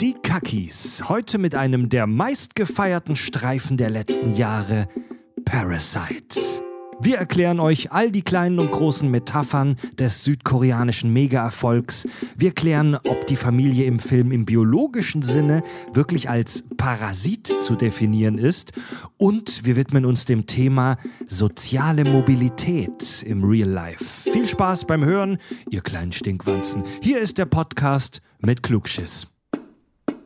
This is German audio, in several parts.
Die Kakis. Heute mit einem der meistgefeierten Streifen der letzten Jahre, Parasite. Wir erklären euch all die kleinen und großen Metaphern des südkoreanischen Mega-Erfolgs. Wir klären, ob die Familie im Film im biologischen Sinne wirklich als Parasit zu definieren ist. Und wir widmen uns dem Thema soziale Mobilität im Real Life. Viel Spaß beim Hören, ihr kleinen Stinkwanzen. Hier ist der Podcast mit Klugschiss.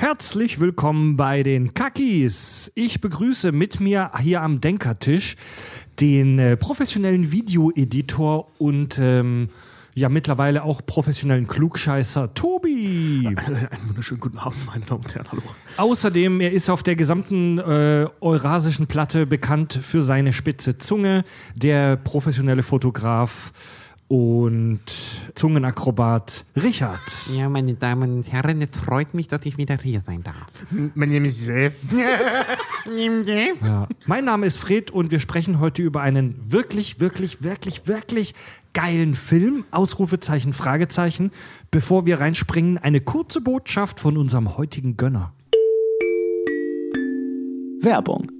Herzlich willkommen bei den Kakis. Ich begrüße mit mir hier am Denkertisch den äh, professionellen Videoeditor und ähm, ja mittlerweile auch professionellen Klugscheißer Tobi. Einen wunderschönen guten Abend, meine Damen und Herren. Hallo. Außerdem, er ist auf der gesamten äh, eurasischen Platte bekannt für seine spitze Zunge, der professionelle Fotograf und Zungenakrobat Richard. Ja, meine Damen und Herren, es freut mich, dass ich wieder hier sein darf. Mein Name ist Jeff. Ja. Mein Name ist Fred und wir sprechen heute über einen wirklich, wirklich, wirklich, wirklich geilen Film. Ausrufezeichen, Fragezeichen. Bevor wir reinspringen, eine kurze Botschaft von unserem heutigen Gönner. Werbung.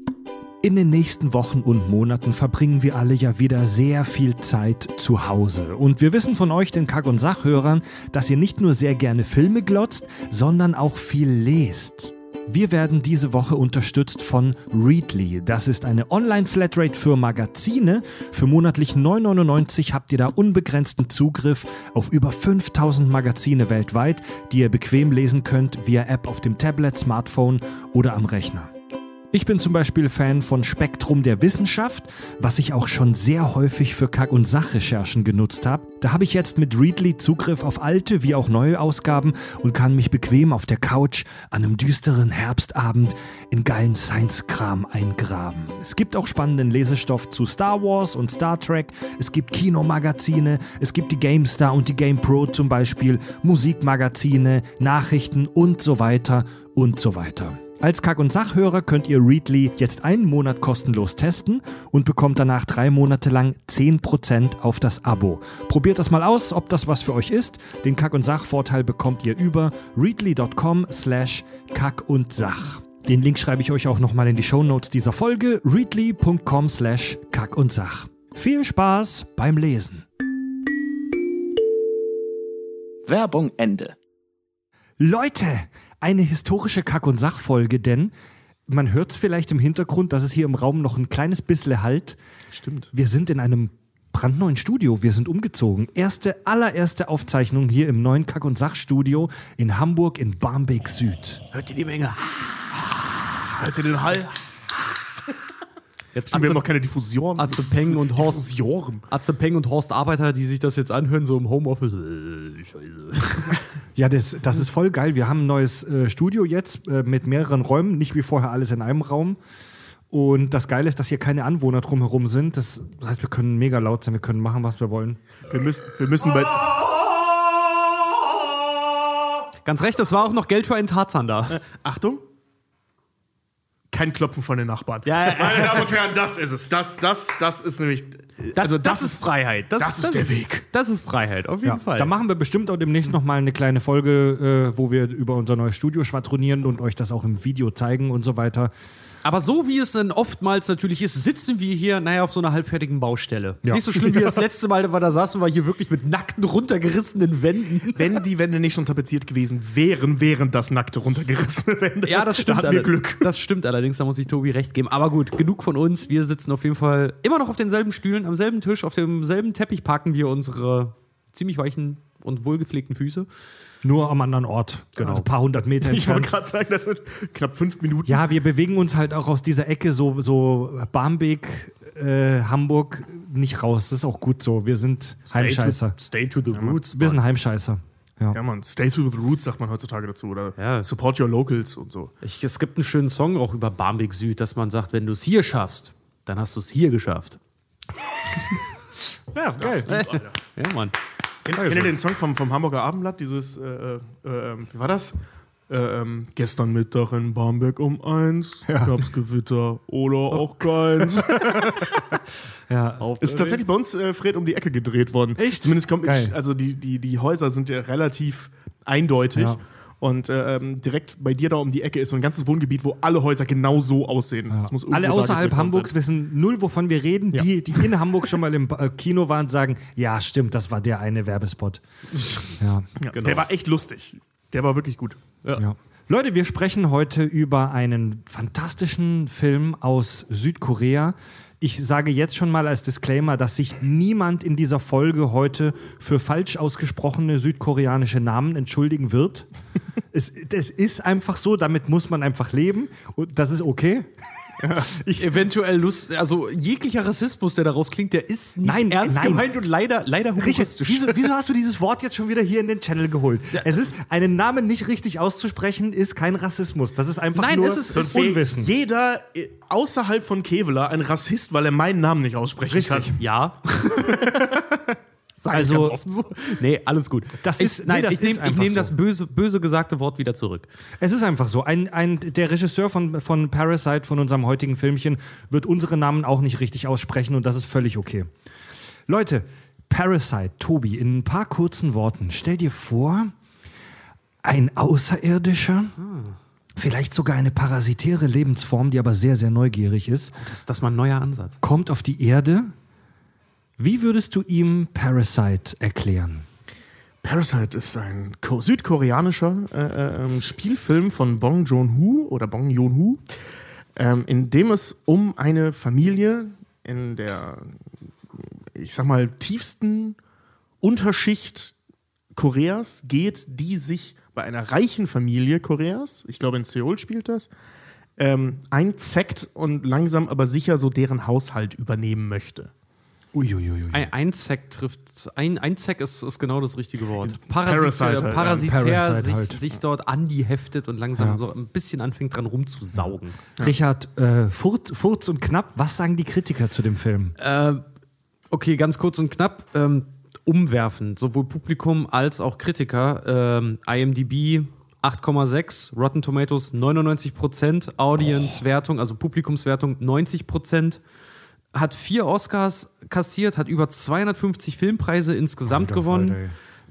In den nächsten Wochen und Monaten verbringen wir alle ja wieder sehr viel Zeit zu Hause. Und wir wissen von euch, den Kack- und Sachhörern, dass ihr nicht nur sehr gerne Filme glotzt, sondern auch viel lest. Wir werden diese Woche unterstützt von Readly. Das ist eine Online-Flatrate für Magazine. Für monatlich 9,99 habt ihr da unbegrenzten Zugriff auf über 5000 Magazine weltweit, die ihr bequem lesen könnt via App auf dem Tablet, Smartphone oder am Rechner. Ich bin zum Beispiel Fan von Spektrum der Wissenschaft, was ich auch schon sehr häufig für Kack- und Sachrecherchen genutzt habe. Da habe ich jetzt mit Readly Zugriff auf alte wie auch neue Ausgaben und kann mich bequem auf der Couch an einem düsteren Herbstabend in geilen Science-Kram eingraben. Es gibt auch spannenden Lesestoff zu Star Wars und Star Trek. Es gibt Kinomagazine, es gibt die GameStar und die GamePro zum Beispiel, Musikmagazine, Nachrichten und so weiter und so weiter. Als Kack- und Sachhörer könnt ihr Readly jetzt einen Monat kostenlos testen und bekommt danach drei Monate lang 10% auf das Abo. Probiert das mal aus, ob das was für euch ist. Den Kack- und Sach-Vorteil bekommt ihr über readly.com slash kack und sach. Den Link schreibe ich euch auch nochmal in die Shownotes dieser Folge. readly.com slash kack und sach. Viel Spaß beim Lesen. Werbung Ende. Leute, eine historische Kack- und Sachfolge, denn man hört es vielleicht im Hintergrund, dass es hier im Raum noch ein kleines bisschen halt. Stimmt. Wir sind in einem brandneuen Studio. Wir sind umgezogen. Erste, allererste Aufzeichnung hier im neuen Kack- und Sachstudio in Hamburg in Barmbek Süd. Hört ihr die Menge? Hört ihr den Hall? Jetzt Haben wir noch keine Diffusion? Atze Peng und Horst, Diffusioren. Atze Peng und Horst Arbeiter, die sich das jetzt anhören, so im Homeoffice. Äh, Scheiße. Ja, das, das ist voll geil. Wir haben ein neues äh, Studio jetzt äh, mit mehreren Räumen, nicht wie vorher alles in einem Raum. Und das Geile ist, dass hier keine Anwohner drumherum sind. Das heißt, wir können mega laut sein, wir können machen, was wir wollen. Wir müssen, wir müssen bei. Ganz recht, das war auch noch Geld für einen Tarzan da. Achtung! Kein Klopfen von den Nachbarn. Ja. Meine Damen und Herren, das ist es. Das, das, das ist nämlich. Das, also, das, ist Freiheit. das ist der Weg. Das ist Freiheit, auf jeden Ja, Fall. da machen wir bestimmt auch demnächst noch mal eine kleine Folge, äh, wo wir über unser neues Studio schwadronieren und euch das auch im Video zeigen und so weiter. Aber so wie es dann oftmals natürlich ist, sitzen wir hier, naja, auf so einer halbfertigen Baustelle. Ja. Nicht so schlimm wie das letzte Mal, da da saßen wir hier wirklich mit nackten, runtergerissenen Wänden. Wenn die Wände nicht schon tapeziert gewesen wären, wären das nackte, runtergerissene Wände. Ja, das stimmt. Da hatten wir Glück. Das stimmt allerdings, da muss ich Tobi recht geben. Aber gut, genug von uns. Wir sitzen auf jeden Fall immer noch auf denselben Stühlen, am selben Tisch, auf demselben Teppich parken wir unsere ziemlich weichen und wohlgepflegten Füße. Nur am anderen Ort. Genau. Also ein paar hundert Meter Ich wollte entfernt. gerade sagen, das sind knapp fünf Minuten. Ja, wir bewegen uns halt auch aus dieser Ecke so, so Barmbek, äh, Hamburg nicht raus. Das ist auch gut so. Wir sind Heimscheißer. Stay to the roots. Wir sind Heimscheißer. Ja. Ja, man, stay to the roots, sagt man heutzutage dazu. Oder Ja. support your locals und so. Ich, es gibt einen schönen Song auch über Barmbek Süd, dass man sagt, wenn du es hier schaffst, dann hast du es hier geschafft. Ja, geil. Ja, Mann. Kennt, kennt ihr den Song vom, vom Hamburger Abendblatt? Dieses, äh, äh, äh, wie war das? Äh, ähm, gestern Mittag in Barmbek um eins gab's Gewitter oder auch keins. Ja. Ist tatsächlich bei uns äh, Fred um die Ecke gedreht worden. Echt? Zumindest kommt Geil. also die, die, die Häuser sind ja relativ eindeutig. Ja. Und äh, ähm, direkt bei dir da um die Ecke ist so ein ganzes Wohngebiet, wo alle Häuser genau so aussehen. Das muss irgendwo Alle außerhalb Hamburgs sein. wissen null, wovon wir reden. Ja. Die, die in Hamburg schon mal im äh, Kino waren, sagen, ja, stimmt, das war der eine Werbespot. Ja. Ja, Der war echt lustig. Der war wirklich gut. Ja. Leute, wir sprechen heute über einen fantastischen Film aus Südkorea. Ich sage jetzt schon mal als Disclaimer, dass sich niemand in dieser Folge heute für falsch ausgesprochene südkoreanische Namen entschuldigen wird. es, es ist einfach so, damit muss man einfach leben und das ist okay. Eventuell Lust, also jeglicher Rassismus, der daraus klingt, der ist nicht Nein, ernst nein. gemeint und leider, leider humoristisch. wieso, wieso hast du dieses Wort jetzt schon wieder hier in den Channel geholt? Es ist, einen Namen nicht richtig auszusprechen, ist kein Rassismus. Das ist einfach Nein, nur es ist- es ist Unwissen. Jeder äh, außerhalb von Kevela ein Rassist, weil er meinen Namen nicht aussprechen Richtig. kann. Ja. Sag Also- ich ganz offen so. Nee, alles gut. Das Ich- ist- nee, nein, das ich nehme nehm so. das böse, böse gesagte Wort wieder zurück. Es ist einfach so. Ein, ein, der Regisseur von, von Parasite, von unserem heutigen Filmchen, wird unsere Namen auch nicht richtig aussprechen und das ist völlig okay. Leute, Parasite, Tobi, in ein paar kurzen Worten. Stell dir vor, ein Außerirdischer, vielleicht sogar eine parasitäre Lebensform, die aber sehr, sehr neugierig ist, Das, das ist mal ein neuer Ansatz. kommt auf die Erde. Wie würdest du ihm Parasite erklären? Parasite ist ein ko- südkoreanischer äh, äh, ähm, Spielfilm von Bong Joon-ho oder Bong Joon-ho, ähm, in dem es um eine Familie in der, ich sag mal, tiefsten Unterschicht Koreas geht, die sich bei einer reichen Familie Koreas, ich glaube in Seoul spielt das, ähm, einzeckt und langsam aber sicher so deren Haushalt übernehmen möchte. Uiuiui. Ein Einzeck trifft, ein Einzeck ist, ist genau das richtige Wort. Parasite halt, ja. parasitär Parasite sich, halt. sich dort an die heftet und langsam Ja. so ein bisschen anfängt dran rumzusaugen. Richard, äh, Furz, Furz und Knapp, was sagen die Kritiker zu dem Film? Äh, okay, ganz kurz und knapp. Ähm, umwerfend, sowohl Publikum als auch Kritiker. Ähm, IMDb 8,6, Rotten Tomatoes 99%, Audience-Wertung, also Publikumswertung 90%. Hat vier Oscars kassiert, hat über 250 Filmpreise insgesamt Alter gewonnen. Ey.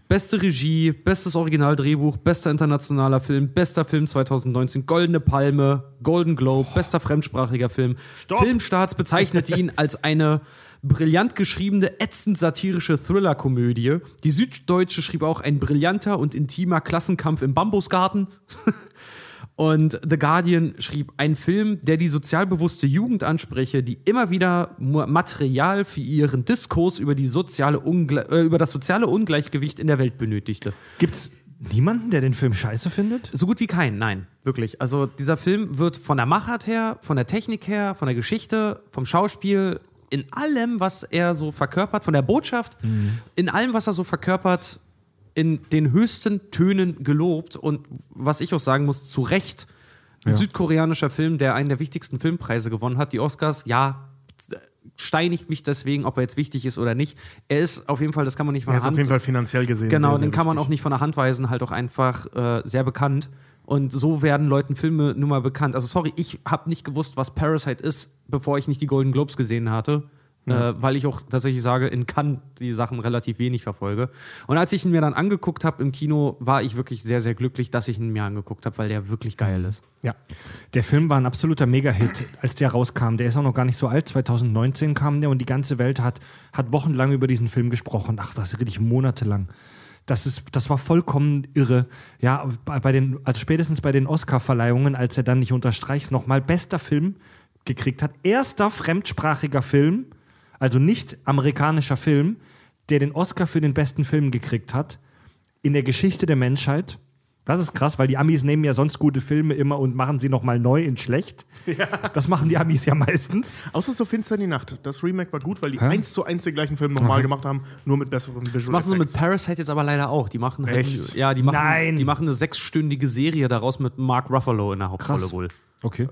Beste Regie, bestes Originaldrehbuch, bester internationaler Film, bester Film 2019, Goldene Palme, Golden Globe, bester fremdsprachiger Film. Filmstarts bezeichnete ihn als eine brillant geschriebene, ätzend satirische Thriller-Komödie. Die Süddeutsche schrieb auch ein brillanter und intimer Klassenkampf im Bambusgarten. Und The Guardian schrieb, ein Film, der die sozialbewusste Jugend anspreche, die immer wieder Material für ihren Diskurs über, die soziale Ungle äh, über das soziale Ungleichgewicht in der Welt benötigte. Gibt's niemanden, der den Film scheiße findet? So gut wie kein, nein, wirklich. Also dieser Film wird von der Machart her, von der Technik her, von der Geschichte, vom Schauspiel, in allem, was er so verkörpert, von der Botschaft, in allem, was er so verkörpert, in den höchsten Tönen gelobt und was ich auch sagen muss, zu Recht. Ein Ja. südkoreanischer Film, der einen der wichtigsten Filmpreise gewonnen hat. Die Oscars, ja, steinigt mich deswegen, ob er jetzt wichtig ist oder nicht. Er ist auf jeden Fall, das kann man nicht von Er der ist auf Hand jeden Fall finanziell gesehen. Genau, sehr, sehr den kann man auch nicht von der Hand weisen, halt auch einfach äh, sehr bekannt. Und so werden Leuten Filme nun mal bekannt. Also sorry, ich habe nicht gewusst, was Parasite ist, bevor ich nicht die Golden Globes gesehen hatte. Äh, weil ich auch tatsächlich sage, in Cannes die Sachen relativ wenig verfolge. Und als ich ihn mir dann angeguckt habe im Kino, war ich wirklich sehr, sehr glücklich, dass ich ihn mir angeguckt habe, weil der wirklich geil ist. Ja. Der Film war ein absoluter Mega-Hit, als der rauskam. Der ist auch noch gar nicht so alt. 2019 kam der und die ganze Welt hat, hat wochenlang über diesen Film gesprochen. Ach, was richtig monatelang. Das, ist, das war vollkommen irre. Ja, bei den, also spätestens bei den Oscar-Verleihungen, als er dann nicht unterstreichs nochmal bester Film gekriegt hat. Erster fremdsprachiger Film, also nicht amerikanischer Film, der den Oscar für den besten Film gekriegt hat in der Geschichte der Menschheit. Das ist krass, weil die Amis nehmen ja sonst gute Filme immer und machen sie nochmal neu in schlecht. Das machen die Amis ja meistens. Außer so finster die Nacht. Das Remake war gut, weil die Hä? eins zu eins den gleichen Film nochmal gemacht haben, nur mit besseren Visual Das machen sie mit. Parasite jetzt aber leider auch. Die machen halt, Echt? ja, die machen, Nein. die machen eine sechsstündige Serie daraus mit Mark Ruffalo in der Hauptrolle Krass. wohl. Okay.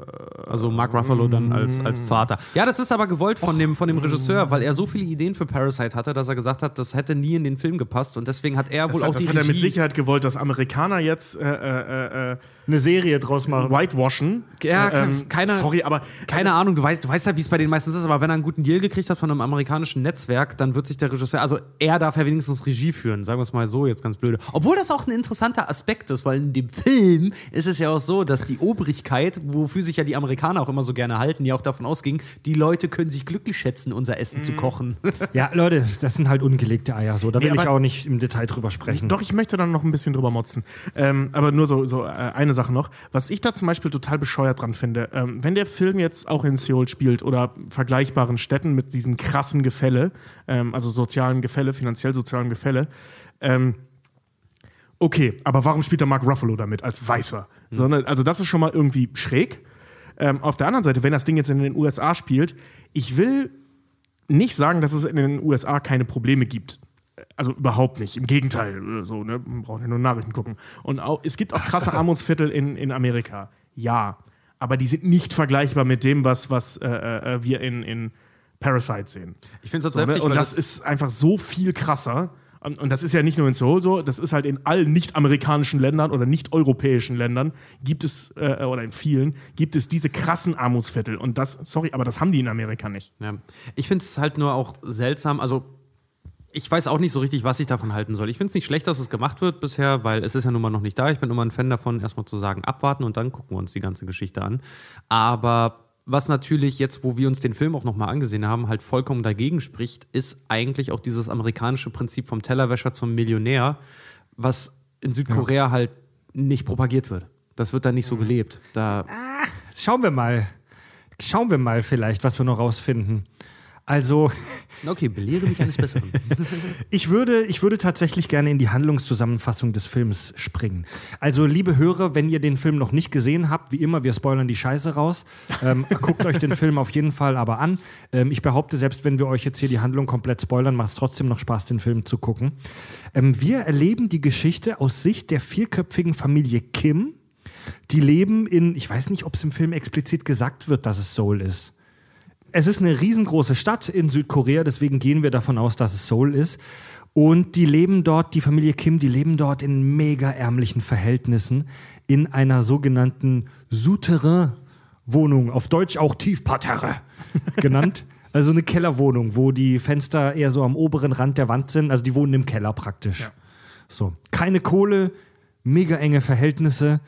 Also Mark Ruffalo dann als, als Vater. Ja, das ist aber gewollt von dem, von dem Regisseur, weil er so viele Ideen für Parasite hatte, dass er gesagt hat, das hätte nie in den Film gepasst und deswegen hat er wohl Das, auch das die hat er mit Sicherheit gewollt, dass Amerikaner jetzt äh, äh, äh, Eine Serie draus machen. whitewashen. Ja, Äh, ähm, keine, Sorry, aber keine Ahnung, du weißt, du weißt ja, wie es bei denen meistens ist, aber wenn er einen guten Deal gekriegt hat von einem amerikanischen Netzwerk, dann wird sich der Regisseur, also er darf ja wenigstens Regie führen, sagen wir es mal so, jetzt ganz blöde. Obwohl das auch ein interessanter Aspekt ist, weil in dem Film ist es ja auch so, dass die Obrigkeit, wofür sich ja die Amerikaner auch immer so gerne halten, ja auch davon ausging, die Leute können sich glücklich schätzen, unser Essen zu kochen. Ja, Leute, das sind halt ungelegte Eier so. Da will Nee, ich auch nicht im Detail drüber sprechen. Doch, ich möchte dann noch ein bisschen drüber motzen. Ähm, aber nur so, so äh, eine Sache noch. Was ich da zum Beispiel total bescheuert dran finde, ähm, wenn der Film jetzt auch in Seoul spielt oder vergleichbaren Städten mit diesem krassen Gefälle, ähm, also sozialen Gefälle, finanziell sozialen Gefälle, ähm, okay, aber warum spielt der Mark Ruffalo damit als Weißer? Sondern, also das ist schon mal irgendwie schräg. Ähm, auf der anderen Seite, wenn das Ding jetzt in den USA spielt, ich will nicht sagen, dass es in den USA keine Probleme gibt. Also überhaupt nicht. Im Gegenteil. äh, So, ne? Man braucht ja nur Nachrichten gucken. Und auch, es gibt auch krasse Armutsviertel in, in Amerika. Ja. Aber die sind nicht vergleichbar mit dem, was, was äh, äh, wir in, in Parasite sehen. Ich finde es So, ne? Und weil das ist einfach so viel krasser. Und und das ist ja nicht nur in Seoul so, das ist halt in allen nicht-amerikanischen Ländern oder nicht-europäischen Ländern gibt es, äh, oder in vielen, gibt es diese krassen Armutsviertel. Und das, sorry, aber das haben die in Amerika nicht. Ja. Ich finde es halt nur auch seltsam, also ich weiß auch nicht so richtig, was ich davon halten soll. Ich finde es nicht schlecht, dass es gemacht wird bisher, weil es ist ja nun mal noch nicht da. Ich bin immer ein Fan davon, erstmal zu sagen, abwarten und dann gucken wir uns die ganze Geschichte an. Aber was natürlich jetzt, wo wir uns den Film auch nochmal angesehen haben, halt vollkommen dagegen spricht, ist eigentlich auch dieses amerikanische Prinzip vom Tellerwäscher zum Millionär, was in Südkorea halt nicht propagiert wird. Das wird da nicht so gelebt. Da Schauen wir mal. Schauen wir mal vielleicht, was wir noch rausfinden. Also, Okay, belehre mich eines Besseren. ich würde, ich würde tatsächlich gerne in die Handlungszusammenfassung des Films springen. Also, liebe Hörer, wenn ihr den Film noch nicht gesehen habt, wie immer, wir spoilern die Scheiße raus. Ähm, guckt euch den Film auf jeden Fall aber an. Ähm, ich behaupte, selbst wenn wir euch jetzt hier die Handlung komplett spoilern, macht es trotzdem noch Spaß, den Film zu gucken. Ähm, wir erleben die Geschichte aus Sicht der vierköpfigen Familie Kim. Die leben in, ich weiß nicht, ob es im Film explizit gesagt wird, dass es Seoul ist. Es ist eine riesengroße Stadt in Südkorea, deswegen gehen wir davon aus, dass es Seoul ist. Und die leben dort, die Familie Kim, die leben dort in mega ärmlichen Verhältnissen in einer sogenannten Souterrain-Wohnung, auf Deutsch auch Tiefparterre genannt. Also eine Kellerwohnung, wo die Fenster eher so am oberen Rand der Wand sind. Also die wohnen im Keller praktisch. So. Keine Kohle, mega enge Verhältnisse.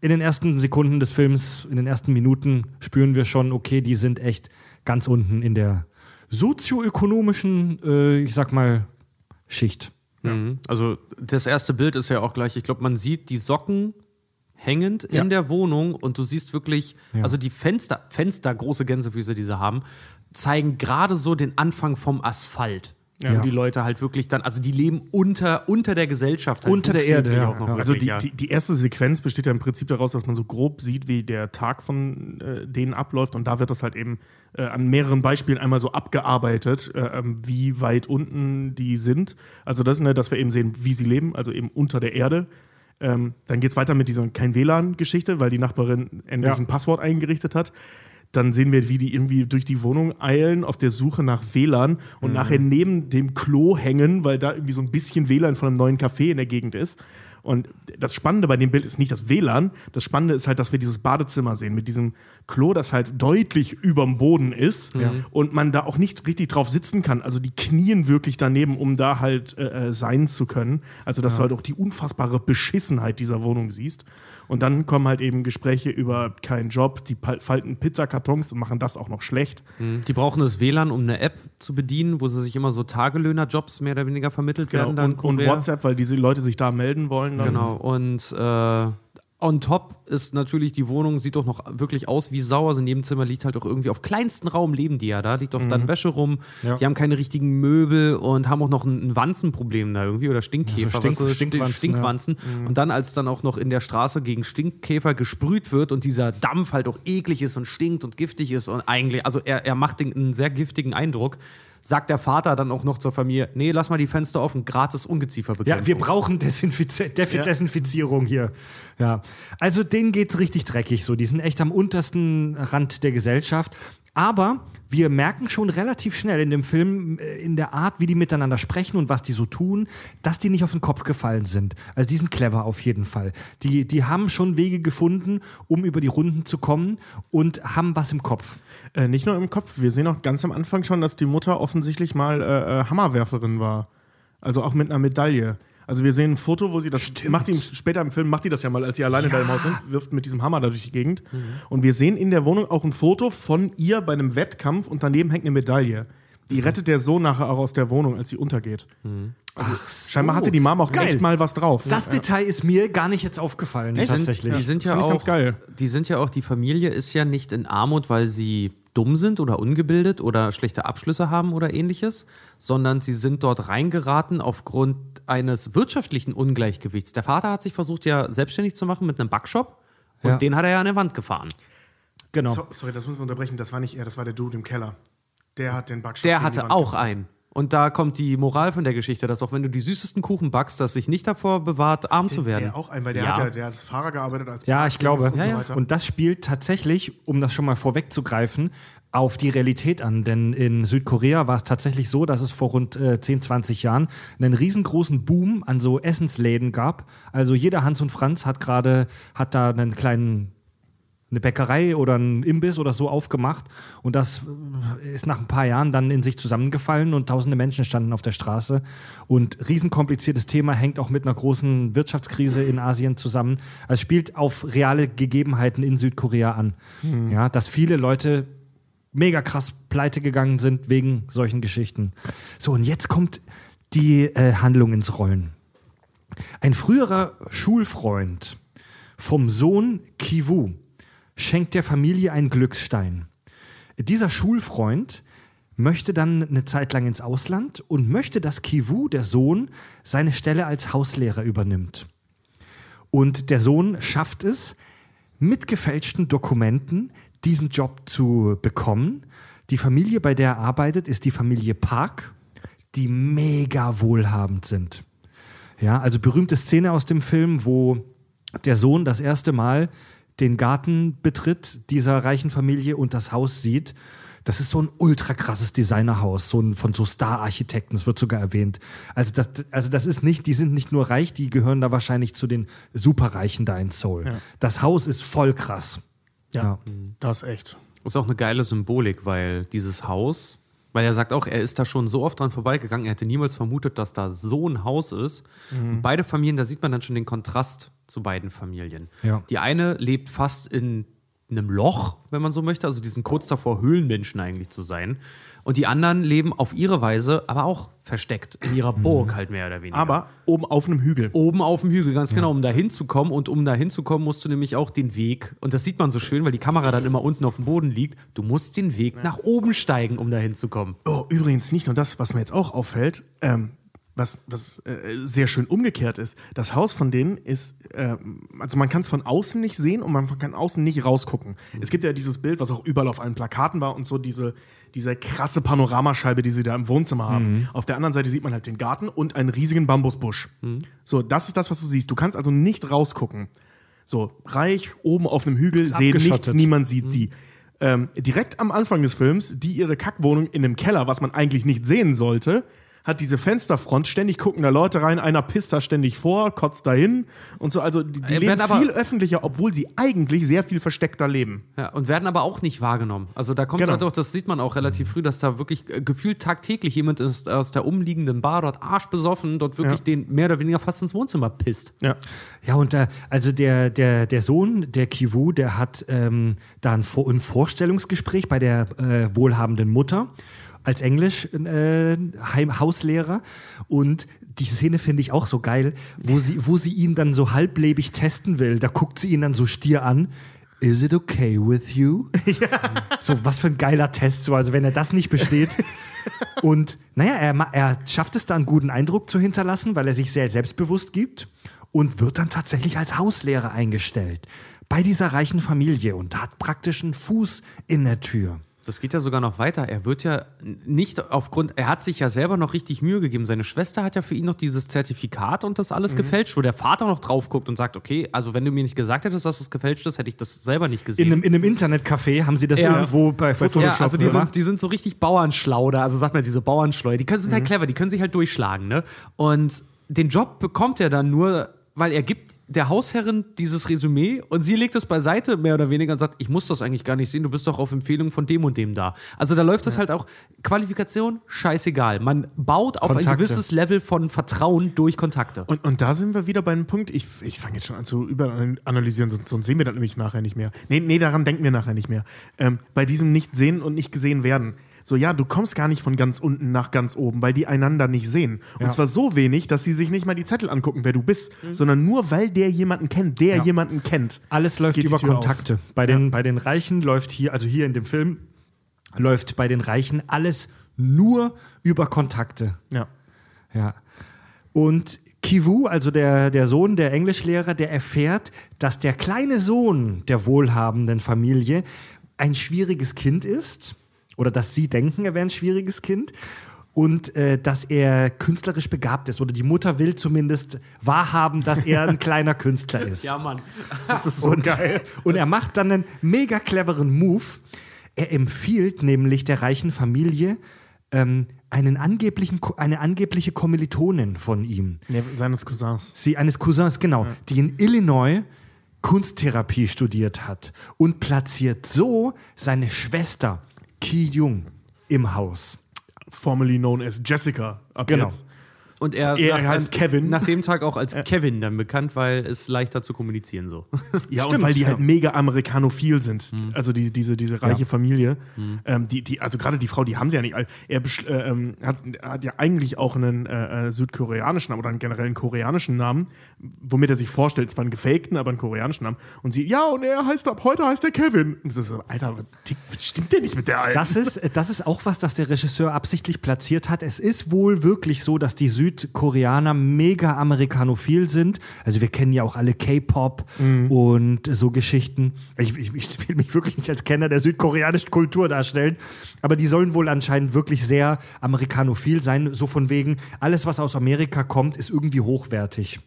In den ersten Sekunden des Films, in den ersten Minuten spüren wir schon, okay, die sind echt ganz unten in der sozioökonomischen, äh, ich sag mal, Schicht. Mhm. Also das erste Bild ist ja auch gleich, ich glaube, man sieht die Socken hängend Ja. in der Wohnung und du siehst wirklich, Ja. also die Fenster, Fenster, große Gänsefüße, die sie haben, zeigen gerade so den Anfang vom Asphalt. Ja. Wo die Leute halt wirklich dann, also die leben unter, unter der Gesellschaft. Halt Unter der Erde, ja, auch noch ja. Also die, ja. die, die erste Sequenz besteht ja im Prinzip daraus, dass man so grob sieht, wie der Tag von äh, denen abläuft. Und da wird das halt eben äh, an mehreren Beispielen einmal so abgearbeitet, äh, ähm, wie weit unten die sind. Also das, ne, dass wir eben sehen, wie sie leben, also eben unter der Erde. Ähm, dann geht es weiter mit dieser kein WLAN-Geschichte, weil die Nachbarin endlich Ja. ein Passwort eingerichtet hat. Dann sehen wir, wie die irgendwie durch die Wohnung eilen auf der Suche nach WLAN und nachher neben dem Klo hängen, weil da irgendwie so ein bisschen WLAN von einem neuen Café in der Gegend ist. Und das Spannende bei dem Bild ist nicht das WLAN, das Spannende ist halt, dass wir dieses Badezimmer sehen mit diesem Klo, das halt deutlich überm Boden ist und man da auch nicht richtig drauf sitzen kann. Also die knien wirklich daneben, um da halt äh, äh, sein zu können. Also dass du halt auch die unfassbare Beschissenheit dieser Wohnung siehst. Und dann kommen halt eben Gespräche über keinen Job, die falten Pizzakartons und machen das auch noch schlecht. Die brauchen das WLAN, um eine App zu bedienen, wo sie sich immer so Tagelöhnerjobs mehr oder weniger vermittelt werden. dann Genau, und, und. WhatsApp, weil diese Leute sich da melden wollen. Dann. Genau. Und äh, on top ist natürlich die Wohnung, sieht doch noch wirklich aus wie sauer. Also in jedem Zimmer liegt halt auch irgendwie auf kleinsten Raum leben die ja da. Liegt doch dann Wäsche rum. Ja. Die haben keine richtigen Möbel und haben auch noch ein, ein Wanzenproblem da irgendwie oder Stinkkäfer. Ja, so Stink- weißt du, Stinkwanzen, Stinkwanzen. Und dann, als dann auch noch in der Straße gegen Stinkkäfer gesprüht wird und dieser Dampf halt auch eklig ist und stinkt und giftig ist und eigentlich, also er, er macht den, einen sehr giftigen Eindruck. Sagt der Vater dann auch noch zur Familie, nee, lass mal die Fenster offen, gratis Ungezieferbekämpfung. Ja, wir brauchen Desinfiz Defi Ja. Desinfizierung hier. Ja. Also denen geht's richtig dreckig so. Die sind echt am untersten Rand der Gesellschaft. Aber wir merken schon relativ schnell in dem Film, äh, in der Art, wie die miteinander sprechen und was die so tun, dass die nicht auf den Kopf gefallen sind. Also die sind clever auf jeden Fall. Die, die haben schon Wege gefunden, um über die Runden zu kommen und haben was im Kopf. Äh, nicht nur im Kopf, wir sehen auch ganz am Anfang schon, dass die Mutter offensichtlich mal äh, äh, Hammerwerferin war. Also auch mit einer Medaille. Also wir sehen ein Foto, wo sie das macht die später im Film macht die das ja mal, als sie alleine da im Haus sind, wirft mit diesem Hammer da durch die Gegend. Und wir sehen in der Wohnung auch ein Foto von ihr bei einem Wettkampf und daneben hängt eine Medaille. Die rettet der Sohn nachher auch aus der Wohnung, als sie untergeht. Also scheinbar hatte die Mama auch Geil. echt mal was drauf. Das Detail ist mir gar nicht jetzt aufgefallen, tatsächlich. Die sind ja auch, ganz geil. die sind ja auch, die Familie ist ja nicht in Armut, weil sie dumm sind oder ungebildet oder schlechte Abschlüsse haben oder ähnliches, sondern sie sind dort reingeraten aufgrund eines wirtschaftlichen Ungleichgewichts. Der Vater hat sich versucht, ja selbstständig zu machen mit einem Backshop und Ja. den hat er ja an der Wand gefahren. Genau. So, sorry, das müssen wir unterbrechen. Das war nicht er, das war der Dude im Keller. Der hat den Backshop Der hatte auch gefahren. einen. Und da kommt die Moral von der Geschichte, dass auch wenn du die süßesten Kuchen backst, dass sich nicht davor bewahrt, arm zu werden. Der auch ein, weil der Ja. hat ja der hat als Fahrer gearbeitet, als Ja, ich glaube. Und Ja, so. Und das spielt tatsächlich, um das schon mal vorwegzugreifen, auf die Realität an. Denn in Südkorea war es tatsächlich so, dass es vor rund äh, 10, 20 Jahren einen riesengroßen Boom an so Essensläden gab. Also jeder Hans und Franz hat gerade, hat da einen kleinen eine Bäckerei oder ein Imbiss oder so aufgemacht und das äh, ist nach ein paar Jahren dann in sich zusammengefallen und tausende Menschen standen auf der Straße und riesenkompliziertes Thema hängt auch mit einer großen Wirtschaftskrise in Asien zusammen. Also es spielt auf reale Gegebenheiten in Südkorea an. Ja, dass viele Leute mega krass pleite gegangen sind wegen solchen Geschichten. So, und jetzt kommt die äh, Handlung ins Rollen. Ein früherer Schulfreund vom Sohn Kivu schenkt der Familie einen Glücksstein. Dieser Schulfreund möchte dann eine Zeit lang ins Ausland und möchte, dass Kivu, der Sohn, seine Stelle als Hauslehrer übernimmt. Und der Sohn schafft es, mit gefälschten Dokumenten diesen Job zu bekommen. Die Familie, bei der er arbeitet, ist die Familie Park, die mega wohlhabend sind. Ja, also berühmte Szene aus dem Film, wo der Sohn das erste Mal den Garten betritt dieser reichen Familie und das Haus sieht. Das ist so ein ultra krasses Designerhaus, so ein, von so Star-Architekten, das wird sogar erwähnt. Also das, also das ist nicht, die sind nicht nur reich, die gehören da wahrscheinlich zu den Superreichen da in Seoul. Das Haus ist voll krass. Ja, das ist echt. ist auch eine geile Symbolik, weil dieses Haus, weil er sagt auch, er ist da schon so oft dran vorbeigegangen, er hätte niemals vermutet, dass da so ein Haus ist. Und beide Familien, da sieht man dann schon den Kontrast zu beiden Familien. Ja. Die eine lebt fast in einem Loch, wenn man so möchte, also die sind kurz davor, Höhlenmenschen eigentlich zu sein. Und die anderen leben auf ihre Weise, aber auch versteckt in ihrer Burg halt mehr oder weniger. Aber oben auf einem Hügel. Oben auf dem Hügel, ganz genau, um da hinzukommen. Und um da hinzukommen, musst du nämlich auch den Weg, und das sieht man so schön, weil die Kamera dann immer unten auf dem Boden liegt, du musst den Weg nach oben steigen, um da hinzukommen. Oh, übrigens nicht nur das, was mir jetzt auch auffällt, ähm, was, was äh, sehr schön umgekehrt ist. Das Haus von denen ist, ähm, also man kann es von außen nicht sehen und man kann außen nicht rausgucken. Es gibt ja dieses Bild, was auch überall auf allen Plakaten war und so diese, diese krasse Panoramascheibe, die sie da im Wohnzimmer haben. Auf der anderen Seite sieht man halt den Garten und einen riesigen Bambusbusch. So, das ist das, was du siehst. Du kannst also nicht rausgucken. So, reich, oben auf einem Hügel, sehen nichts, niemand sieht die. Ähm, direkt am Anfang des Films, die ihre Kackwohnung in einem Keller, was man eigentlich nicht sehen sollte, hat diese Fensterfront, ständig gucken da Leute rein, einer pisst da ständig vor, kotzt dahin und so. Also die, die Äh, leben viel öffentlicher, obwohl sie eigentlich sehr viel versteckter leben. Ja, und werden aber auch nicht wahrgenommen. Also da kommt Genau. halt auch, das sieht man auch relativ früh, dass da wirklich äh, gefühlt tagtäglich jemand ist aus der umliegenden Bar dort arschbesoffen, dort wirklich Ja. den mehr oder weniger fast ins Wohnzimmer pisst. Ja. Ja, und äh, also der, der, der Sohn, der Kivu, der hat ähm, da ein, Vor ein Vorstellungsgespräch bei der äh, wohlhabenden Mutter als Englisch äh, Heim Hauslehrer. Und die Szene finde ich auch so geil, wo sie, wo sie ihn dann so halblebig testen will. Da guckt sie ihn dann so stier an. Is it okay with you? So, was für ein geiler Test. So, also, wenn er das nicht besteht. Und naja, er, er schafft es da einen guten Eindruck zu hinterlassen, weil er sich sehr selbstbewusst gibt und wird dann tatsächlich als Hauslehrer eingestellt bei dieser reichen Familie und hat praktisch einen Fuß in der Tür. Das geht ja sogar noch weiter. Er wird ja nicht aufgrund, er hat sich ja selber noch richtig Mühe gegeben. Seine Schwester hat ja für ihn noch dieses Zertifikat und das alles gefälscht, wo der Vater noch drauf guckt und sagt, okay, also wenn du mir nicht gesagt hättest, dass es gefälscht ist, hätte ich das selber nicht gesehen. In einem, in einem Internetcafé haben sie das Ja. irgendwo bei Photoshop ja, also die sind, die sind so richtig Bauernschlau da. Also sagt man, diese Bauernschleuer, die können, sind halt clever, die können sich halt durchschlagen. Ne? Und den Job bekommt er dann nur, weil er gibt der Hausherrin dieses Resümee und sie legt es beiseite, mehr oder weniger, und sagt, ich muss das eigentlich gar nicht sehen, du bist doch auf Empfehlung von dem und dem da. Also da läuft es halt auch, Qualifikation, scheißegal. Man baut auf ein Kontakte. gewisses Level von Vertrauen durch Kontakte. Und, und da sind wir wieder bei einem Punkt, ich, ich fange jetzt schon an zu überanalysieren, sonst, sonst sehen wir das nämlich nachher nicht mehr. Nee, nee daran denken wir nachher nicht mehr. Ähm, bei diesem Nicht-Sehen und nicht gesehen werden. So, ja, du kommst gar nicht von ganz unten nach ganz oben, weil die einander nicht sehen. Und Ja. zwar so wenig, dass sie sich nicht mal die Zettel angucken, wer du bist, sondern nur, weil der jemanden kennt, der Ja. jemanden kennt. Alles läuft über Kontakte. Bei den, bei den Reichen läuft hier, also hier in dem Film, läuft bei den Reichen alles nur über Kontakte. Ja. Ja. Und Kivu, also der, der Sohn der Englischlehrer, der erfährt, dass der kleine Sohn der wohlhabenden Familie ein schwieriges Kind ist. Oder dass sie denken, er wäre ein schwieriges Kind. Und äh, dass er künstlerisch begabt ist. Oder die Mutter will zumindest wahrhaben, dass er ein kleiner Künstler ist. Mann. Das ist so und, geil. Und er macht dann einen mega cleveren Move. Er empfiehlt nämlich der reichen Familie ähm, einen angeblichen, eine angebliche Kommilitonin von ihm. Nee, seines Cousins. Sie eines Cousins, genau, die in Illinois Kunsttherapie studiert hat und platziert so seine Schwester Ki Jung im Haus. Formerly known as Jessica. Ab Genau. jetzt. Und er, Er heißt Kevin. Nach dem Tag auch als Kevin dann bekannt, weil es leichter zu kommunizieren so. Ja, Stimmt, und weil die ja. halt mega amerikanophil sind. Also die, diese, diese reiche Ja. Familie. Ähm, die, die, also gerade die Frau, die haben sie ja nicht. Er äh, ähm, hat, hat ja eigentlich auch einen äh, äh, südkoreanischen Namen oder einen generellen koreanischen Namen, womit er sich vorstellt, zwar einen gefakten, aber einen koreanischen Namen. Und sie, ja, und er heißt ab heute heißt er Kevin. Und das ist so, Alter, was, stimmt denn nicht mit der Alten? Das ist, äh, das ist auch was, das der Regisseur absichtlich platziert hat. Es ist wohl wirklich so, dass die Südkoreaner mega amerikanophil sind. Also wir kennen ja auch alle K-Pop und so Geschichten. Ich, ich, ich will mich wirklich nicht als Kenner der südkoreanischen Kultur darstellen, aber die sollen wohl anscheinend wirklich sehr amerikanophil sein. So von wegen, alles, was aus Amerika kommt, ist irgendwie hochwertig.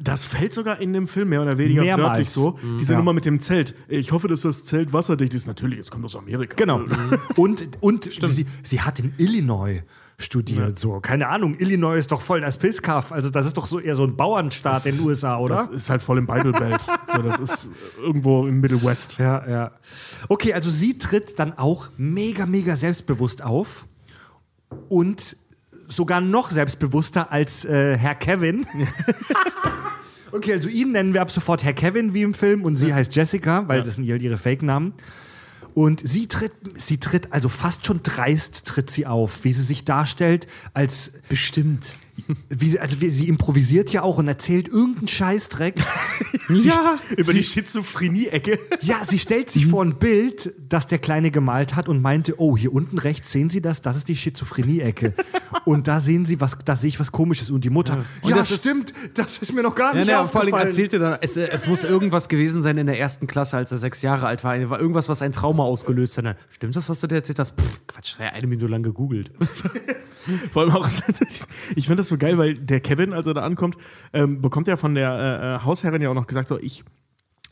Das fällt sogar in dem Film mehr oder weniger Mehrmals. wörtlich so. Diese Ja. Nummer mit dem Zelt. Ich hoffe, dass das Zelt wasserdicht ist. Natürlich, es kommt aus Amerika. Genau. Und, und sie, sie hat in Illinois studiert. So, keine Ahnung, Illinois ist doch voll das Pisskaff. Also, das ist doch so eher so ein Bauernstaat in den USA, oder? Das ist halt voll im Bible Belt. so, das ist irgendwo im Middle West. ja, ja. Okay, also sie tritt dann auch mega, mega selbstbewusst auf und sogar noch selbstbewusster als äh, Herr Kevin. okay, also ihn nennen wir ab sofort Herr Kevin wie im Film und sie heißt Jessica, weil das sind ihre Fake-Namen. Und sie tritt, sie tritt, also fast schon dreist tritt sie auf, wie sie sich darstellt, als Bestimmt. Wie sie, also wie, sie improvisiert ja auch und erzählt irgendeinen Scheißdreck. Ja, über sie- die Schizophrenie-Ecke. Ja, sie stellt sich vor ein Bild, das der Kleine gemalt hat und meinte, oh, hier unten rechts sehen Sie das, das ist die Schizophrenie-Ecke. und da sehen Sie was, da sehe ich was komisches. Und die Mutter, ja, Und das ist- stimmt, das ist mir noch gar Ja, nicht ne, vor allem aufgefallen. erzählte dann, es, es muss irgendwas gewesen sein in der ersten Klasse, als er sechs Jahre alt war. War irgendwas, was ein Trauma ausgelöst hat. Stimmt das, was du dir erzählt hast? Pff, Quatsch, eine Minute lang gegoogelt. Vor allem auch, ich finde das so geil, weil der Kevin, als er da ankommt, ähm, bekommt ja von der äh, äh, Hausherrin ja auch noch gesagt, so, ich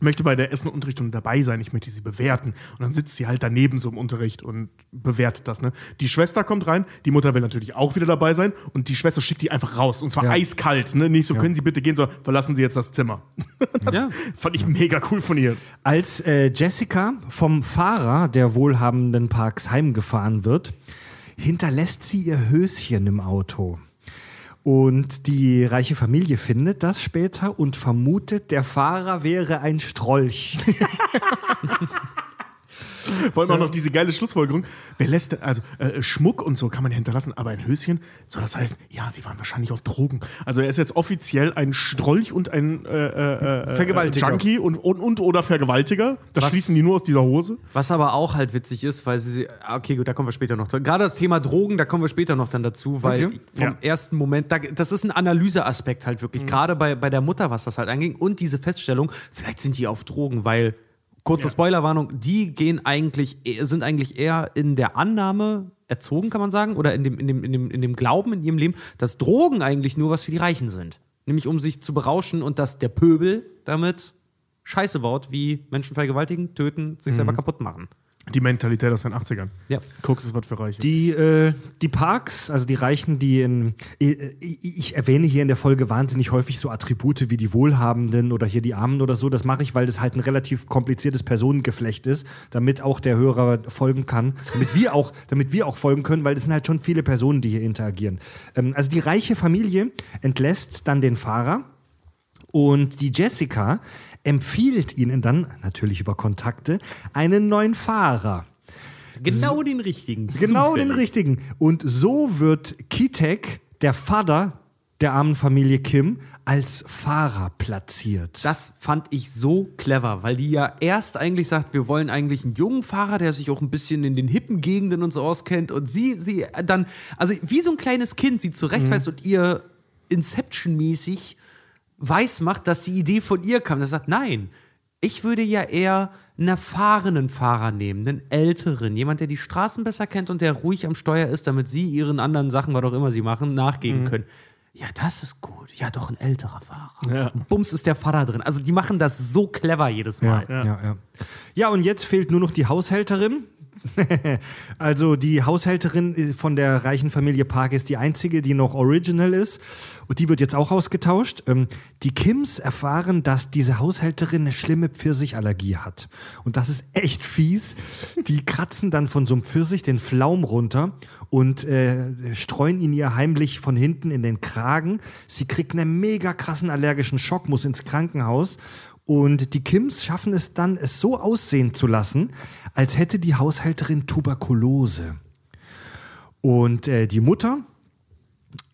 möchte bei der Essen- und Unterrichtsstunde dabei sein, ich möchte sie bewerten. Und dann sitzt sie halt daneben so im Unterricht und bewertet das. Ne? Die Schwester kommt rein, die Mutter will natürlich auch wieder dabei sein und die Schwester schickt die einfach raus. Und zwar Ja. eiskalt. Ne? Nicht so, können Sie bitte gehen, so, verlassen Sie jetzt das Zimmer. Das Ja. fand ich mega cool von ihr. Als äh, Jessica vom Fahrer der wohlhabenden Parks heimgefahren wird, hinterlässt sie ihr Höschen im Auto. Und die reiche Familie findet das später und vermutet, der Fahrer wäre ein Strolch. Vor allem auch noch diese geile Schlussfolgerung. Wer lässt, denn- also äh, Schmuck und so kann man ja hinterlassen, aber ein Höschen, soll das heißen, ja, sie waren wahrscheinlich auf Drogen. Also er ist jetzt offiziell ein Strolch und ein äh, äh, äh, Vergewaltiger. Junkie und, und, und oder Vergewaltiger. Das Was? schließen die nur aus dieser Hose. Was aber auch halt witzig ist, weil sie, ah, okay, gut, da kommen wir später noch. Gerade das Thema Drogen, da kommen wir später noch dann dazu, weil Okay. vom Ja. ersten Moment, da, das ist ein Analyseaspekt halt wirklich, gerade bei, bei der Mutter, was das halt anging und diese Feststellung, vielleicht sind die auf Drogen, weil kurze Spoilerwarnung, die gehen eigentlich, sind eigentlich eher in der Annahme erzogen, kann man sagen, oder in dem, in dem, in dem, in dem Glauben in ihrem Leben, dass Drogen eigentlich nur was für die Reichen sind. Nämlich um sich zu berauschen und dass der Pöbel damit Scheiße baut, wie Menschen vergewaltigen, töten, sich selber kaputt machen. Die Mentalität aus den 80ern. Ja. Koks ist was für Reiche. Die, äh, die Parks, also die Reichen, die in. Ich, ich erwähne hier in der Folge wahnsinnig häufig so Attribute wie die Wohlhabenden oder hier die Armen oder so. Das mache ich, weil das halt ein relativ kompliziertes Personengeflecht ist, damit auch der Hörer folgen kann. Damit wir auch, damit wir auch folgen können, weil das sind halt schon viele Personen, die hier interagieren. Ähm, also die reiche Familie entlässt dann den Fahrer. Und die Jessica empfiehlt ihnen dann, natürlich über Kontakte, einen neuen Fahrer. Genau den richtigen. Genau den Zufällig. richtigen. Und so wird Kitek, der Vater der armen Familie Kim, als Fahrer platziert. Das fand ich so clever, weil die ja erst eigentlich sagt, wir wollen eigentlich einen jungen Fahrer, der sich auch ein bisschen in den hippen Gegenden und so auskennt. Und sie, sie dann, also wie so ein kleines Kind sie zurechtweist und ihr Inception-mäßig weiß macht, dass die Idee von ihr kam. Das sagt, nein, ich würde ja eher einen erfahrenen Fahrer nehmen, einen älteren, jemand, der die Straßen besser kennt und der ruhig am Steuer ist, damit sie ihren anderen Sachen, was auch immer sie machen, nachgehen können. Ja, das ist gut. Ja, doch ein älterer Fahrer. Ja. Bums ist der Vater drin. Also die machen das so clever jedes Mal. Ja, ja, ja. Ja, und jetzt fehlt nur noch die Haushälterin. also die Haushälterin von der reichen Familie Park ist die einzige, die noch original ist. Und die wird jetzt auch ausgetauscht. Ähm, die Kims erfahren, dass diese Haushälterin eine schlimme Pfirsichallergie hat. Und das ist echt fies. Die kratzen dann von so einem Pfirsich den Flaum runter und äh, streuen ihn ihr heimlich von hinten in den Kragen. Sie kriegt einen mega krassen allergischen Schock, muss ins Krankenhaus. Und die Kims schaffen es dann, es so aussehen zu lassen, als hätte die Haushälterin Tuberkulose. Und äh, die Mutter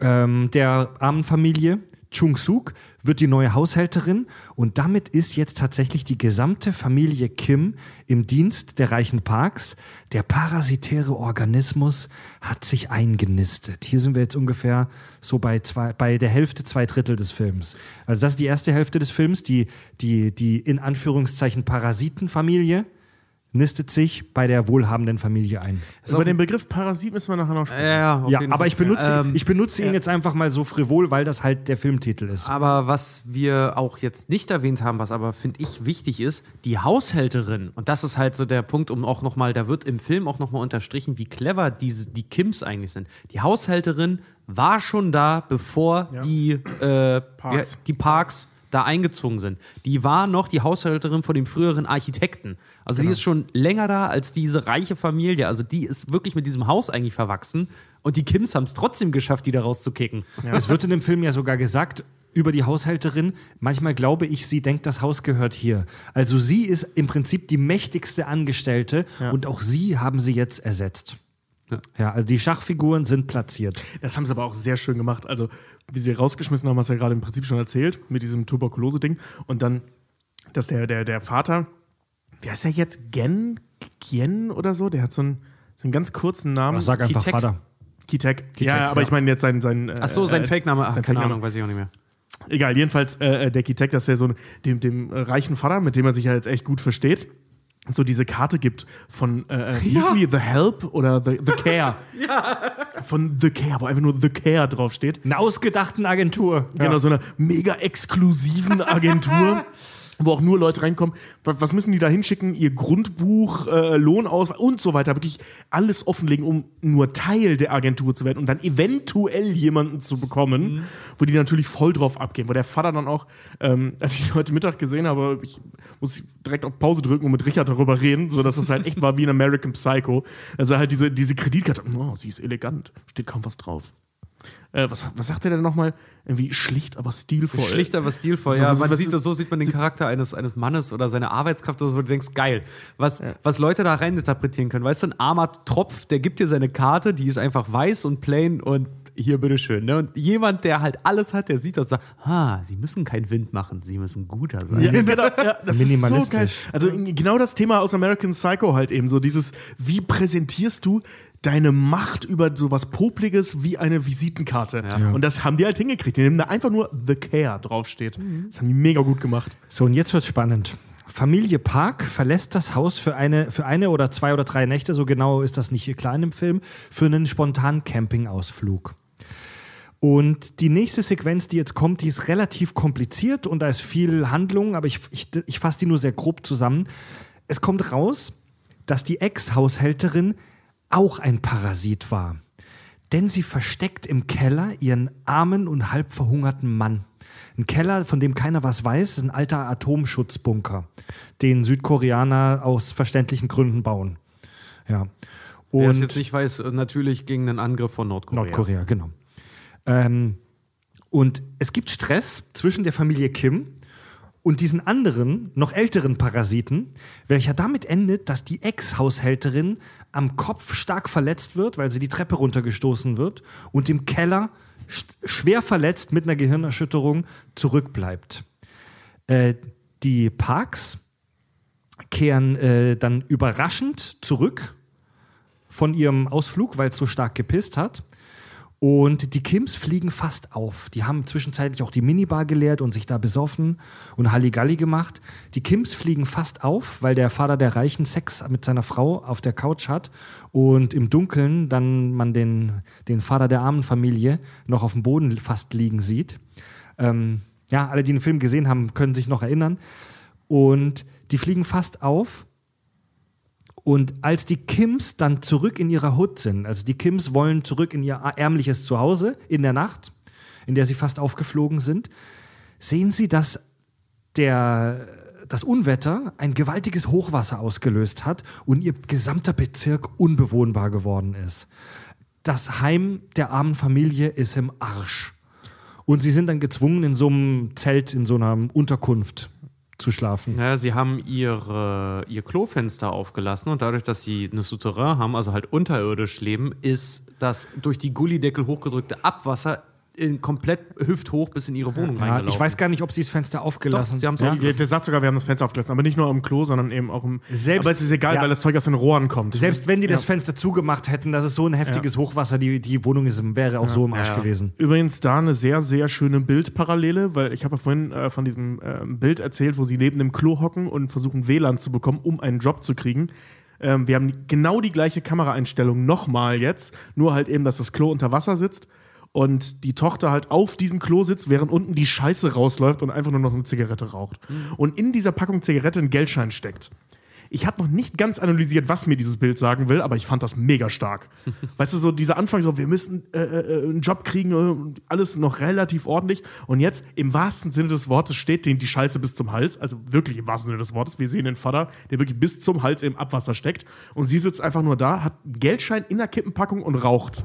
ähm, der armen Familie, Chung Suk, wird die neue Haushälterin und damit ist jetzt tatsächlich die gesamte Familie Kim im Dienst der reichen Parks. Der parasitäre Organismus hat sich eingenistet. Hier sind wir jetzt ungefähr so bei, zwei, bei der Hälfte, zwei Drittel des Films. Also das ist die erste Hälfte des Films, die, die, die in Anführungszeichen Parasitenfamilie nistet sich bei der wohlhabenden Familie ein. Über den Begriff Parasit müssen wir nachher noch sprechen. Ja, Ja, jeden aber ich benutze, Ähm, ich benutze ihn jetzt einfach mal so frivol, weil das halt der Filmtitel ist. Aber was wir auch jetzt nicht erwähnt haben, was aber finde ich wichtig ist, die Haushälterin und das ist halt so der Punkt, um auch noch mal, da wird im Film auch noch mal unterstrichen, wie clever diese die Kims eigentlich sind. Die Haushälterin war schon da, bevor die äh, Parks. ja, die Parks da eingezogen sind. Die war noch die Haushälterin von dem früheren Architekten. Also die ist schon länger da als diese reiche Familie. Also die ist wirklich mit diesem Haus eigentlich verwachsen. Und die Kims haben es trotzdem geschafft, die da rauszukicken. Es wird in dem Film ja sogar gesagt über die Haushälterin, manchmal glaube ich, sie denkt, das Haus gehört hier. Also sie ist im Prinzip die mächtigste Angestellte und auch sie haben sie jetzt ersetzt. Ja. also die Schachfiguren sind platziert. Das haben sie aber auch sehr schön gemacht. Also, wie sie rausgeschmissen haben, hast du ja gerade im Prinzip schon erzählt, mit diesem Tuberkulose-Ding. Und dann, dass der, der, der Vater, wie heißt er jetzt? Gen? Gien oder so? Der hat so einen, so einen ganz kurzen Namen. Ach, sag einfach Kitek? Vater. Kitek. Kitek, ja, aber ja. ich meine jetzt sein. sein Ach so, sein äh, Fake-Name. Ach, sein keine Fake-Name. Ahnung, weiß ich auch nicht mehr. Egal, jedenfalls äh, der Kitek, dass er so dem, dem reichen Vater, mit dem er sich ja jetzt echt gut versteht, so diese Karte gibt von, äh, äh, wie The Help oder The, the Care? ja. Von The Care, wo einfach nur The Care draufsteht. Eine ausgedachten Agentur. Genau, so einer mega exklusiven Agentur. Wo auch nur Leute reinkommen. Was müssen die da hinschicken? Ihr Grundbuch, äh, Lohnausweis und so weiter. Wirklich alles offenlegen, um nur Teil der Agentur zu werden und dann eventuell jemanden zu bekommen, wo die natürlich voll drauf abgehen. Wo der Vater dann auch, ähm, als ich ihn heute Mittag gesehen habe, ich muss direkt auf Pause drücken und mit Richard darüber reden, sodass das halt echt war wie in American Psycho. Also halt diese, diese Kreditkarte, oh, sie ist elegant, steht kaum was drauf. Äh, was, was sagt er denn nochmal? Irgendwie schlicht, aber stilvoll. Schlicht, aber stilvoll. So, ja, was- man was sieht das, so sieht man den Charakter eines, eines Mannes oder seine Arbeitskraft, oder so, wo du denkst, geil. Was, was Leute da reininterpretieren können. Weißt du, ein armer Tropf, der gibt dir seine Karte, die ist einfach weiß und plain und hier, bitteschön. Ne? Und jemand, der halt alles hat, der sieht das und sagt, ah, sie müssen keinen Wind machen, sie müssen guter sein. Ja, genau, ja, das ist so Minimalistisch. Also genau das Thema aus American Psycho halt eben so dieses, wie präsentierst du deine Macht über sowas Popliges wie eine Visitenkarte? Und das haben die halt hingekriegt. Die nehmen da einfach nur The Care draufsteht. Das haben die mega gut gemacht. So, und jetzt wird's spannend. Familie Park verlässt das Haus für eine, für eine oder zwei oder drei Nächte, so genau ist das nicht klar in dem Film, für einen spontanen Campingausflug. Und die nächste Sequenz, die jetzt kommt, die ist relativ kompliziert und da ist viel Handlung, aber ich, ich, ich fasse die nur sehr grob zusammen. Es kommt raus, dass die Ex-Haushälterin auch ein Parasit war. Denn sie versteckt im Keller ihren armen und halb verhungerten Mann. Ein Keller, von dem keiner was weiß, ist ein alter Atomschutzbunker, den Südkoreaner aus verständlichen Gründen bauen. Ja. Und Wer es jetzt nicht weiß, natürlich gegen einen Angriff von Nordkorea. Nordkorea, genau. Ähm, und es gibt Stress zwischen der Familie Kim und diesen anderen, noch älteren Parasiten, welcher damit endet, dass die Ex-Haushälterin am Kopf stark verletzt wird, weil sie die Treppe runtergestoßen wird und im Keller schwer verletzt mit einer Gehirnerschütterung zurückbleibt. Äh, die Parks kehren äh, dann überraschend zurück von ihrem Ausflug, weil es so stark gepisst hat. Und die Kims fliegen fast auf. Die haben zwischenzeitlich auch die Minibar geleert und sich da besoffen und Halligalli gemacht. Die Kims fliegen fast auf, weil der Vater der Reichen Sex mit seiner Frau auf der Couch hat und im Dunkeln dann man den, den Vater der armen Familie noch auf dem Boden fast liegen sieht. Ähm, ja, alle, die den Film gesehen haben, können sich noch erinnern. Und die fliegen fast auf und als die Kims dann zurück in ihrer Hut sind, also die Kims wollen zurück in ihr ärmliches Zuhause in der Nacht, in der sie fast aufgeflogen sind, sehen sie, dass der, das Unwetter ein gewaltiges Hochwasser ausgelöst hat und ihr gesamter Bezirk unbewohnbar geworden ist. Das Heim der armen Familie ist im Arsch. Und sie sind dann gezwungen, in so einem Zelt, in so einer Unterkunft zu schlafen. Naja, sie haben ihre, ihr Klofenster aufgelassen und dadurch, dass sie eine Souterrain haben, also halt unterirdisch leben, ist das durch die Gullideckel hochgedrückte Abwasser in, komplett hüfthoch bis in ihre Wohnung ja, reingelaufen. Ich weiß gar nicht, ob sie das Fenster aufgelassen haben. Sie haben ja? Der sagt sogar, wir haben das Fenster aufgelassen, aber nicht nur im Klo, sondern eben auch im. Selbst, aber es ist egal, ja. weil das Zeug aus den Rohren kommt. Selbst wenn die das Fenster zugemacht hätten, das ist so ein heftiges Hochwasser, die, die Wohnung ist, wäre auch so im Arsch gewesen. Übrigens da eine sehr, sehr schöne Bildparallele, weil ich habe ja vorhin äh, von diesem äh, Bild erzählt, wo sie neben dem Klo hocken und versuchen WLAN zu bekommen, um einen Job zu kriegen. Ähm, wir haben genau die gleiche Kameraeinstellung nochmal jetzt, nur halt eben, dass das Klo unter Wasser sitzt und die Tochter halt auf diesem Klo sitzt, während unten die Scheiße rausläuft und einfach nur noch eine Zigarette raucht. Mhm. Und in dieser Packung Zigarette ein Geldschein steckt. Ich habe noch nicht ganz analysiert, was mir dieses Bild sagen will, aber ich fand das mega stark. weißt du, so dieser Anfang, so wir müssen äh, äh, einen Job kriegen, äh, alles noch relativ ordentlich. Und jetzt im wahrsten Sinne des Wortes steht denen die Scheiße bis zum Hals, also wirklich im wahrsten Sinne des Wortes. Wir sehen den Vater, der wirklich bis zum Hals im Abwasser steckt. Und sie sitzt einfach nur da, hat einen Geldschein in der Kippenpackung und raucht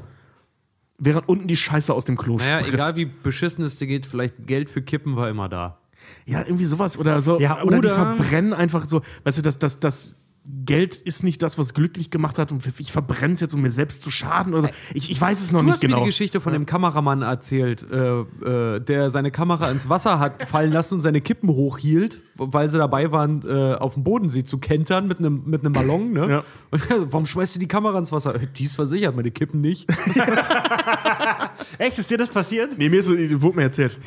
während unten die Scheiße aus dem Klo naja, spritzt. egal wie beschissen es dir geht, vielleicht Geld für Kippen war immer da. Ja, irgendwie sowas. Oder so. Ja, oder, oder die verbrennen einfach so. Weißt du, das, das, das Geld ist nicht das, was glücklich gemacht hat und ich verbrenne es jetzt, um mir selbst zu schaden oder so. Ich, ich weiß es noch du nicht genau. Du hast mir die Geschichte von dem Kameramann erzählt, äh, äh, der seine Kamera ins Wasser hat fallen lassen und seine Kippen hochhielt, weil sie dabei waren, äh, auf dem Bodensee zu kentern mit einem mit Ballon. Ne? Ja. Und, warum schmeißt du die Kamera ins Wasser? Die ist versichert, meine Kippen nicht. Echt? Ist dir das passiert? Nee, mir ist, wurde mir erzählt.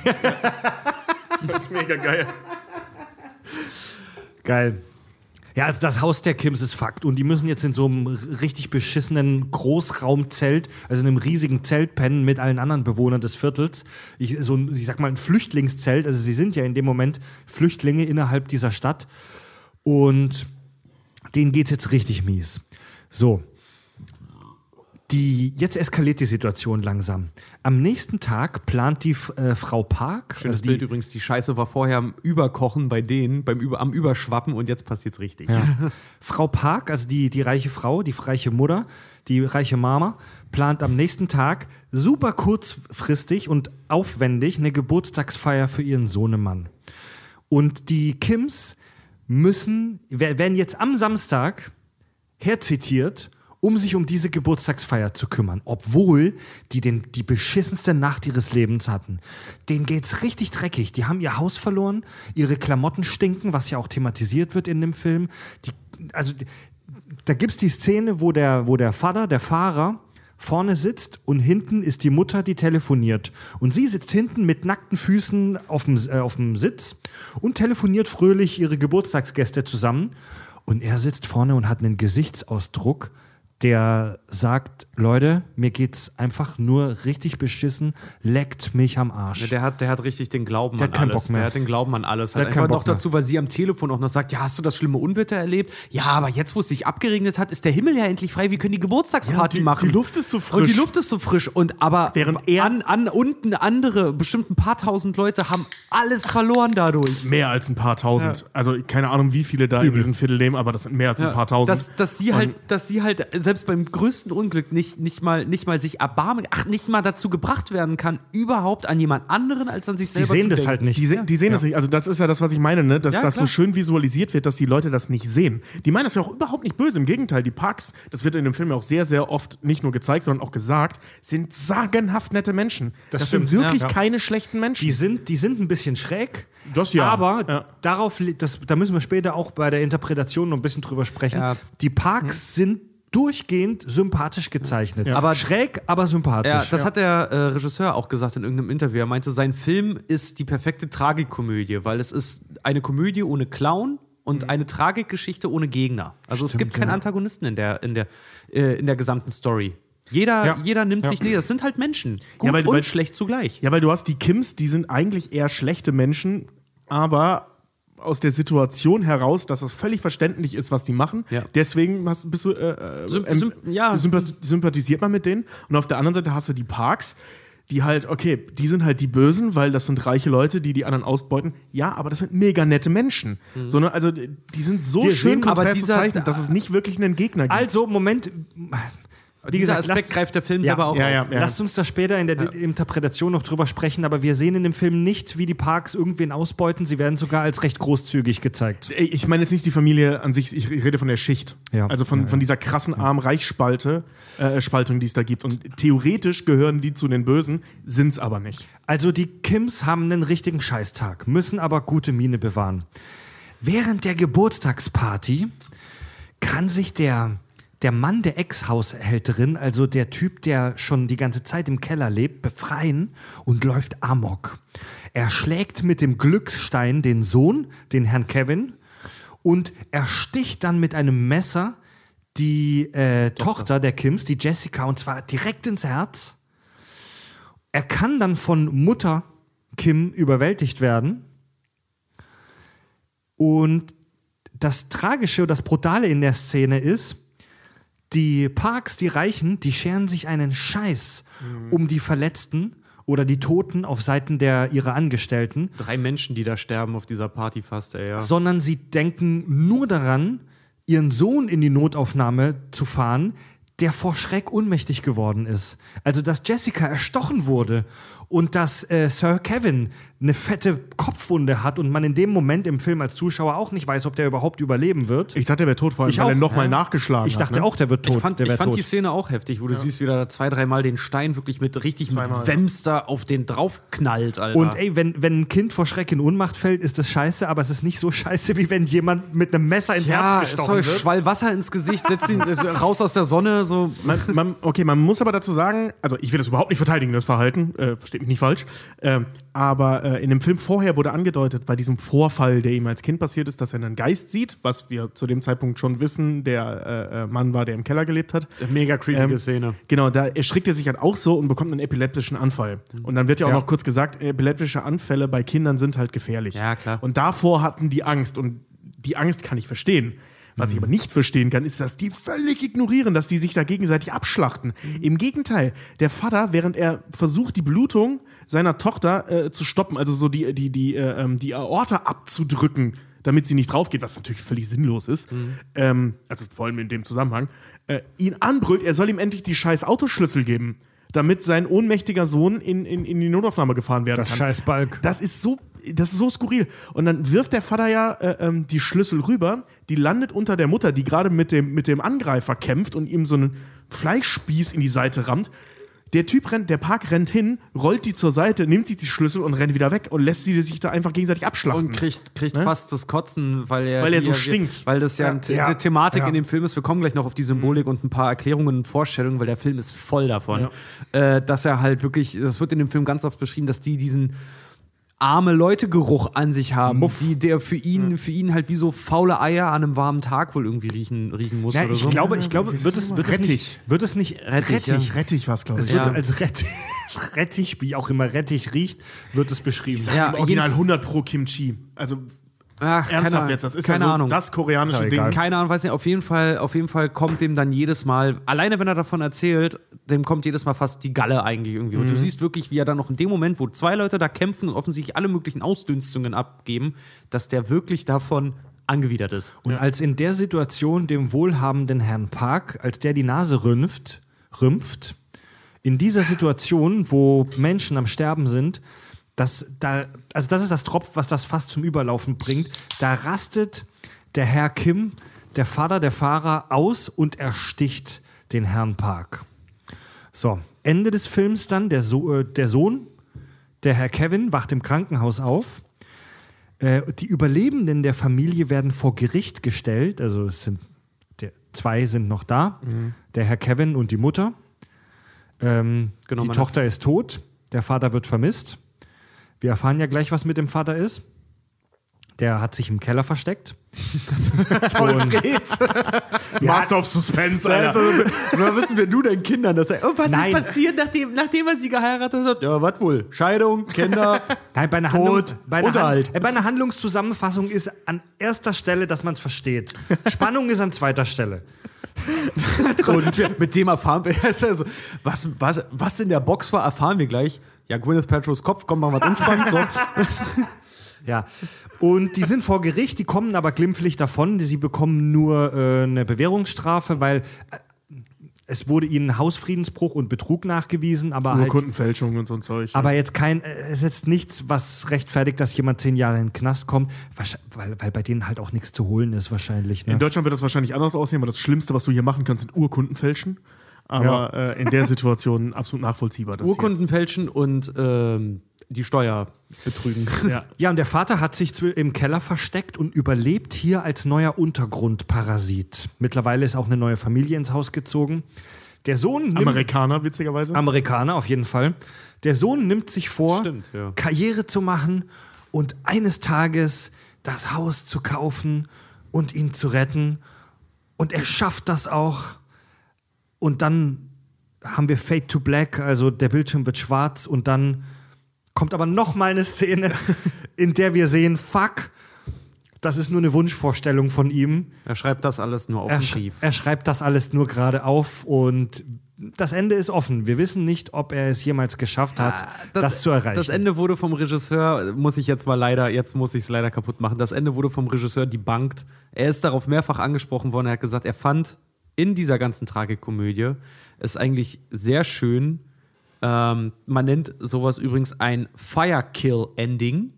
Mega geil. Geil. Ja, also das Haus der Kims ist Fakt. Und die müssen jetzt in so einem richtig beschissenen Großraumzelt, also in einem riesigen Zelt pennen mit allen anderen Bewohnern des Viertels. Ich, so ich sag mal, ein Flüchtlingszelt. Also sie sind ja in dem Moment Flüchtlinge innerhalb dieser Stadt. Und denen geht's jetzt richtig mies. So, die, jetzt eskaliert die Situation langsam. Am nächsten Tag plant die äh, Frau Park. Schönes also Bild übrigens, die Scheiße war vorher am Überkochen bei denen, beim Über, am Überschwappen und jetzt passiert's richtig. Ja. Frau Park, also die, die reiche Frau, die reiche Mutter, die reiche Mama, plant am nächsten Tag super kurzfristig und aufwendig eine Geburtstagsfeier für ihren Sohnemann. Und die Kims müssen, werden jetzt am Samstag herzitiert um sich um diese Geburtstagsfeier zu kümmern, obwohl die den, die beschissenste Nacht ihres Lebens hatten. Denen geht's richtig dreckig. Die haben ihr Haus verloren, ihre Klamotten stinken, was ja auch thematisiert wird in dem Film. Die, also, da gibt's die Szene, wo der, wo der Vater, der Fahrer, vorne sitzt und hinten ist die Mutter, die telefoniert. Und sie sitzt hinten mit nackten Füßen auf dem, äh, auf dem Sitz und telefoniert fröhlich ihre Geburtstagsgäste zusammen. Und er sitzt vorne und hat einen Gesichtsausdruck, der sagt, Leute, mir geht's einfach nur richtig beschissen, leckt mich am Arsch. Ja, der, hat, der hat richtig den Glauben Der an hat keinen alles. Bock mehr. Der hat den Glauben an alles. Der Hat einfach noch mehr. dazu, weil sie am Telefon auch noch sagt, ja, hast du das schlimme Unwetter erlebt? Ja, aber jetzt, wo es sich abgeregnet hat, ist der Himmel ja endlich frei. Wir können die Geburtstagsparty Ja, die- machen. die Luft ist so Und frisch. die Luft ist so frisch. Und aber Während er- an, an unten andere, bestimmt ein paar tausend Leute haben alles verloren dadurch. Mehr als ein paar tausend. Also keine Ahnung, wie viele da in diesem Viertel leben, aber das sind mehr als ein paar tausend. Dass, dass sie halt, dass sie halt selbst beim größten Unglück nicht, nicht, mal, nicht mal sich erbarmen, ach, nicht mal dazu gebracht werden kann, überhaupt an jemand anderen als an sich die selber sehen zu das denken. halt nicht. Die, se die sehen das nicht. Also, das ist ja das, was ich meine, ne? dass Ja, das so schön visualisiert wird, dass die Leute das nicht sehen. Die meinen das ja auch überhaupt nicht böse. Im Gegenteil, die Parks, das wird in dem Film ja auch sehr, sehr oft nicht nur gezeigt, sondern auch gesagt, sind sagenhaft nette Menschen. Das, sind stimmt, wirklich ja. keine schlechten Menschen. Die sind, die sind ein bisschen schräg. Das ja. Aber Ja. darauf, das, da müssen wir später auch bei der Interpretation noch ein bisschen drüber sprechen. Ja. Die Parks sind durchgehend sympathisch gezeichnet. Aber- schräg, aber sympathisch. Ja, das hat der äh, Regisseur auch gesagt in irgendeinem Interview. Er meinte, sein Film ist die perfekte Tragikomödie, weil es ist eine Komödie ohne Clown und eine Tragikgeschichte ohne Gegner. Also es gibt keinen Antagonisten in der, in der, äh, in der gesamten Story. Jeder, Ja. jeder nimmt sich nicht. Das sind halt Menschen. Gut Ja, weil- und weil- schlecht zugleich. Ja, weil du hast die Kims, die sind eigentlich eher schlechte Menschen, aber aus der Situation heraus, dass es völlig verständlich ist, was die machen. Ja. Deswegen hast, bist du, äh, äh, Symp- ähm, ja. sympath- sympathisiert man mit denen. Und auf der anderen Seite hast du die Parks, die halt, okay, die sind halt die Bösen, weil das sind reiche Leute, die die anderen ausbeuten. Ja, aber das sind mega nette Menschen. So, ne, also die sind so Wir schön konträr dieser- gezeichnet, dass es nicht wirklich einen Gegner gibt. Also, Moment. Wie Dieser gesagt, Aspekt greift der Film Ja, selber auch ja, ja, auf. ja. Lasst uns da später in der Interpretation noch drüber sprechen, aber wir sehen in dem Film nicht, wie die Parks irgendwen ausbeuten. Sie werden sogar als recht großzügig gezeigt. Ich meine jetzt nicht die Familie an sich, ich rede von der Schicht. Also von, von dieser krassen Arm-Reich-Spalte, äh, Spaltung, die es da gibt. Und theoretisch gehören die zu den Bösen, sind es aber nicht. Also die Kims haben einen richtigen Scheißtag, müssen aber gute Miene bewahren. Während der Geburtstagsparty kann sich der, der Mann der Ex-Haushälterin, also der Typ, der schon die ganze Zeit im Keller lebt, befreien und läuft amok. Er schlägt mit dem Glücksstein den Sohn, den Herrn Kevin, und er sticht dann mit einem Messer die äh, Tochter der Kims, die Jessica, und zwar direkt ins Herz. Er kann dann von Mutter Kim überwältigt werden. Und das Tragische und das Brutale in der Szene ist, die Parks, die Reichen, die scheren sich einen Scheiß um die Verletzten oder die Toten auf Seiten der ihrer Angestellten, Drei Menschen, die da sterben auf dieser Party fast, ey, ja. sondern sie denken nur daran, ihren Sohn in die Notaufnahme zu fahren, der vor Schreck ohnmächtig geworden ist. Also, dass Jessica erstochen wurde und dass äh, Sir Kevin eine fette Kopfwunde hat und man in dem Moment im Film als Zuschauer auch nicht weiß, ob der überhaupt überleben wird. Ich dachte, der wäre tot, vor allem, Ich weil auch, er nochmal ja. nachgeschlagen Ich dachte hat. ne? auch, der wird tot. Ich fand, der ich fand tot. die Szene auch heftig, wo du siehst, wie da zwei, dreimal den Stein wirklich mit richtig Zweimal, mit ja. Wemster auf den draufknallt, Alter. Und ey, wenn, wenn ein Kind vor Schreck in Ohnmacht fällt, ist das scheiße, aber es ist nicht so scheiße, wie wenn jemand mit einem Messer ins ja, Herz es gestochen soll wird. Schwall Wasser ins Gesicht, setzt ihn raus aus der Sonne, so. Man, man, okay, man muss aber dazu sagen, also ich will das überhaupt nicht verteidigen, das Verhalten, äh, versteht mich nicht falsch, ähm, aber äh, in dem Film vorher wurde angedeutet, bei diesem Vorfall, der ihm als Kind passiert ist, dass er einen Geist sieht, was wir zu dem Zeitpunkt schon wissen, der äh, äh, Mann war, der im Keller gelebt hat. Mega creepige Ähm, Szene. Genau, da erschrickt er sich halt auch so und bekommt einen epileptischen Anfall. Und dann wird ja auch Ja. noch kurz gesagt, epileptische Anfälle bei Kindern sind halt gefährlich. Ja, klar. Und davor hatten die Angst und die Angst kann ich verstehen. Was ich aber nicht verstehen kann, ist, dass die völlig ignorieren, dass die sich da gegenseitig abschlachten. Im Gegenteil, der Vater, während er versucht, die Blutung seiner Tochter äh, zu stoppen, also so die, die, die, äh, ähm, die Aorta abzudrücken, damit sie nicht drauf geht, was natürlich völlig sinnlos ist, ähm, also vor allem in dem Zusammenhang, äh, ihn anbrüllt, er soll ihm endlich die scheiß Autoschlüssel geben, damit sein ohnmächtiger Sohn in, in, in die Notaufnahme gefahren werden Das kann. scheiß Balk. Das ist so, das ist so skurril. Und dann wirft der Vater ja äh, ähm, die Schlüssel rüber, die landet unter der Mutter, die gerade mit dem, mit dem Angreifer kämpft und ihm so einen Fleischspieß in die Seite rammt. Der Typ rennt, der Park rennt hin, rollt die zur Seite, nimmt sich die Schlüssel und rennt wieder weg und lässt sie sich da einfach gegenseitig abschlachten. Und kriegt, kriegt Ne? fast das Kotzen, weil er, Weil er so wie stinkt. Weil das ja, eine Ja. Thematik Ja. in dem Film ist. Wir kommen gleich noch auf die Symbolik und ein paar Erklärungen und Vorstellungen, weil der Film ist voll davon. Äh, dass er halt wirklich, das wird in dem Film ganz oft beschrieben, dass die diesen arme Leute-Geruch an sich haben, die der für ihn, für ihn halt wie so faule Eier an einem warmen Tag wohl irgendwie riechen, riechen muss Ja, oder ich so. glaube, ich glaube, wird es, wird es Rettich. nicht, wird es nicht Rettich, ja. Rettich was, glaube Es ich. wird Ja. als Rettich, Rettich, wie auch immer Rettich riecht, wird es beschrieben. Ja, Im Original jeden- 100 pro Kimchi. Also Ach, ernsthaft keine, jetzt, das ist keine ja so Ahnung. das koreanische ja Ding. Keine Ahnung, weiß nicht. Auf jeden Fall, auf jeden Fall kommt dem dann jedes Mal, alleine wenn er davon erzählt, dem kommt jedes Mal fast die Galle eigentlich irgendwie. Und du Mhm. siehst wirklich, wie er dann noch in dem Moment, wo zwei Leute da kämpfen und offensichtlich alle möglichen Ausdünstungen abgeben, dass der wirklich davon angewidert ist. Und als in der Situation dem wohlhabenden Herrn Park, als der die Nase rümpft, rümpft, in dieser Situation, wo Menschen am Sterben sind, das, da, also das ist das Tropf, was das fast zum Überlaufen bringt. Da rastet der Herr Kim, der Vater der Fahrer, aus und ersticht den Herrn Park. So, Ende des Films dann, der, so äh, der Sohn, der Herr Kevin, wacht im Krankenhaus auf. Äh, die Überlebenden der Familie werden vor Gericht gestellt. Also es sind der, zwei sind noch da, der Herr Kevin und die Mutter. Ähm, Genau, die Tochter ist tot, der Vater wird vermisst. Wir erfahren ja gleich, was mit dem Vater ist. Der hat sich im Keller versteckt. Master of Suspense, Alter. Und dann wissen wir, du deinen Kindern, dass er, oh, was Nein. ist passiert, nachdem, nachdem er sie geheiratet hat? Ja, was wohl? Scheidung, Kinder. Nein, bei einer, Tod, Handlung, bei, einer Unterhalt. Hand, äh, bei einer Handlungszusammenfassung ist an erster Stelle, dass man es versteht. Spannung ist an zweiter Stelle. Und mit dem erfahren wir, also, was, was, was in der Box war, erfahren wir gleich. Ja, Gwyneth Paltrow's Kopf, kommt mal was unspannend. So. Ja. Und die sind vor Gericht, die kommen aber glimpflich davon. Sie bekommen nur äh, eine Bewährungsstrafe, weil äh, es wurde ihnen Hausfriedensbruch und Betrug nachgewiesen, aber halt, Urkundenfälschung und so ein Zeug. aber jetzt kein, äh, es ist jetzt nichts, was rechtfertigt, dass jemand zehn Jahre in den Knast kommt, weil, weil bei denen halt auch nichts zu holen ist wahrscheinlich. Ne? In Deutschland wird das wahrscheinlich anders aussehen, weil das Schlimmste, was du hier machen kannst, sind Urkunden fälschen. Aber äh, in der Situation absolut nachvollziehbar. dass Urkunden fälschen und ähm, die Steuer betrügen. Ja. Ja, und der Vater hat sich im Keller versteckt und überlebt hier als neuer Untergrundparasit. Mittlerweile ist auch eine neue Familie ins Haus gezogen. Der Sohn nimmt, Amerikaner, witzigerweise. Amerikaner auf jeden Fall. Der Sohn nimmt sich vor, Stimmt, ja. Karriere zu machen und eines Tages das Haus zu kaufen und ihn zu retten. Und er schafft das auch. Und dann haben wir Fade to Black, also der Bildschirm wird schwarz und dann kommt aber noch mal eine Szene, in der wir sehen, fuck, das ist nur eine Wunschvorstellung von ihm. Er schreibt das alles nur auf Er, sch er schreibt das alles nur gerade auf und das Ende ist offen. Wir wissen nicht, ob er es jemals geschafft hat, das, zu erreichen. Das Ende wurde vom Regisseur, muss ich jetzt mal leider, jetzt muss ich es leider kaputt machen. Das Ende wurde vom Regisseur debunked. Er ist darauf mehrfach angesprochen worden. Er hat gesagt, er fand in dieser ganzen Tragikomödie es eigentlich sehr schön. Ähm, man nennt sowas übrigens ein Firekill-Ending.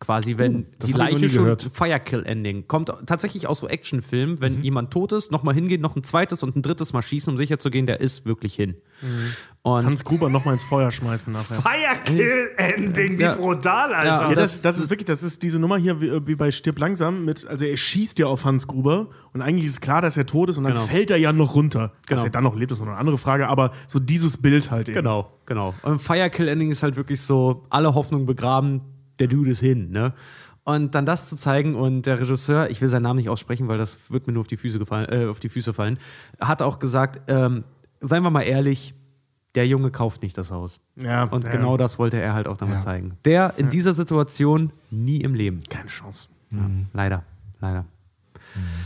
Quasi, wenn Oh, das die Leiche schon gehört. Firekill-Ending. Kommt tatsächlich aus so Actionfilmen, Mhm. wenn jemand tot ist, nochmal hingehen, noch ein zweites und ein drittes Mal schießen, um sicher zu gehen, der ist wirklich hin. Mhm. Und Hans Gruber nochmal ins Feuer schmeißen nachher. Firekill-Ending, wie Ja. brutal, Alter. Ja, Ja, das, das ist wirklich, das ist diese Nummer hier wie, wie bei Stirb langsam mit, also er schießt ja auf Hans Gruber und eigentlich ist klar, dass er tot ist und dann Genau. fällt er ja noch runter. Dass Genau. er dann noch lebt, ist noch eine andere Frage, aber so dieses Bild halt eben. Genau, genau. Und Firekill-Ending ist halt wirklich so, alle Hoffnung begraben, der Dude ist hin, ne? Und dann das zu zeigen und der Regisseur, ich will seinen Namen nicht aussprechen, weil das wird mir nur auf die Füße, gefallen, äh, auf die Füße fallen, hat auch gesagt, ähm, seien wir mal ehrlich, der Junge kauft nicht das Haus. Ja, Und ja. genau das wollte er halt auch damit Ja. zeigen. Der in dieser Situation nie im Leben. Keine Chance. Leider, leider.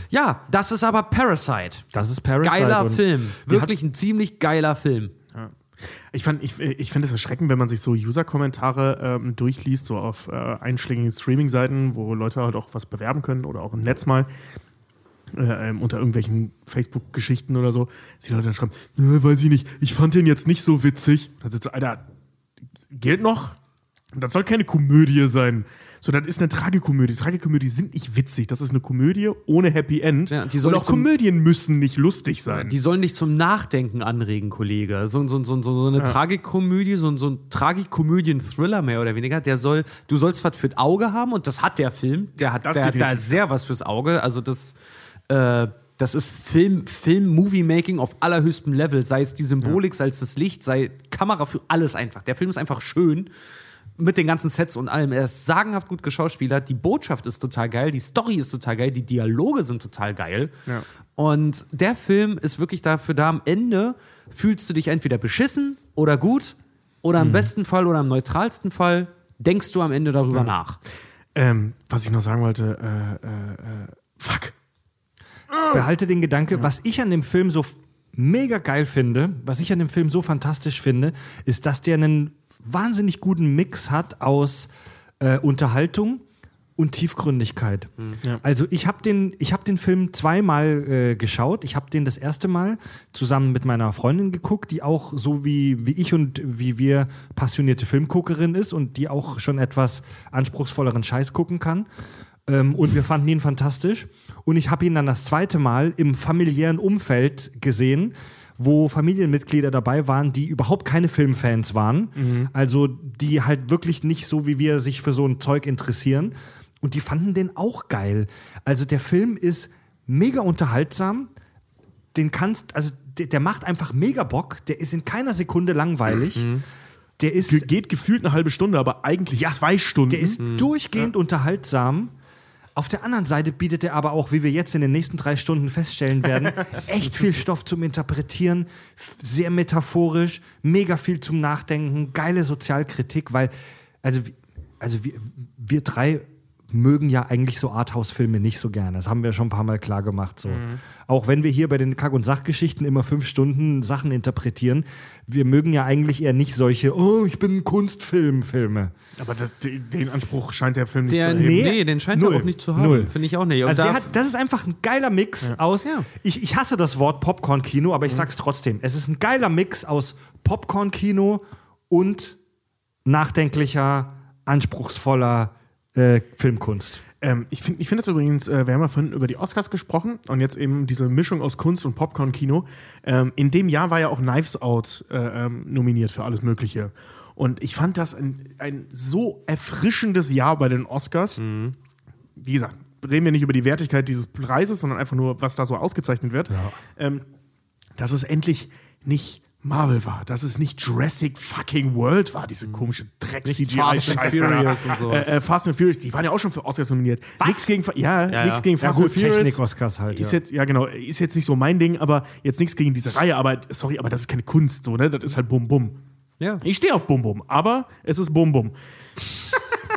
Ja, das ist aber Parasite. Das ist Parasite. Geiler Film. wir Wirklich ein ziemlich geiler Film. Ich, ich, ich finde es erschreckend, wenn man sich so User-Kommentare ähm, durchliest, so auf äh, einschlägigen Streaming-Seiten, wo Leute halt auch was bewerben können oder auch im Netz mal. Äh, ähm, unter irgendwelchen Facebook-Geschichten oder so, dass die Leute dann schreiben, "Nö, weiß ich nicht, ich fand den jetzt nicht so witzig. Dann sitzt so, Alter, gilt noch? Das soll keine Komödie sein. So, das ist eine Tragikomödie. Tragikomödie sind nicht witzig. Das ist eine Komödie ohne Happy End. Ja, Und nicht auch zum- Komödien müssen nicht lustig sein. Die sollen dich zum Nachdenken anregen, Kollege. So, so, so, so, so eine Tragikomödie, so, so ein Tragikomödien-Thriller mehr oder weniger, der soll, du sollst was fürs Auge haben und das hat der Film. Der hat, Das der hat da sehr was fürs Auge. Also das, äh, das ist Film, Film, Movie-Making auf allerhöchstem Level. Sei es die Symbolik, sei es das Licht, sei Kamera für alles einfach. Der Film ist einfach schön. Mit den ganzen Sets und allem. Er ist sagenhaft gut geschauspielert. Die Botschaft ist total geil. Die Story ist total geil. Die Dialoge sind total geil. Ja. Und der Film ist wirklich dafür da, am Ende fühlst du dich entweder beschissen oder gut oder im besten Fall oder im neutralsten Fall denkst du am Ende darüber nach. ähm, was ich noch sagen wollte, äh, äh, äh, fuck. Behalte den Gedanke, was ich an dem Film so mega geil finde, was ich an dem Film so fantastisch finde, ist, dass der einen wahnsinnig guten Mix hat aus äh, Unterhaltung und Tiefgründigkeit. Ja. Also ich habe den, ich hab den Film zweimal äh, geschaut. Ich habe den das erste Mal zusammen mit meiner Freundin geguckt, die auch so wie, wie ich und wie wir passionierte Filmguckerin ist und die auch schon etwas anspruchsvolleren Scheiß gucken kann. Ähm, und wir fanden ihn fantastisch. Und ich habe ihn dann das zweite Mal im familiären Umfeld gesehen, wo Familienmitglieder dabei waren, die überhaupt keine Filmfans waren. Also die halt wirklich nicht so wie wir sich für so ein Zeug interessieren. Und die fanden den auch geil. Also der Film ist mega unterhaltsam. Den kannst, also der, der macht einfach mega Bock. Der ist in keiner Sekunde langweilig. Der ist Ge geht gefühlt eine halbe Stunde, aber eigentlich Ja, zwei Stunden. der ist durchgehend unterhaltsam. Auf der anderen Seite bietet er aber auch, wie wir jetzt in den nächsten drei Stunden feststellen werden, echt viel Stoff zum Interpretieren, sehr metaphorisch, mega viel zum Nachdenken, geile Sozialkritik, weil, also, also wir, wir drei mögen ja eigentlich so Arthouse-Filme nicht so gerne. Das haben wir schon ein paar Mal klar gemacht. So. Auch wenn wir hier bei den Kack- und Sachgeschichten immer fünf Stunden Sachen interpretieren, wir mögen ja eigentlich eher nicht solche, oh, ich bin ein Kunstfilm-Filme. aber das, de- den Anspruch scheint der Film nicht Der, zu erheben. nee, Nee, den scheint null. er auch nicht zu haben. Null. Finde ich auch nicht. Und Also der hat, das ist einfach ein geiler Mix aus. Ja. Ich, ich hasse das Wort Popcorn-Kino, aber ich sag's trotzdem. Es ist ein geiler Mix aus Popcorn-Kino und nachdenklicher, anspruchsvoller äh, Filmkunst. Ähm, ich finde ich find das übrigens, äh, wir haben ja vorhin über die Oscars gesprochen und jetzt eben diese Mischung aus Kunst und Popcorn-Kino. Ähm, in dem Jahr war ja auch Knives Out äh, ähm, nominiert für alles Mögliche. Und ich fand das ein, ein so erfrischendes Jahr bei den Oscars. Wie gesagt, reden wir nicht über die Wertigkeit dieses Preises, sondern einfach nur, was da so ausgezeichnet wird. Ähm, dass es endlich nicht Marvel war, dass es nicht Jurassic fucking World war, diese komische drecks Nicht cgi Fast and Furious und sowas. Äh, äh, Fast and Furious, die waren ja auch schon für Oscars nominiert. Nichts gegen, ja, Ja, ja. gegen Ja Fast gut, and Furious. Technik-Oscars halt. Ist ja. jetzt, ja genau, ist jetzt nicht so mein Ding, aber jetzt nichts gegen diese Reihe, aber sorry, aber das ist keine Kunst, so, ne? Das ist halt Bum Bum. ja. Ich stehe auf Bum Bum, aber es ist Bum Bum.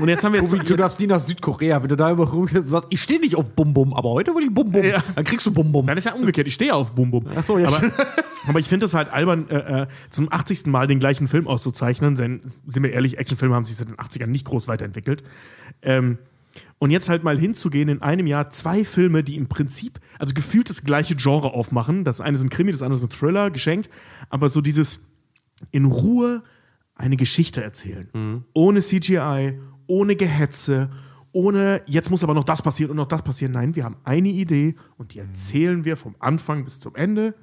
Und jetzt haben wir jetzt, Tobi, du darfst nie nach Südkorea, wenn du da über rumgehst und sagst, ich stehe nicht auf Bum Bum, aber heute will ich Bum Bum. Ja. Dann kriegst du Bum Bum. Das ist ja umgekehrt. Ich stehe auf Bum Bum. Ach so, ja, aber, aber ich finde es halt albern, äh, äh, zum 80. Mal den gleichen Film auszuzeichnen, denn, sind wir ehrlich, Actionfilme haben sich seit den 80ern nicht groß weiterentwickelt. Ähm, und jetzt halt mal hinzugehen, in einem Jahr zwei Filme, die im Prinzip, also gefühlt das gleiche Genre aufmachen. Das eine ist ein Krimi, das andere ist ein Thriller, geschenkt. Aber so dieses in Ruhe eine Geschichte erzählen. Mhm. Ohne CGI, ohne Gehetze, ohne jetzt muss aber noch das passieren und noch das passieren. Nein, wir haben eine Idee und die erzählen wir vom Anfang bis zum Ende.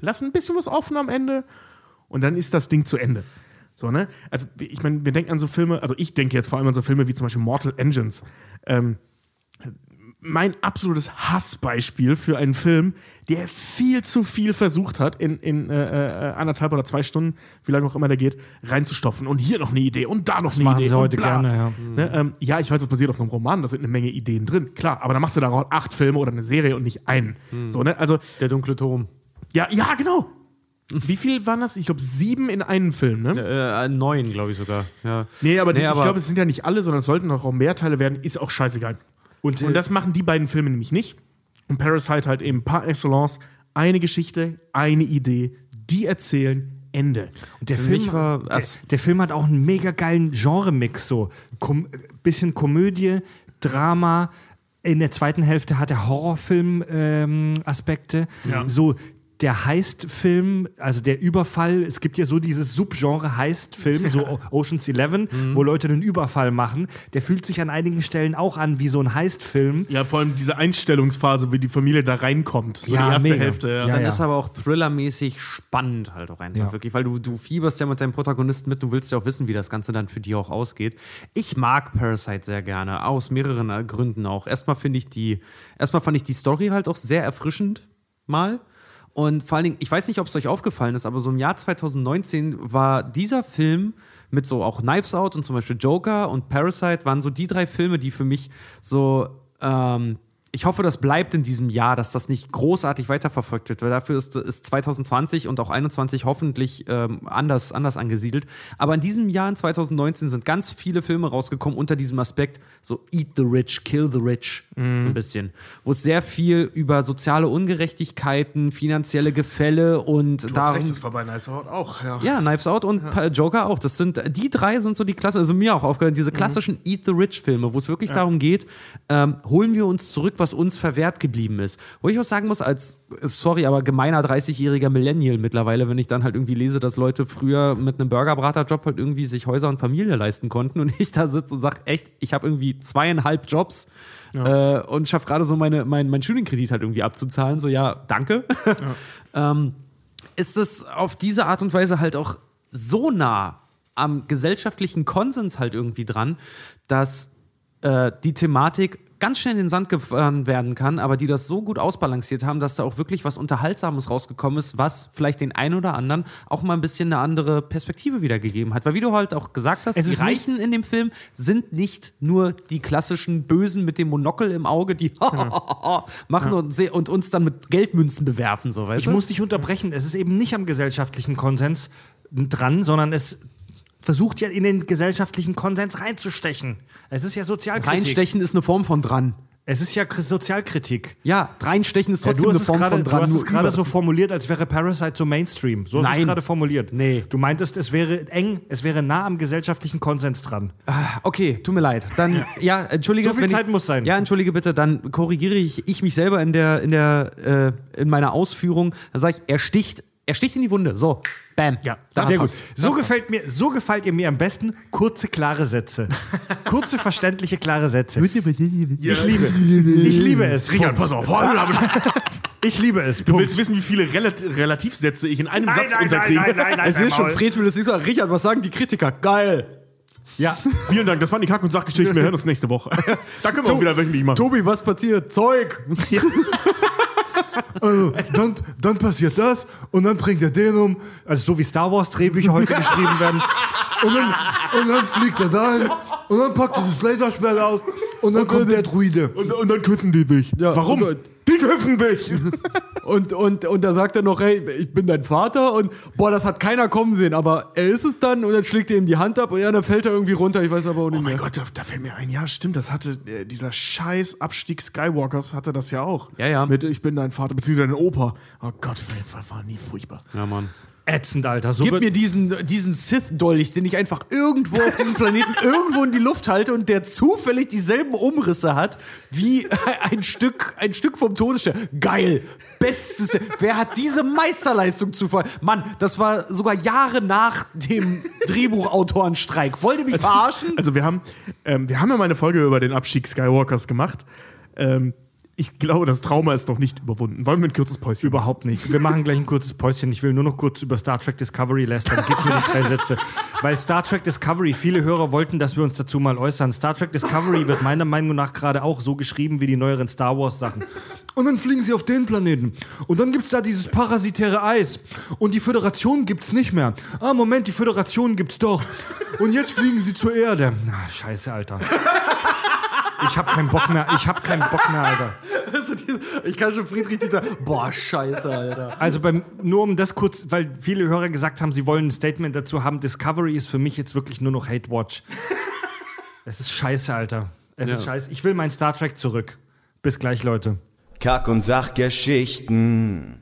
Lassen ein bisschen was offen am Ende und dann ist das Ding zu Ende. So, ne? Also, ich meine, wir denken an so Filme, also ich denke jetzt vor allem an so Filme wie zum Beispiel Mortal Engines. Ähm, mein absolutes Hassbeispiel für einen Film, der viel zu viel versucht hat, in, in äh, äh, anderthalb oder zwei Stunden, wie lange auch immer der geht, reinzustopfen. Und hier noch eine Idee und da noch eine machen Idee. sie heute bla. gerne, ja. Ne, ähm, ja, ich weiß, es basiert auf einem Roman, da sind eine Menge Ideen drin, klar. Aber dann machst du daraus acht Filme oder eine Serie und nicht einen. So, ne? Also, Der dunkle Turm. ja, ja, genau. Wie viel waren das? Ich glaube, sieben in einem Film, ne? Äh, neun, glaube ich sogar. Ja. Nee, aber, die, Nee, ich aber- glaube, es sind ja nicht alle, sondern es sollten noch auch mehr Teile werden. Ist auch scheißegal. Und, Und das machen die beiden Filme nämlich nicht. Und Parasite halt eben par excellence eine Geschichte, eine Idee, die erzählen, Ende. Der Für Film, war- der, der Film hat auch einen mega geilen Genre-Mix. So. Kom bisschen Komödie, Drama. In der zweiten Hälfte hat er Horrorfilm-Aspekte. Ja. So der Heist-Film, also der Überfall, es gibt ja so dieses Subgenre Heist-Film, so Ocean's Eleven, Mhm. wo Leute einen Überfall machen. Der fühlt sich an einigen Stellen auch an wie so ein Heist-Film. Ja, vor allem diese Einstellungsphase, wie die Familie da reinkommt. So Ja, die erste mega. Hälfte. Ja. Ja, dann ja. ist aber auch thrillermäßig spannend halt auch einfach Ja. wirklich, weil du, du fieberst ja mit deinem Protagonisten mit, du willst ja auch wissen, wie das Ganze dann für die auch ausgeht. Ich mag Parasite sehr gerne, aus mehreren Gründen auch. Erstmal finde ich die, erstmal fand ich die Story halt auch sehr erfrischend mal. Und vor allen Dingen, ich weiß nicht, ob es euch aufgefallen ist, aber so im Jahr 2019 war dieser Film mit so auch Knives Out und zum Beispiel Joker und Parasite waren so die drei Filme, die für mich so ähm, ich hoffe, das bleibt in diesem Jahr, dass das nicht großartig weiterverfolgt wird, weil dafür ist, ist 2020 und auch 2021 hoffentlich ähm, anders, anders angesiedelt. Aber in diesem Jahr, in 2019, sind ganz viele Filme rausgekommen unter diesem Aspekt, so Eat the Rich, Kill the Rich, so ein bisschen. Wo es sehr viel über soziale Ungerechtigkeiten, finanzielle Gefälle und Du darum. recht, das war bei Nice Out auch. Ja. Ja, Knives Out und Pa- Joker auch. Das sind die drei sind so die Klasse, also mir auch aufgehört, diese klassischen Eat the Rich Filme, wo es wirklich darum geht, ähm, holen wir uns zurück, was uns verwehrt geblieben ist. Wo ich auch sagen muss, als sorry, aber gemeiner 30-jähriger Millennial mittlerweile, wenn ich dann halt irgendwie lese, dass Leute früher mit einem Burgerbraterjob halt irgendwie sich Häuser und Familie leisten konnten und ich da sitze und sage, echt, ich habe irgendwie zweieinhalb Jobs. Äh, und schaffe gerade so meine, mein, mein Studienkredit halt irgendwie abzuzahlen. So, ja, danke. ähm, ist es auf diese Art und Weise halt auch so nah am gesellschaftlichen Konsens halt irgendwie dran, dass äh, die Thematik ganz schnell in den Sand gefahren werden kann, aber die das so gut ausbalanciert haben, dass da auch wirklich was Unterhaltsames rausgekommen ist, was vielleicht den einen oder anderen auch mal ein bisschen eine andere Perspektive wiedergegeben hat. Weil wie du halt auch gesagt hast, Es die Reichen in dem Film sind nicht nur die klassischen Bösen mit dem Monokel im Auge, die machen und, se- und uns dann mit Geldmünzen bewerfen, so weißt Ich du? muss dich unterbrechen. Es ist eben nicht am gesellschaftlichen Konsens dran, sondern es versucht ja in den gesellschaftlichen Konsens reinzustechen. Es ist ja Sozialkritik. Reinstechen ist eine Form von dran. Es ist ja Kri- Sozialkritik. Ja, reinstechen ist Ja, trotzdem du hast eine Form gerade, von du dran. hast nur es gerade so formuliert, als wäre Parasite so Mainstream. So hast du Nein. es gerade formuliert. Nee. Du meintest, es wäre eng, es wäre nah am gesellschaftlichen Konsens dran. Okay, tut mir leid. Dann, ja, entschuldige. So viel wenn Zeit ich, muss sein. Ja, entschuldige bitte, dann korrigiere ich, ich mich selber in der, in der, äh, in meiner Ausführung. Dann sage ich, er sticht, er sticht in die Wunde. So, bam. Ja, da Sehr gut. So gefällt mir, so gefällt ihr mir am besten kurze, klare Sätze. kurze, verständliche, klare Sätze. Ich liebe, ich liebe es. Richard, pass auf. Du Ich liebe es. Punkt. willst wissen, wie viele Relat Relativsätze ich in einem Nein, Satz nein, unterkriege? nein, nein, nein, nein, Es ist schon. Fred will es nicht sagen. Richard, was sagen die Kritiker? Geil. Ja, Vielen Dank, das waren die Kack- und Sachgeschichten. Wir hören uns nächste Woche. Da können wir auch wieder wöchentlich machen. Tobi, was passiert? Zeug. also, dann, dann passiert das und dann bringt er den um. Also so wie Star Wars Drehbücher heute geschrieben werden. Und dann, und dann fliegt er dahin und dann packt er das Laserschwert aus und dann kommt der Druide. Und, und dann küssen die dich. Ja, Warum? und- die küssen dich. Und, und, und da sagt er noch, hey, ich bin dein Vater und boah, das hat keiner kommen sehen, aber er ist es dann und dann schlägt er ihm die Hand ab und ja, dann fällt er irgendwie runter, ich weiß aber auch nicht Oh mein mehr. Gott, da, da fällt mir ein, ja, stimmt, das hatte äh, dieser scheiß Abstieg Skywalkers hatte das ja auch. Ja, ja. Mit Ich bin dein Vater, beziehungsweise dein Opa. Oh Gott, war, war nie furchtbar. Ja, Mann. Ätzend, Alter. So Gib mir diesen, diesen Sith-Dolch, den ich einfach irgendwo auf diesem Planeten irgendwo in die Luft halte und der zufällig dieselben Umrisse hat wie ein Stück, ein Stück vom Todesstern. Geil! Bestes. Wer hat diese Meisterleistung zuvor? Mann, das war sogar Jahre nach dem Drehbuchautorenstreik. Wollt ihr mich verarschen? Also wir haben, ähm, wir haben ja mal eine Folge über den Abstieg Skywalkers gemacht. Ähm, ich glaube, das Trauma ist noch nicht überwunden. Wollen wir ein kurzes Päuschen? Überhaupt nicht. Wir machen gleich ein kurzes Päuschen. Ich will nur noch kurz über Star Trek Discovery lästern. Gib mir die drei Sätze. Weil Star Trek Discovery, viele Hörer wollten, dass wir uns dazu mal äußern. Star Trek Discovery wird meiner Meinung nach gerade auch so geschrieben wie die neueren Star Wars Sachen. Und dann fliegen sie auf den Planeten. Und dann gibt's da dieses parasitäre Eis. Und die Föderation gibt's nicht mehr. Ah, Moment, die Föderation gibt's doch. Und jetzt fliegen sie zur Erde. Na, scheiße, Alter. Ich hab keinen Bock mehr. Ich hab keinen Bock mehr, Alter. Also ich kann schon Friedrich Dieter. Boah, scheiße, Alter. Also beim, nur um das kurz, weil viele Hörer gesagt haben, sie wollen ein Statement dazu haben, Discovery ist für mich jetzt wirklich nur noch Hate Watch. es ist scheiße, Alter. Es ist scheiße. Ich will mein Star Trek zurück. Bis gleich, Leute. Kack- und Sachgeschichten.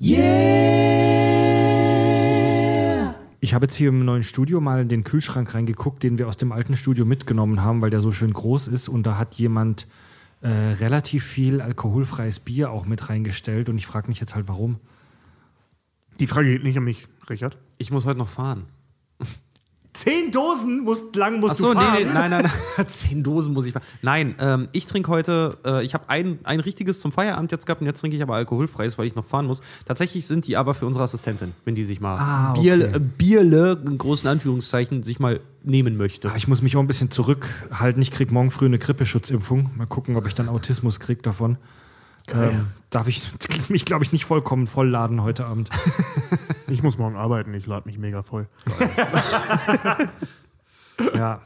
Ich habe jetzt hier im neuen Studio mal in den Kühlschrank reingeguckt, den wir aus dem alten Studio mitgenommen haben, weil der so schön groß ist. Und da hat jemand äh, relativ viel alkoholfreies Bier auch mit reingestellt. Und ich frage mich jetzt halt, warum. Die Frage geht nicht an mich, Richard. Ich muss heute noch fahren. Zehn Dosen musst, lang musst Achso, du nee, fahren. nee, nein, nein, nein. Zehn Dosen muss ich fahren. Nein, ähm, ich trinke heute, äh, ich habe ein, ein richtiges zum Feierabend jetzt gehabt und jetzt trinke ich aber alkoholfreies, weil ich noch fahren muss. Tatsächlich sind die aber für unsere Assistentin, wenn die sich mal Ah, okay. Bier, äh, Bierle, in großen Anführungszeichen, sich mal nehmen möchte. Ah, Ich muss mich auch ein bisschen zurückhalten. Ich krieg morgen früh eine Grippeschutzimpfung. Mal gucken, ob ich dann Autismus krieg davon. Ähm, darf ich mich, glaube ich, nicht vollkommen vollladen heute Abend. Ich muss morgen arbeiten, ich lade mich mega voll. Ja.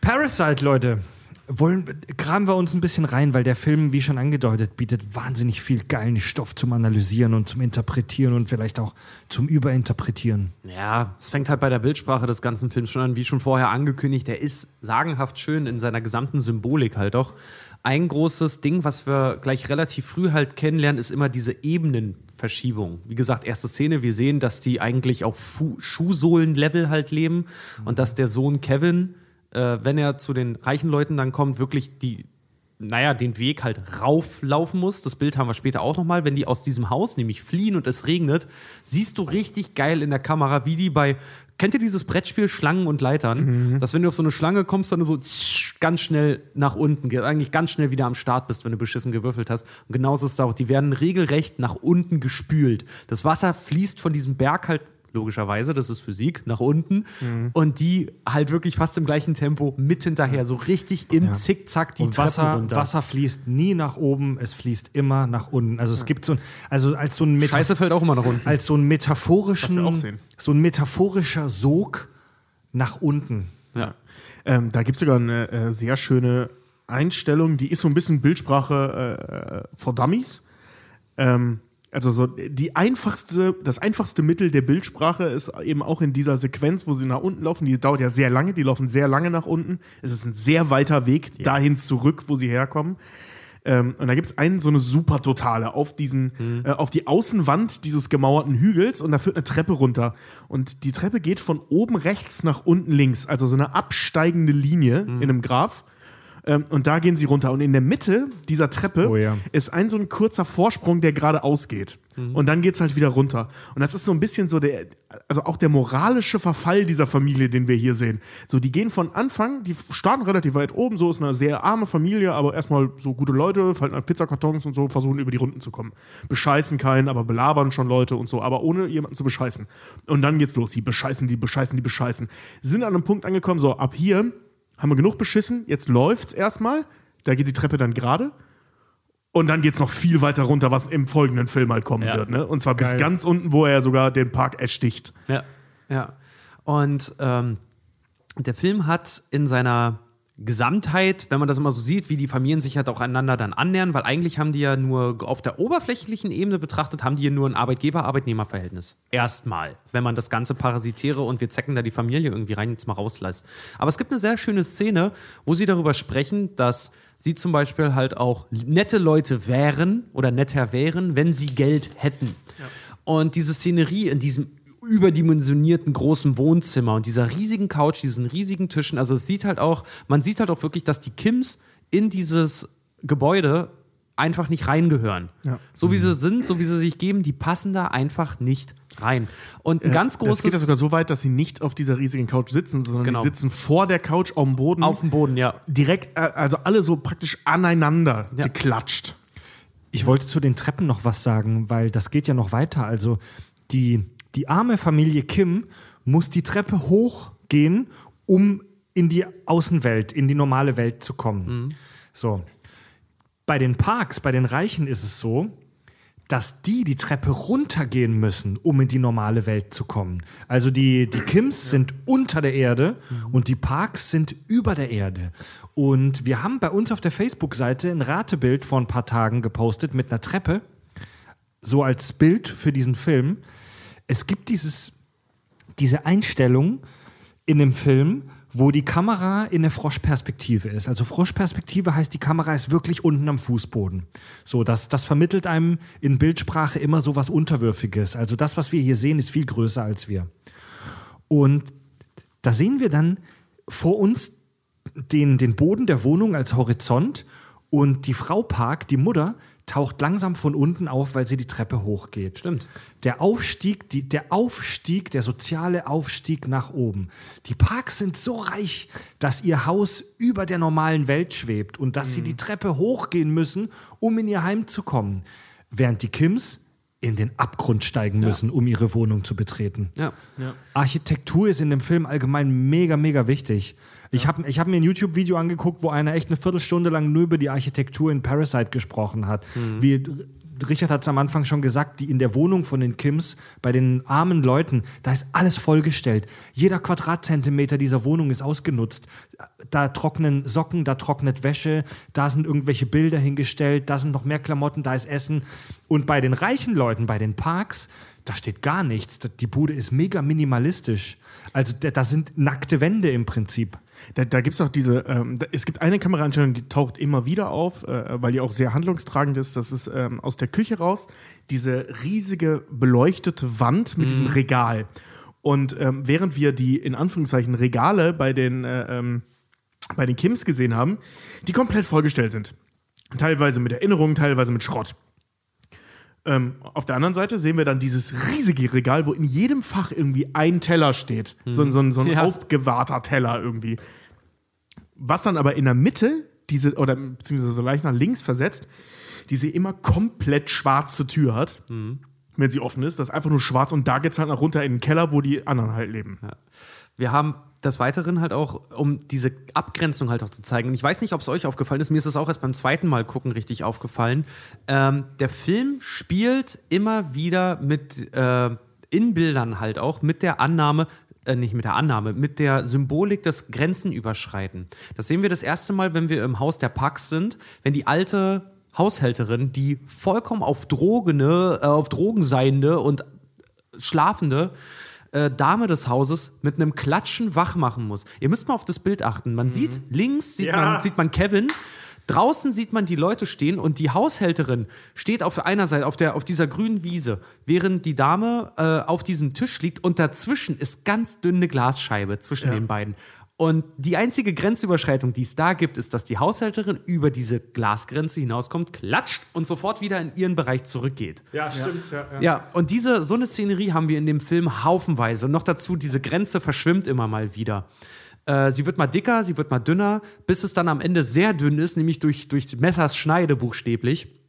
Parasite, Leute. Wollen, graben wir uns ein bisschen rein, weil der Film, wie schon angedeutet, bietet wahnsinnig viel geilen Stoff zum Analysieren und zum Interpretieren und vielleicht auch zum Überinterpretieren. Ja, es fängt halt bei der Bildsprache des ganzen Films schon an, wie schon vorher angekündigt. Der ist sagenhaft schön in seiner gesamten Symbolik halt auch. Ein großes Ding, was wir gleich relativ früh halt kennenlernen, ist immer diese Ebenenverschiebung. Wie gesagt, erste Szene, wir sehen, dass die eigentlich auf Fu Schuhsohlen-Level halt leben und dass der Sohn Kevin, äh, wenn er zu den reichen Leuten dann kommt, wirklich die naja, den Weg halt rauflaufen muss. Das Bild haben wir später auch nochmal. Wenn die aus diesem Haus nämlich fliehen und es regnet, siehst du richtig geil in der Kamera, wie die bei. Kennt ihr dieses Brettspiel Schlangen und Leitern? Dass wenn du auf so eine Schlange kommst, dann so ganz schnell nach unten, geht, eigentlich ganz schnell wieder am Start bist, wenn du beschissen gewürfelt hast. Und genauso ist es auch. Die werden regelrecht nach unten gespült. Das Wasser fließt von diesem Berg halt logischerweise, das ist Physik, nach unten. Und die halt wirklich fast im gleichen Tempo mit hinterher, so richtig im Ja. Zickzack die und Treppe Wasser, runter. Wasser fließt nie nach oben, es fließt immer nach unten. Also es gibt so ein, also als so ein Metaph- Scheiße fällt auch immer nach unten. als so ein metaphorischen, wir auch sehen. so ein metaphorischer Sog nach unten. Ja. Ähm, da gibt es sogar eine äh, sehr schöne Einstellung, die ist so ein bisschen Bildsprache äh, for Dummies. Ähm, also so die einfachste, das einfachste Mittel der Bildsprache ist eben auch in dieser Sequenz, wo sie nach unten laufen. Die dauert ja sehr lange, die laufen sehr lange nach unten. Es ist ein sehr weiter Weg dahin zurück, wo sie herkommen. Ähm, und da gibt es einen, so eine super totale auf diesen, äh, auf die Außenwand dieses gemauerten Hügels und da führt eine Treppe runter. Und die Treppe geht von oben rechts nach unten links, also so eine absteigende Linie in einem Graph. Ähm, und da gehen sie runter. Und in der Mitte dieser Treppe Oh ja. ist ein so ein kurzer Vorsprung, der geradeaus geht. Und dann geht es halt wieder runter. Und das ist so ein bisschen so der, also auch der moralische Verfall dieser Familie, den wir hier sehen. So, die gehen von Anfang, die starten relativ weit oben, so ist eine sehr arme Familie, aber erstmal so gute Leute, falten an Pizzakartons und so, versuchen über die Runden zu kommen. Bescheißen keinen, aber belabern schon Leute und so, aber ohne jemanden zu bescheißen. Und dann geht's los. Die bescheißen, die bescheißen, die bescheißen. Sind an einem Punkt angekommen, so, ab hier haben wir genug beschissen, jetzt läuft's erstmal, da geht die Treppe dann gerade. Und dann geht's noch viel weiter runter, was im folgenden Film halt kommen Ja. wird. Ne? Und zwar bis Geil. ganz unten, wo er sogar den Park ersticht. Ja, ja. Und ähm, der Film hat in seiner Gesamtheit, wenn man das immer so sieht, wie die Familien sich halt auch einander dann annähern, weil eigentlich haben die ja nur auf der oberflächlichen Ebene betrachtet, haben die ja nur ein Arbeitgeber-Arbeitnehmer-Verhältnis. Erstmal, wenn man das ganze Parasitäre und wir zecken da die Familie irgendwie rein jetzt mal rauslässt. Aber es gibt eine sehr schöne Szene, wo sie darüber sprechen, dass sie zum Beispiel halt auch nette Leute wären oder netter wären, wenn sie Geld hätten. Und diese Szenerie in diesem überdimensionierten großen Wohnzimmer und dieser riesigen Couch, diesen riesigen Tischen. Also es sieht halt auch, man sieht halt auch wirklich, dass die Kims in dieses Gebäude einfach nicht reingehören. Ja. So wie sie sind, so wie sie sich geben, die passen da einfach nicht rein. Und ein ganz Das geht ja großes sogar so weit, dass sie nicht auf dieser riesigen Couch sitzen, sondern Genau. die sitzen vor der Couch auf dem Boden. auf dem Boden, ja. direkt, äh, also alle so praktisch aneinander Ja. geklatscht. Ich wollte zu den Treppen noch was sagen, weil das geht ja noch weiter. Also die, die arme Familie Kim muss die Treppe hochgehen, um in die Außenwelt, in die normale Welt zu kommen. So. Bei den Parks, bei den Reichen ist es so, dass die die Treppe runtergehen müssen, um in die normale Welt zu kommen. Also die, die Kims sind unter der Erde und die Parks sind über der Erde. Und wir haben bei uns auf der Facebook-Seite ein Ratebild vor ein paar Tagen gepostet mit einer Treppe, so als Bild für diesen Film. Es gibt dieses, diese Einstellung in einem Film, wo die Kamera in der Froschperspektive ist. Also Froschperspektive heißt, die Kamera ist wirklich unten am Fußboden. So, das, das vermittelt einem in Bildsprache immer so was Unterwürfiges. Also das, was wir hier sehen, ist viel größer als wir. Und da sehen wir dann vor uns den, den Boden der Wohnung als Horizont und die Frau Park, die Mutter, taucht langsam von unten auf, weil sie die Treppe hochgeht. Stimmt. Der Aufstieg, die, der Aufstieg, der soziale Aufstieg nach oben. Die Parks sind so reich, dass ihr Haus über der normalen Welt schwebt und dass sie die Treppe hochgehen müssen, um in ihr Heim zu kommen. Während die Kims in den Abgrund steigen müssen, um ihre Wohnung zu betreten. Ja. Architektur ist in dem Film allgemein mega, mega wichtig. Ich habe ich hab mir ein YouTube-Video angeguckt, wo einer echt eine Viertelstunde lang nur über die Architektur in Parasite gesprochen hat. Wie Richard hat es am Anfang schon gesagt, die in der Wohnung von den Kims, bei den armen Leuten, da ist alles vollgestellt. Jeder Quadratzentimeter dieser Wohnung ist ausgenutzt. Da trocknen Socken, da trocknet Wäsche, da sind irgendwelche Bilder hingestellt, da sind noch mehr Klamotten, da ist Essen. Und bei den reichen Leuten, bei den Parks, da steht gar nichts. Die Bude ist mega minimalistisch. Also da sind nackte Wände im Prinzip. Da, da gibt es auch diese, ähm, da, es gibt eine Kameraeinstellung, die taucht immer wieder auf, äh, weil die auch sehr handlungstragend ist. Das ist ähm, aus der Küche raus, diese riesige beleuchtete Wand mit diesem Regal. Und ähm, während wir die in Anführungszeichen Regale bei den, äh, ähm, bei den Kims gesehen haben, die komplett vollgestellt sind. Teilweise mit Erinnerungen, teilweise mit Schrott. Ähm, auf der anderen Seite sehen wir dann dieses riesige Regal, wo in jedem Fach irgendwie ein Teller steht. So, ein- so, ein- so ein Ja. aufgewahrter Teller irgendwie. Was dann aber in der Mitte, diese, oder beziehungsweise so leicht nach links versetzt, diese immer komplett schwarze Tür hat, wenn sie offen ist. Das ist einfach nur schwarz und da geht es halt nach runter in den Keller, wo die anderen halt leben. Wir haben des Weiteren halt auch, um diese Abgrenzung halt auch zu zeigen. Und ich weiß nicht, ob es euch aufgefallen ist. Mir ist es auch erst beim zweiten Mal gucken richtig aufgefallen. Ähm, der Film spielt immer wieder mit äh, in Bildern halt auch mit der Annahme, äh, nicht mit der Annahme, mit der Symbolik des Grenzenüberschreiten. Das sehen wir das erste Mal, wenn wir im Haus der Pax sind, wenn die alte Haushälterin, die vollkommen auf Drogene, äh, auf Drogen seiende und schlafende äh, Dame des Hauses mit einem Klatschen wach machen muss. Ihr müsst mal auf das Bild achten. Man sieht links sieht, Ja. man, sieht man Kevin. Draußen sieht man die Leute stehen und die Haushälterin steht auf einer Seite, auf, der, auf dieser grünen Wiese, während die Dame äh, auf diesem Tisch liegt und dazwischen ist ganz dünne Glasscheibe zwischen den beiden. Und die einzige Grenzüberschreitung, die es da gibt, ist, dass die Haushälterin über diese Glasgrenze hinauskommt, klatscht und sofort wieder in ihren Bereich zurückgeht. Ja, stimmt. Ja, Ja, und diese, so eine Szenerie haben wir in dem Film haufenweise. Und noch dazu, diese Grenze verschwimmt immer mal wieder. Äh, sie wird mal dicker, sie wird mal dünner, bis es dann am Ende sehr dünn ist, nämlich durch, durch Messers Schneide buchstäblich.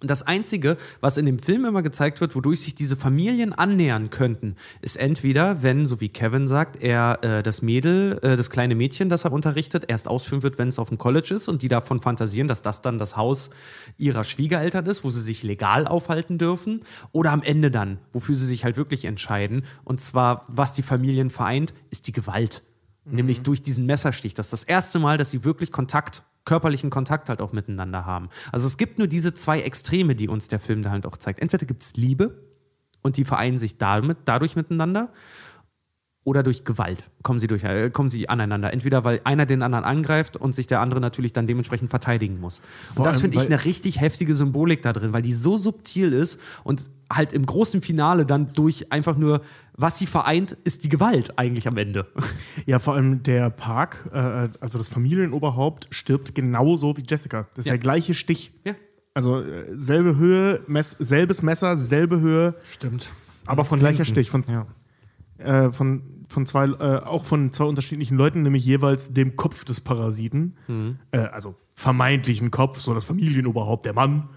Und das Einzige, was in dem Film immer gezeigt wird, wodurch sich diese Familien annähern könnten, ist entweder, wenn, so wie Kevin sagt, er äh, das Mädel, äh, das kleine Mädchen, das er unterrichtet, erst ausführen wird, wenn es auf dem College ist und die davon fantasieren, dass das dann das Haus ihrer Schwiegereltern ist, wo sie sich legal aufhalten dürfen. Oder am Ende dann, wofür sie sich halt wirklich entscheiden. Und zwar, was die Familien vereint, ist die Gewalt. Nämlich durch diesen Messerstich. Das ist das erste Mal, dass sie wirklich Kontakt, körperlichen Kontakt halt auch miteinander haben. Also es gibt nur diese zwei Extreme, die uns der Film da halt auch zeigt. Entweder gibt es Liebe und die vereinen sich damit, dadurch miteinander oder durch Gewalt kommen sie, durch, äh, kommen sie aneinander. Entweder weil einer den anderen angreift und sich der andere natürlich dann dementsprechend verteidigen muss. Und Vor das finde ich eine richtig heftige Symbolik da drin, weil die so subtil ist und halt im großen Finale dann durch einfach nur, was sie vereint, ist die Gewalt eigentlich am Ende. Ja, vor allem der Park, äh, also das Familienoberhaupt, stirbt genauso wie Jessica. Das ist Ja. der gleiche Stich. Ja. Also äh, selbe Höhe, Mess, selbes Messer, selbe Höhe, Stimmt. Aber von gleicher. Stich. Von, Ja. Äh, von, von zwei, äh, auch von zwei unterschiedlichen Leuten, nämlich jeweils dem Kopf des Parasiten. Äh, also vermeintlichen Kopf, so das Familienoberhaupt, der Mann.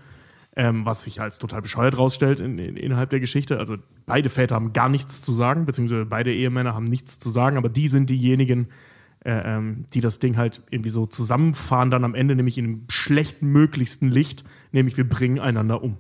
Ähm, was sich als total bescheuert rausstellt in, in, innerhalb der Geschichte. Also beide Väter haben gar nichts zu sagen, beziehungsweise beide Ehemänner haben nichts zu sagen, aber die sind diejenigen, äh, ähm, die das Ding halt irgendwie so zusammenfahren, dann am Ende nämlich in dem schlechten möglichsten Licht, nämlich wir bringen einander um.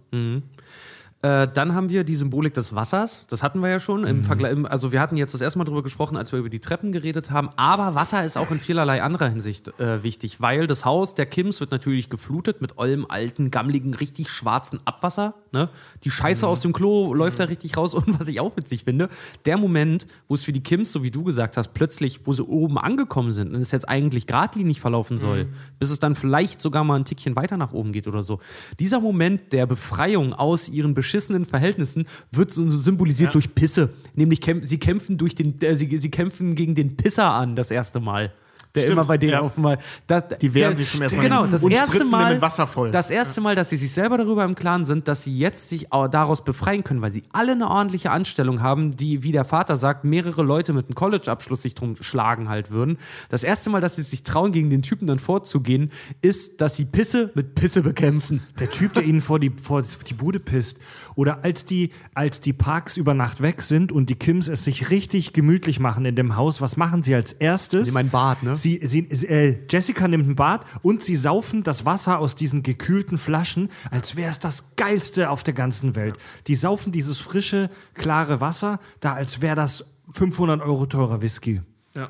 Äh, dann haben wir die Symbolik des Wassers. Das hatten wir ja schon. Im Vergleich, im- also wir hatten jetzt das erste Mal darüber gesprochen, als wir über die Treppen geredet haben. Aber Wasser ist auch in vielerlei anderer Hinsicht äh, wichtig, weil das Haus der Kims wird natürlich geflutet mit ollem, alten, gammligen, richtig schwarzen Abwasser. Ne? Die Scheiße aus dem Klo läuft da richtig raus. Und was ich auch witzig finde, der Moment, wo es für die Kims, so wie du gesagt hast, plötzlich, wo sie oben angekommen sind und es jetzt eigentlich geradlinig verlaufen soll, bis es dann vielleicht sogar mal ein Tickchen weiter nach oben geht oder so. Dieser Moment der Befreiung aus ihren beschissenen Verhältnissen wird so symbolisiert durch Pisse. Nämlich kämp sie kämpfen durch den, äh, sie, sie kämpfen gegen den Pisser an, das erste Mal. Der Stimmt, immer bei denen ja. auf mal. Das, Die wehren der, sich zum ersten Mal Genau, das und erste Mal. den mit Wasser voll. Das erste Mal, dass sie sich selber darüber im Klaren sind, dass sie jetzt sich auch daraus befreien können, weil sie alle eine ordentliche Anstellung haben, die, wie der Vater sagt, mehrere Leute mit einem College-Abschluss sich drum schlagen halt würden. Das erste Mal, dass sie sich trauen, gegen den Typen dann vorzugehen, ist, dass sie Pisse mit Pisse bekämpfen. Der Typ, der ihnen vor die, vor die Bude pisst. Oder als die, als die Parks über Nacht weg sind und die Kims es sich richtig gemütlich machen in dem Haus, was machen sie als erstes? Sie meinen Bad, ne? Sie, sie, äh, Jessica nimmt ein Bad und sie saufen das Wasser aus diesen gekühlten Flaschen, als wäre es das geilste auf der ganzen Welt. Die saufen dieses frische, klare Wasser, da als wäre das 500 Euro teurer Whisky. Ja.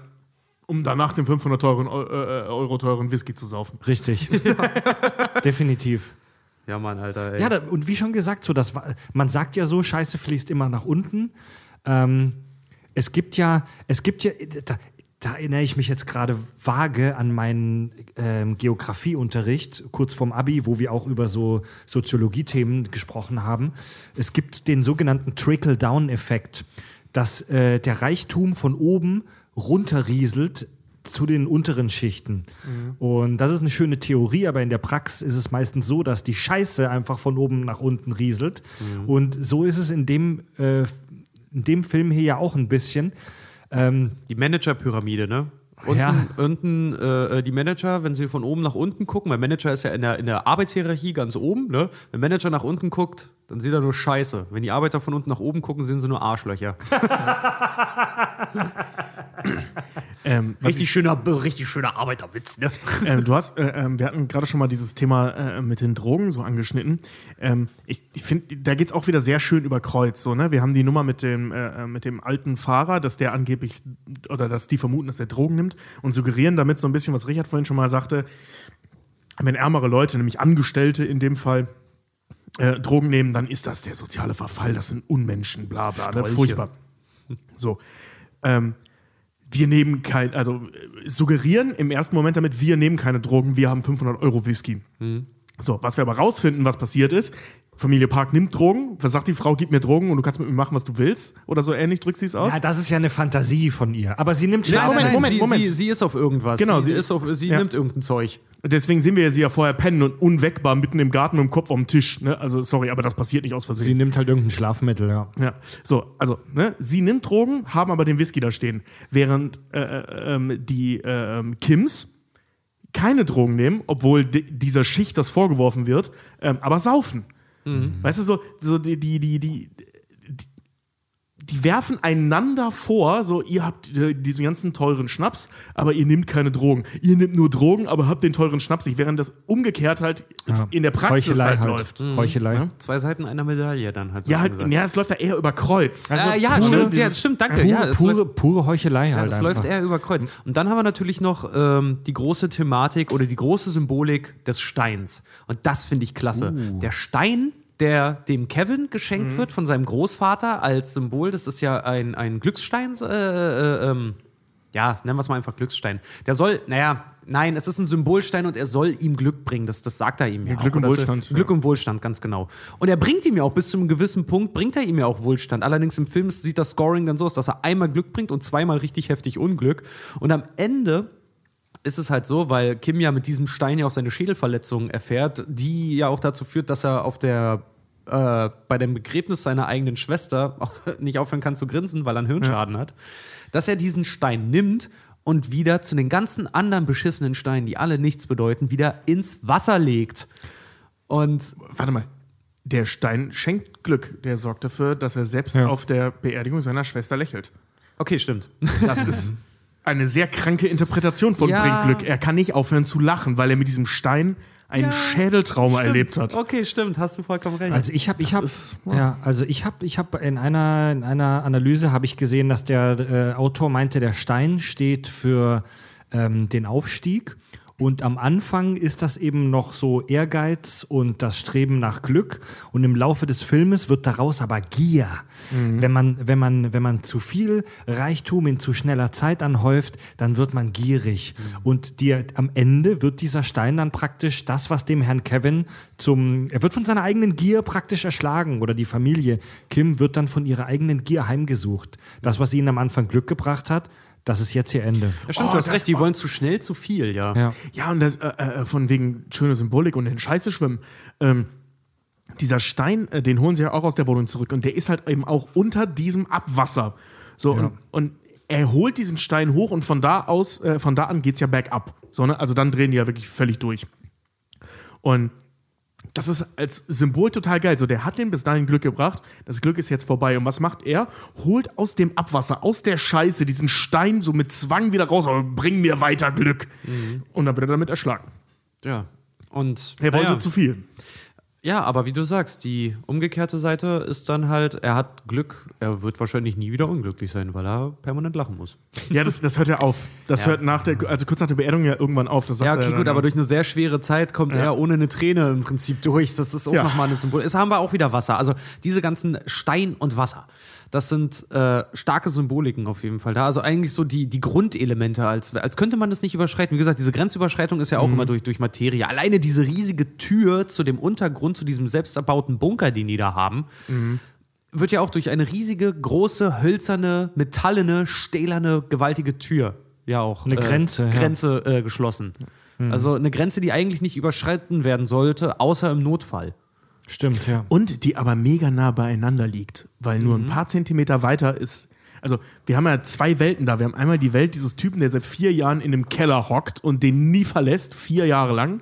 Um danach den 500 teuren, Eu- äh, Euro teuren Whisky zu saufen. Richtig. Definitiv. Ja, Mann, Alter, ey. Ja, da, und wie schon gesagt, so das, man sagt ja so, Scheiße fließt immer nach unten. Ähm, es gibt ja, es gibt ja, da, erinnere ich mich jetzt gerade vage an meinen ähm, Geografieunterricht, kurz vorm Abi, wo wir auch über so Soziologie-Themen gesprochen haben. Es gibt den sogenannten Trickle-Down-Effekt, dass äh, der Reichtum von oben runterrieselt zu den unteren Schichten. Und das ist eine schöne Theorie, aber in der Praxis ist es meistens so, dass die Scheiße einfach von oben nach unten rieselt. Und so ist es in dem, äh, in dem Film hier ja auch ein bisschen. Ähm, Die Manager-Pyramide, ne? Unten, Ja. unten äh, die Manager, wenn sie von oben nach unten gucken, weil Manager ist ja in der, in der Arbeitshierarchie ganz oben, ne? Wenn Manager nach unten guckt, dann sieht er nur Scheiße. Wenn die Arbeiter von unten nach oben gucken, sehen sie nur Arschlöcher. Ähm, Richtig schöner, richtig schöner Arbeiterwitz, ne? ähm, du hast, äh, ähm, wir hatten gerade schon mal dieses Thema äh, mit den Drogen so angeschnitten. Ähm, ich ich finde, da geht es auch wieder sehr schön über Kreuz. So, ne? Wir haben die Nummer mit dem, äh, äh, mit dem alten Fahrer, dass der angeblich, oder dass die vermuten, dass er Drogen nimmt und suggerieren damit so ein bisschen, was Richard vorhin schon mal sagte, wenn ärmere Leute, nämlich Angestellte in dem Fall, äh, Drogen nehmen, dann ist das der soziale Verfall, das sind Unmenschen, bla bla, ne? Furchtbar. So. Ähm, wir nehmen kein, also äh, suggerieren im ersten Moment damit, wir nehmen keine Drogen, wir haben 500 Euro Whisky. So, was wir aber rausfinden, was passiert ist, Familie Park nimmt Drogen, was sagt die Frau, gib mir Drogen und du kannst mit mir machen, was du willst oder so ähnlich, drückt sie es aus? ja, das ist ja eine Fantasie von ihr. Aber sie nimmt Ja, Schlaf. Moment, Moment, sie, Moment. Sie, sie ist auf irgendwas. Genau, sie, sie- ist auf, sie ja. nimmt irgendein Zeug. Deswegen sehen wir sie ja vorher pennen und unweckbar mitten im Garten mit dem Kopf am Tisch. Ne? Also sorry, aber das passiert nicht aus Versehen. Sie nimmt halt irgendein Schlafmittel, ja. Ja, so, also, ne, sie nimmt Drogen, haben aber den Whisky da stehen. Während äh, äh, ähm, die äh, ähm, Kims keine Drogen nehmen, obwohl di dieser Schicht das vorgeworfen wird, ähm, aber saufen. Weißt du, so, so die, die, die, die, die werfen einander vor, so, ihr habt äh, diesen ganzen teuren Schnaps, aber ihr nehmt keine Drogen. Ihr nehmt nur Drogen, aber habt den teuren Schnaps nicht, während das umgekehrt halt Ja. in der Praxis Heuchelei halt, halt. läuft. Heuchelei. Ja. Zwei Seiten einer Medaille dann halt. so Ja, halt, gesagt. ja, es läuft ja eher über Kreuz. Also, ja, pure- stimmt, ja, stimmt, danke. Pure, ja, es pure, läuft- pure Heuchelei Ja, halt das einfach. läuft eher über Kreuz. Und dann haben wir natürlich noch ähm, die große Thematik oder die große Symbolik des Steins. Und das finde ich klasse. Uh. Der Stein, der dem Kevin geschenkt Mhm. wird von seinem Großvater als Symbol, das ist ja ein, ein Glücksstein. Äh, äh, ähm, ja, nennen wir es mal einfach Glücksstein. Der soll, naja, nein, es ist ein Symbolstein und er soll ihm Glück bringen. Das, das sagt er ihm ja. Glück auch. und Wohlstand, ja. Glück und Wohlstand, ganz genau. Und er bringt ihm ja auch bis zu einem gewissen Punkt, bringt er ihm ja auch Wohlstand. Allerdings im Film sieht das Scoring dann so aus, dass er einmal Glück bringt und zweimal richtig heftig Unglück. Und am Ende ist es halt so, weil Kim ja mit diesem Stein ja auch seine Schädelverletzungen erfährt, die ja auch dazu führt, dass er auf der äh, bei dem Begräbnis seiner eigenen Schwester auch nicht aufhören kann zu grinsen, weil er einen Hirnschaden hat, dass er diesen Stein nimmt und wieder zu den ganzen anderen beschissenen Steinen, die alle nichts bedeuten, wieder ins Wasser legt. Und Warte mal. Der Stein schenkt Glück. Der sorgt dafür, dass er selbst Ja. auf der Beerdigung seiner Schwester lächelt. okay, stimmt. Das ist eine sehr kranke Interpretation von Ja. bringt Glück. Er kann nicht aufhören zu lachen, weil er mit diesem Stein einen Schädeltrauma erlebt hat. Okay, stimmt, hast du vollkommen recht. Also ich habe, ich habe, ist- ja, also ich habe, ich habe in einer in einer Analyse habe ich gesehen, dass der äh, Autor meinte, der Stein steht für ähm, den Aufstieg. Und am Anfang ist das eben noch so Ehrgeiz und das Streben nach Glück. Und im Laufe des Filmes wird daraus aber Gier. Wenn man, wenn man, wenn man zu viel Reichtum in zu schneller Zeit anhäuft, dann wird man gierig. Und dir, am Ende wird dieser Stein dann praktisch das, was dem Herrn Kevin zum, er wird von seiner eigenen Gier praktisch erschlagen. Oder die Familie Kim wird dann von ihrer eigenen Gier heimgesucht. Das, was ihnen am Anfang Glück gebracht hat, Das ist jetzt ihr Ende. Ja, stimmt, Oh, du hast das- recht, die wollen zu schnell zu viel, ja. Ja. Ja, und das äh, äh, von wegen schöne Symbolik und in Scheiße schwimmen. Ähm, dieser Stein, äh, den holen sie ja auch aus der Wohnung zurück und der ist halt eben auch unter diesem Abwasser. So, und, und er holt diesen Stein hoch und von da aus, äh, von da an geht's ja bergab. So, ne? Also dann drehen die ja wirklich völlig durch. Und das ist als Symbol total geil. So, der hat den bis dahin Glück gebracht. Das Glück ist jetzt vorbei. Und was macht er? Holt aus dem Abwasser, aus der Scheiße, diesen Stein so mit Zwang wieder raus. Oh, bring mir weiter Glück. Und dann wird er damit erschlagen. Ja. Und Er wollte naja. zu viel. Ja, aber wie du sagst, die umgekehrte Seite ist dann halt, er hat Glück, er wird wahrscheinlich nie wieder unglücklich sein, weil er permanent lachen muss. Ja, das, das hört er auf. Das Ja. hört nach der, also kurz nach der Beerdigung ja irgendwann auf. Das sagt Ja, er okay, gut, aber ja. durch eine sehr schwere Zeit kommt er ohne eine Träne im Prinzip durch. Das ist auch Ja. nochmal ein Symbol. Es haben wir auch wieder Wasser. Also diese ganzen Stein und Wasser, das sind äh, starke Symboliken auf jeden Fall da. Also eigentlich so die, die Grundelemente, als, als könnte man das nicht überschreiten. Wie gesagt, diese Grenzüberschreitung ist ja auch immer durch, durch Materie. Alleine diese riesige Tür zu dem Untergrund, zu diesem selbst erbauten Bunker, den die da haben, wird ja auch durch eine riesige, große, hölzerne, metallene, stählerne, gewaltige Tür ja auch Eine Grenze, ja. Grenze äh, geschlossen. Also eine Grenze, die eigentlich nicht überschritten werden sollte, außer im Notfall. Stimmt, ja. Und die aber mega nah beieinander liegt, weil nur Mhm. ein paar Zentimeter weiter ist. Also, wir haben ja zwei Welten da. Wir haben einmal die Welt dieses Typen, der seit vier Jahren in einem Keller hockt und den nie verlässt, vier Jahre lang.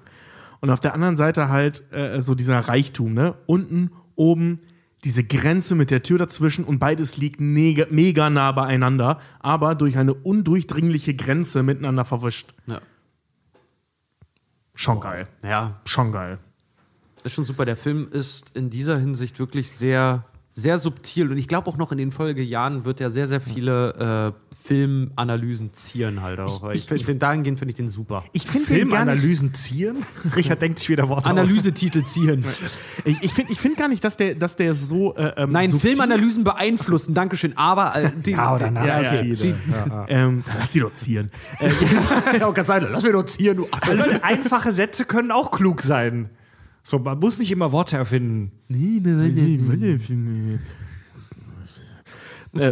Und auf der anderen Seite halt äh, so dieser Reichtum, ne? Unten, oben, diese Grenze mit der Tür dazwischen und beides liegt mega, mega nah beieinander, aber durch eine undurchdringliche Grenze miteinander verwischt. Ja. Schon geil. ja, Schon geil. Ist schon super. Der Film ist in dieser Hinsicht wirklich sehr, sehr subtil. Und ich glaube auch noch in den Folgejahren wird er sehr, sehr viele äh, Filmanalysen zieren halt auch. Ich, find, den dahingehend finde ich den super. Ich finde Filmanalysen zieren? Richard denkt sich wieder Worte. Analysetitel ziehen. Ich, ich finde ich find gar nicht, dass der, dass der so. Äh, ähm, Nein, subtil- Filmanalysen beeinflussen, Dankeschön. Aber äh, die, Ja, oder die, Nazi-Ziele. die, Ja, ja. Ähm, dann lass die doch zieren. ja, ganz sein, lass mir doch ziehen, du. Leute, einfache Sätze können auch klug sein. So, man muss nicht immer Worte erfinden. äh,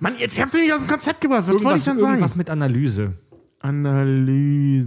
Mann, jetzt habt ihr mich aus dem Konzept gebracht. Was wollte ich denn sagen? irgendwas mit Analyse. Analyse.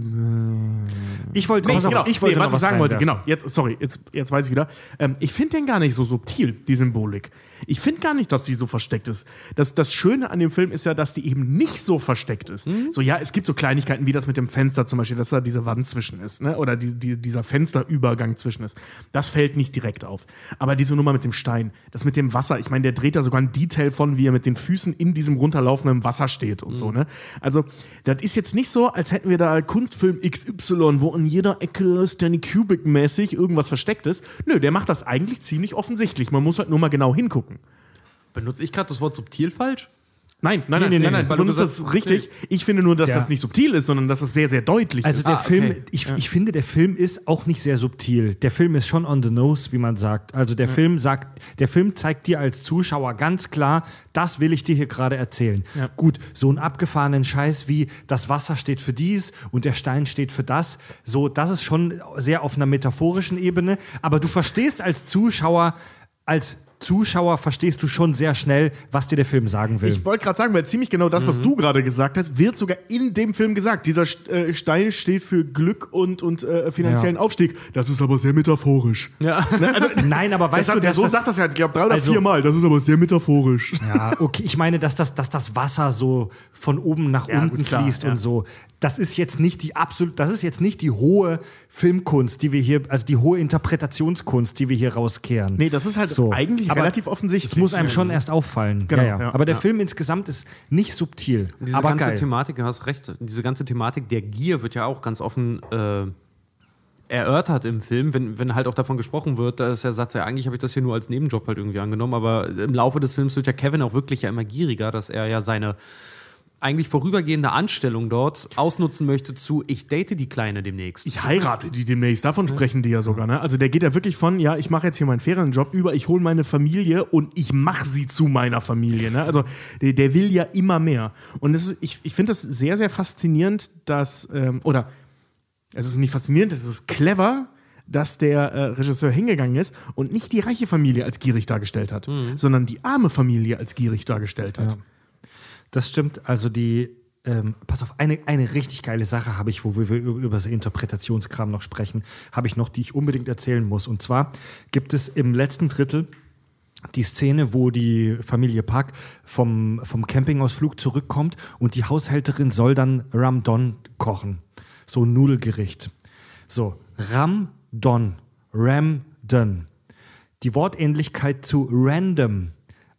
Ich wollte Nee, auf, genau. ich wollte nee, noch was ich sagen wollte, genau. Jetzt, sorry, jetzt, jetzt weiß ich wieder. Ähm, ich finde den gar nicht so subtil, die Symbolik. Ich finde gar nicht, dass die so versteckt ist. Das, das Schöne an dem Film ist ja, dass die eben nicht so versteckt ist. Mhm. So, ja, es gibt so Kleinigkeiten wie das mit dem Fenster zum Beispiel, dass da diese Wand zwischen ist, ne? Oder die, die, dieser Fensterübergang zwischen ist. Das fällt nicht direkt auf. Aber diese Nummer mit dem Stein, das mit dem Wasser, ich meine, der dreht da sogar ein Detail von, wie er mit den Füßen in diesem runterlaufenden Wasser steht und Mhm. so, ne? Also, das ist jetzt nicht so, als hätten wir da Kunstfilm XY, wo in jeder Ecke Stanley Kubrick-mäßig irgendwas versteckt ist. Nö, der macht das eigentlich ziemlich offensichtlich. Man muss halt nur mal genau hingucken. Benutze ich gerade das Wort subtil falsch? Nein, nein, nein, nein, nee, nein, weil du gesagt- das richtig. Ich finde nur, dass das nicht subtil ist, sondern dass das sehr, sehr deutlich Also ist. der Ah, Film, ich, ich finde, der Film ist auch nicht sehr subtil. Der Film ist schon on the nose, wie man sagt. Also der Film sagt, der Film zeigt dir als Zuschauer ganz klar, das will ich dir hier gerade erzählen. Gut, so einen abgefahrenen Scheiß wie das Wasser steht für dies und der Stein steht für das. So, das ist schon sehr auf einer metaphorischen Ebene. Aber du verstehst als Zuschauer, als Zuschauer verstehst du schon sehr schnell, was dir der Film sagen will. Ich wollte gerade sagen, weil ziemlich genau das, Mhm. was du gerade gesagt hast, wird sogar in dem Film gesagt. Dieser äh, Stein steht für Glück und, und äh, finanziellen Ja. Aufstieg. Das ist aber sehr metaphorisch. Ja. Ne? Also, Nein, aber weißt das, du, der Sohn sagt das ja, ich glaube, drei oder Also- vier Mal. Das ist aber sehr metaphorisch. Ja, okay. Ich meine, dass das, dass das Wasser so von oben nach Ja, unten gut, klar, fließt ja. und so. Das ist jetzt nicht die absolut, das ist jetzt nicht die hohe Filmkunst, die wir hier, also die hohe Interpretationskunst, die wir hier rauskehren. Nee, das ist halt So. eigentlich Aber relativ offensichtlich. Es muss einem schon erst auffallen. Genau, ja, ja. ja, Aber der ja. Film insgesamt ist nicht subtil, Diese aber ganze geil. Thematik, du hast recht, diese ganze Thematik der Gier wird ja auch ganz offen äh, erörtert im Film, wenn, wenn halt auch davon gesprochen wird, dass er sagt, ja, eigentlich habe ich das hier nur als Nebenjob halt irgendwie angenommen, aber im Laufe des Films wird ja Kevin auch wirklich ja immer gieriger, dass er ja seine eigentlich vorübergehende Anstellung dort ausnutzen möchte zu, ich date die Kleine demnächst. Ich heirate die demnächst, davon sprechen die ja sogar. Ne? Also der geht ja wirklich von, ja, ich mache jetzt hier meinen Ferienjob über, ich hole meine Familie und ich mache sie zu meiner Familie. Ne? Also der, der will ja immer mehr. Und das ist, ich, ich finde das sehr, sehr faszinierend, dass, ähm, oder es ist nicht faszinierend, es ist clever, dass der äh, Regisseur hingegangen ist und nicht die reiche Familie als gierig dargestellt hat, sondern die arme Familie als gierig dargestellt hat. Das stimmt. Also die, ähm, pass auf, eine, eine richtig geile Sache habe ich, wo wir über, das Interpretationskram noch sprechen, habe ich noch, die ich unbedingt erzählen muss. Und zwar gibt es im letzten Drittel die Szene, wo die Familie Park vom, vom Campingausflug zurückkommt und die Haushälterin soll dann Ramdon kochen. So ein Nudelgericht. So, Ramdon, Ramdon. Die Wortähnlichkeit zu random,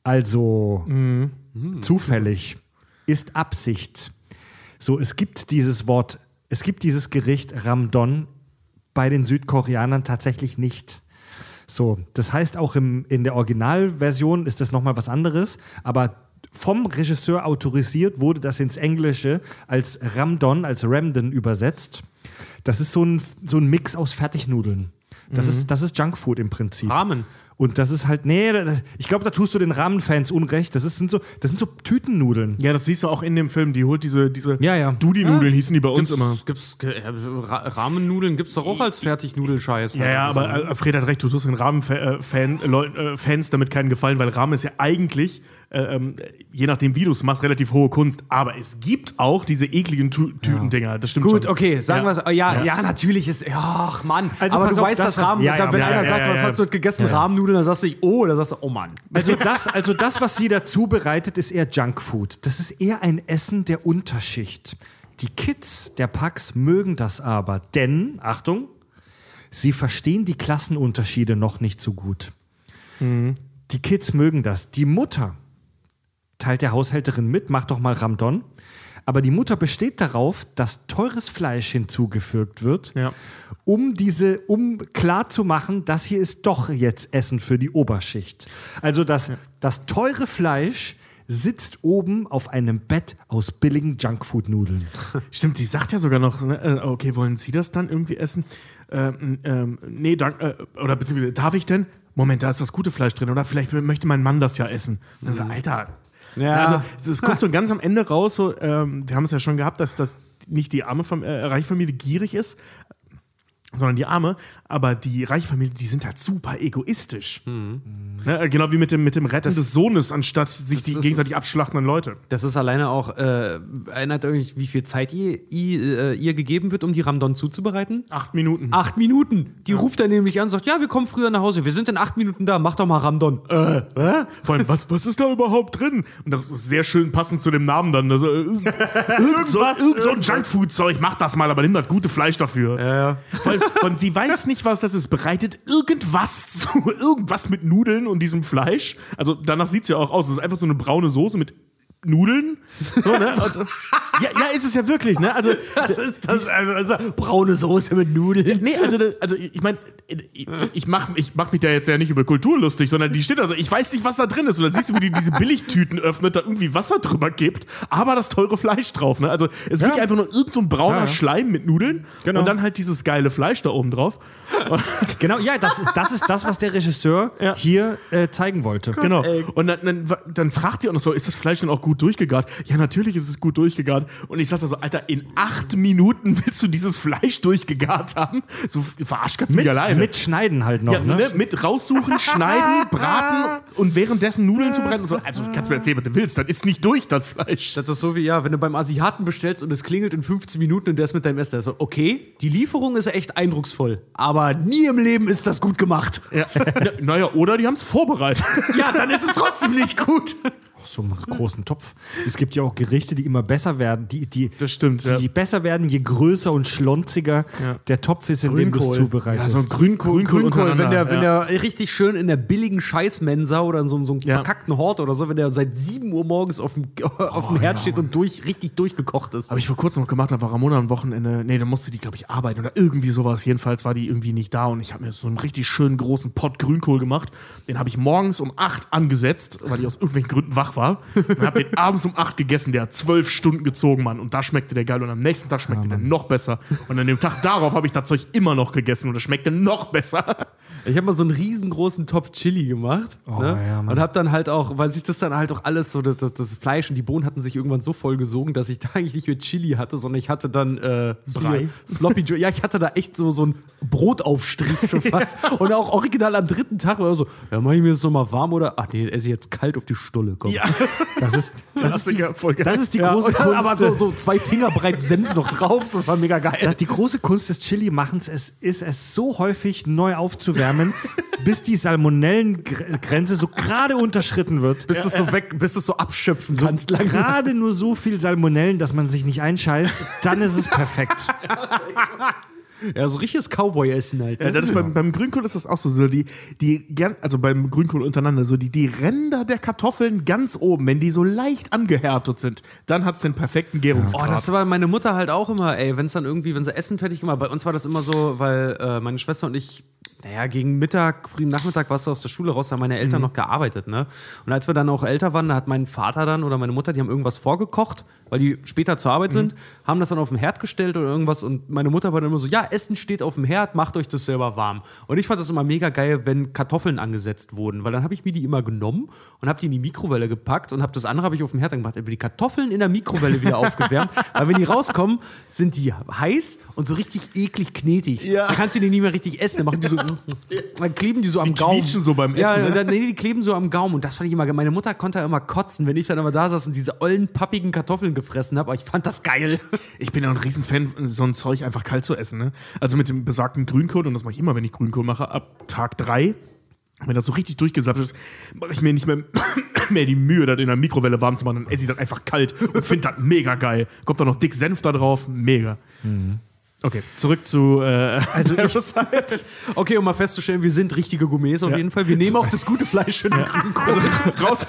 also zufällig, ist Absicht. So, es gibt dieses Wort, es gibt dieses Gericht Ramdon bei den Südkoreanern tatsächlich nicht. So, das heißt auch im, in der Originalversion ist das nochmal was anderes, aber vom Regisseur autorisiert wurde das ins Englische als Ramdon, als Ramdon übersetzt. Das ist so ein, so ein Mix aus Fertignudeln. Das, ist, das ist Junkfood im Prinzip. Ramen. Und das ist halt, nee, ich glaube, da tust du den Rahmenfans unrecht. Das, ist, sind, so, das sind so Tütennudeln. Ja, das siehst du auch in dem Film. Die holt diese, diese Ja, ja. Dudi-Nudeln, hießen die bei uns immer. Gibt's, äh, Ra Rahmennudeln gibt's doch auch als Fertignudelscheiß. Ja, ja, aber äh, Fred hat recht, du tust den Rahmen-Fans äh, äh, Fans damit keinen Gefallen, weil Rahmen ist ja eigentlich, äh, ähm, je nachdem wie du es machst, relativ hohe Kunst. Aber es gibt auch diese ekligen Tu- Tütendinger, das stimmt Gut, schon. okay, sagen Ja. wir es. Ja, ja, Ja. natürlich ist. Ach Mann. Also aber du auf, weißt, das, dass Rahmen. ja, da, ja, wenn einer sagt, was hast du gegessen? Rahmennudeln, dann sagst du, oh, da sagst du, oh Mann. Also das, also das, was sie da zubereitet, ist eher Junkfood. Das ist eher ein Essen der Unterschicht. Die Kids der Pax mögen das aber, denn, Achtung, sie verstehen die Klassenunterschiede noch nicht so gut. Die Kids mögen das. Die Mutter teilt der Haushälterin mit, mach doch mal Ramdon. Aber die Mutter besteht darauf, dass teures Fleisch hinzugefügt wird, Ja. um diese, um klar zu machen, das hier ist doch jetzt Essen für die Oberschicht. Also das, das teure Fleisch sitzt oben auf einem Bett aus billigen Junkfood-Nudeln. Stimmt, die sagt ja sogar noch, ne, äh, okay, wollen Sie das dann irgendwie essen? Ähm, ähm, nee, dank, äh, oder beziehungsweise, darf ich denn? Moment, da ist das gute Fleisch drin, oder vielleicht möchte mein Mann das ja essen. Dann so, Alter. Ja. Also, es kommt so ganz am Ende raus, so, ähm, wir haben es ja schon gehabt, dass das nicht die arme Fam äh, Reichfamilie gierig ist, sondern die arme, aber die Reichfamilie, die sind halt super egoistisch. Ne, äh, genau wie mit dem, mit dem Retten des Sohnes, anstatt sich die das gegenseitig abschlachtenden Leute. Das ist alleine auch, äh, erinnert euch, wie viel Zeit ihr, ihr, äh, ihr gegeben wird, um die Ramdon zuzubereiten? Acht Minuten. Acht Minuten. Die ruft dann nämlich an und sagt, ja, wir kommen früher nach Hause. Wir sind in acht Minuten da. Mach doch mal Ramdon. Äh, Vor allem, was, was ist da überhaupt drin? Und das ist sehr schön passend zu dem Namen dann. Also, äh, irgend, so, irgend so ein Junkfood-Zeug, mach das mal, aber nimm das gute Fleisch dafür. Ja. Weil, weil sie weiß nicht, was das ist. Bereitet irgendwas zu, irgendwas mit Nudeln und diesem Fleisch. Also danach sieht es ja auch aus. Es ist einfach so eine braune Soße mit Nudeln. So, ne? und, ja, ja, ist es ja wirklich, ne? Also, was ist das? Also, also braune Soße mit Nudeln. Nee, also, also ich meine, ich, ich mache ich mach mich da jetzt ja nicht über Kultur lustig, sondern die steht also, ich weiß nicht, was da drin ist. Und dann siehst du, wie die diese Billigtüten öffnet, da irgendwie Wasser drüber gibt, aber das teure Fleisch drauf. Ne? Also es ist wirklich einfach nur irgend so ein brauner Ja, ja. Schleim mit Nudeln Genau. und dann halt dieses geile Fleisch da oben drauf. Genau, ja, das, das ist das, was der Regisseur Ja. hier äh, zeigen wollte. genau. Und dann, dann, dann fragt sie auch noch so, ist das Fleisch denn auch gut durchgegart? Ja, natürlich ist es gut durchgegart. Und ich sag so, Alter, in acht Minuten willst du dieses Fleisch durchgegart haben? So verarscht kannst du mich Mit, alleine. mit Schneiden halt noch, Ja, ne? ne? Mit raussuchen, schneiden, braten und währenddessen Nudeln zubereiten und so. Also du kannst mir erzählen, was du willst, dann ist nicht durch, das Fleisch. Das ist so wie, ja, wenn du beim Asiaten bestellst und es klingelt in 15 Minuten und der ist mit deinem Essen. So, okay, die Lieferung ist echt eindrucksvoll, aber nie im Leben ist das gut gemacht. Ja. Na, naja, oder die haben es vorbereitet. Ja, dann ist es trotzdem nicht gut. So einem großen Topf. Es gibt ja auch Gerichte, die immer besser werden, die, die, Das stimmt, die ja. besser werden, je größer und schlonziger der Topf ist, in dem du es Grünkohl. zubereitest. Ja, so ein Grünkohl, Grünkohl, wenn der, wenn ja. der richtig schön in der billigen Scheißmensa oder in so, so einem Ja. verkackten Hort oder so, wenn der seit 7 Uhr morgens auf dem, auf dem Herd steht und durch, richtig durchgekocht ist. Habe ich vor kurzem noch gemacht, da war Ramona am Wochenende, nee, da musste die, glaube ich, arbeiten oder irgendwie sowas. Jedenfalls war die irgendwie nicht da und ich habe mir so einen richtig schönen großen Pott Grünkohl gemacht. Den habe ich morgens um 8 angesetzt, weil ich aus irgendwelchen Gründen wach war. Und habe den abends um 8 gegessen. Der hat zwölf Stunden gezogen, Mann. Und da schmeckte der geil. Und am nächsten Tag schmeckte der noch besser. Und an dem Tag darauf habe ich das Zeug immer noch gegessen und das schmeckte noch besser. Ich habe mal so einen riesengroßen Topf Chili gemacht. ne? ja, und habe dann halt auch, weil sich das dann halt auch alles so, das, das, Fleisch und die Bohnen hatten sich irgendwann so voll gesogen, dass ich da eigentlich nicht mehr Chili hatte, sondern ich hatte dann äh, Brei? Sloppy Joe. Ja, ich hatte da echt so, so einen Brotaufstrich schon fast. und auch original am dritten Tag war so, ja, mach ich mir das nochmal warm oder, ach nee, esse ich jetzt kalt auf die Stulle, komm. Ja, Das ist, das ist, die, Klassiker, voll geil. das ist die Ja, große Kunst. aber so, so zwei Finger breit Senf noch drauf, das war mega geil. Ja, Die große Kunst des Chili-Machens ist, ist es so häufig neu aufzuwärmen, bis die Salmonellengrenze so gerade unterschritten wird. Bis es so weg, bis es so abschöpfen So kannst. langsam. gerade nur so viel Salmonellen, dass man sich nicht einscheißt, dann ist es perfekt. Ja, so richtiges Cowboy-Essen halt. Ja, Ne? das ist beim, beim Grünkohl ist das auch so, so die, die also beim Grünkohl untereinander, so die, die Ränder der Kartoffeln ganz oben, wenn die so leicht angehärtet sind, dann hat es den perfekten Oh, Gärungsgrad. das war meine Mutter halt auch immer, ey, wenn es dann irgendwie, wenn sie Essen fertig gemacht bei uns war das immer so, weil äh, meine Schwester und ich, naja, gegen Mittag, frühen Nachmittag warst du aus der Schule raus, da haben meine Eltern noch gearbeitet, ne? Und als wir dann auch älter waren, da hat mein Vater dann oder meine Mutter, die haben irgendwas vorgekocht, weil die später zur Arbeit sind, haben das dann auf den Herd gestellt oder irgendwas und meine Mutter war dann immer so, ja, Essen steht auf dem Herd, macht euch das selber warm. Und ich fand das immer mega geil, wenn Kartoffeln angesetzt wurden, weil dann habe ich mir die immer genommen und habe die in die Mikrowelle gepackt und habe das andere habe ich auf dem Herd gemacht, aber die Kartoffeln in der Mikrowelle wieder aufgewärmt, weil wenn die rauskommen, sind die heiß und so richtig eklig knetig. Ja. Dann kannst du die nicht mehr richtig essen, dann machen die so, dann kleben die so am Gaumen. quietschen so beim Ja, Essen, ne? dann, nee, die kleben so am Gaumen und das fand ich immer geil. Meine Mutter konnte immer kotzen, wenn ich dann immer da saß und diese ollen, pappigen Kartoffeln gefressen habe, aber ich fand das geil. Ich bin ja ein Riesenfan, so ein Zeug einfach kalt zu essen. Ne? Also mit dem besagten Grünkohl, und das mache ich immer, wenn ich Grünkohl mache, ab Tag drei, wenn das so richtig durchgesappt ist, mache ich mir nicht mehr, mehr die Mühe, das in der Mikrowelle warm zu machen, dann esse ich das einfach kalt und finde das mega geil. Kommt da noch dick Senf da drauf, mega. Okay, zurück zu äh, also Parasite. Okay, um mal festzustellen, wir sind richtige Gourmets auf Ja. jeden Fall. Wir nehmen auch das gute Fleisch für den Grünkohl. Also raus,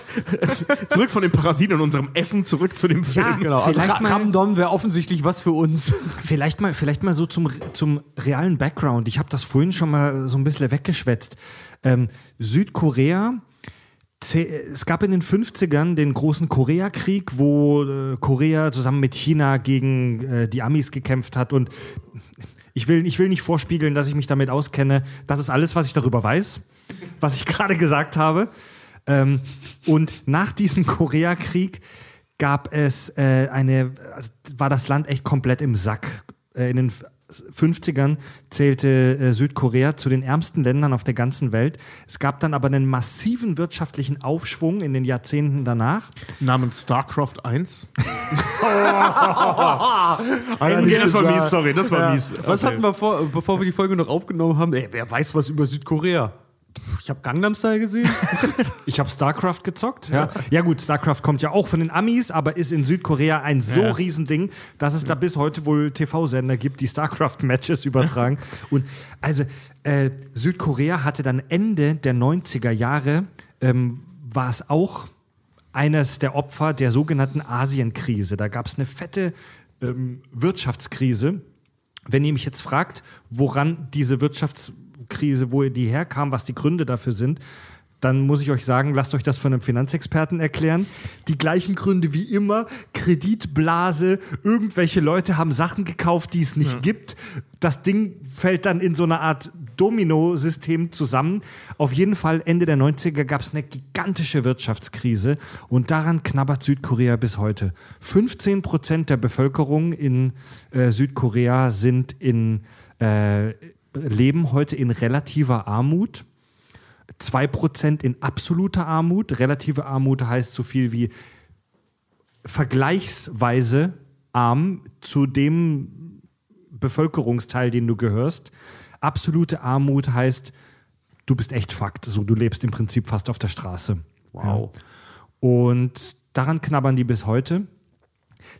zurück von den Parasiten und unserem Essen, zurück zu dem Film. Ja, Genau, also Vielleicht Ra- mal- Ramdon wäre offensichtlich was für uns. Vielleicht mal, vielleicht mal so zum, zum realen Background. Ich habe das vorhin schon mal so ein bisschen weggeschwätzt. Ähm, Südkorea, es gab in den 50ern den großen Koreakrieg, wo äh, Korea zusammen mit China gegen äh, die Amis gekämpft hat. Und ich will, ich will nicht vorspiegeln, dass ich mich damit auskenne. Das ist alles, was ich darüber weiß, was ich gerade gesagt habe. Ähm, und nach diesem Koreakrieg gab es äh, eine, also war das Land echt komplett im Sack. Äh, in den 50ern zählte äh, Südkorea zu den ärmsten Ländern auf der ganzen Welt. Es gab dann aber einen massiven wirtschaftlichen Aufschwung in den Jahrzehnten danach. Namens StarCraft 1. Okay, das war mies, sorry, das war mies. Was Okay. hatten wir vor, bevor wir die Folge noch aufgenommen haben? Ey, wer weiß was über Südkorea? Ich habe Gangnam Style gesehen. Ich habe StarCraft gezockt. Ja. ja gut, StarCraft kommt ja auch von den Amis, aber ist in Südkorea ein so Ja. Riesending, dass es da bis heute wohl TV-Sender gibt, die StarCraft-Matches übertragen. Und also äh, Südkorea hatte dann Ende der 90er Jahre, ähm, war es auch eines der Opfer der sogenannten Asienkrise. Da gab es eine fette ähm, Wirtschaftskrise. Wenn ihr mich jetzt fragt, woran diese Wirtschaftskrise, wo die herkam, was die Gründe dafür sind, dann muss ich euch sagen, lasst euch das von einem Finanzexperten erklären. Die gleichen Gründe wie immer, Kreditblase, irgendwelche Leute haben Sachen gekauft, die es nicht gibt. Das Ding fällt dann in so eine Art Domino-System zusammen. Auf jeden Fall Ende der 90er gab es eine gigantische Wirtschaftskrise und daran knabbert Südkorea bis heute. 15 Prozent der Bevölkerung in äh, Südkorea sind in, äh, leben heute in relativer Armut. 2% in absoluter Armut. Relative Armut heißt so viel wie vergleichsweise arm zu dem Bevölkerungsteil, den du gehörst. Absolute Armut heißt, du bist echt Fakt. So, du lebst im Prinzip fast auf der Straße. Wow. Ja. Und daran knabbern die bis heute.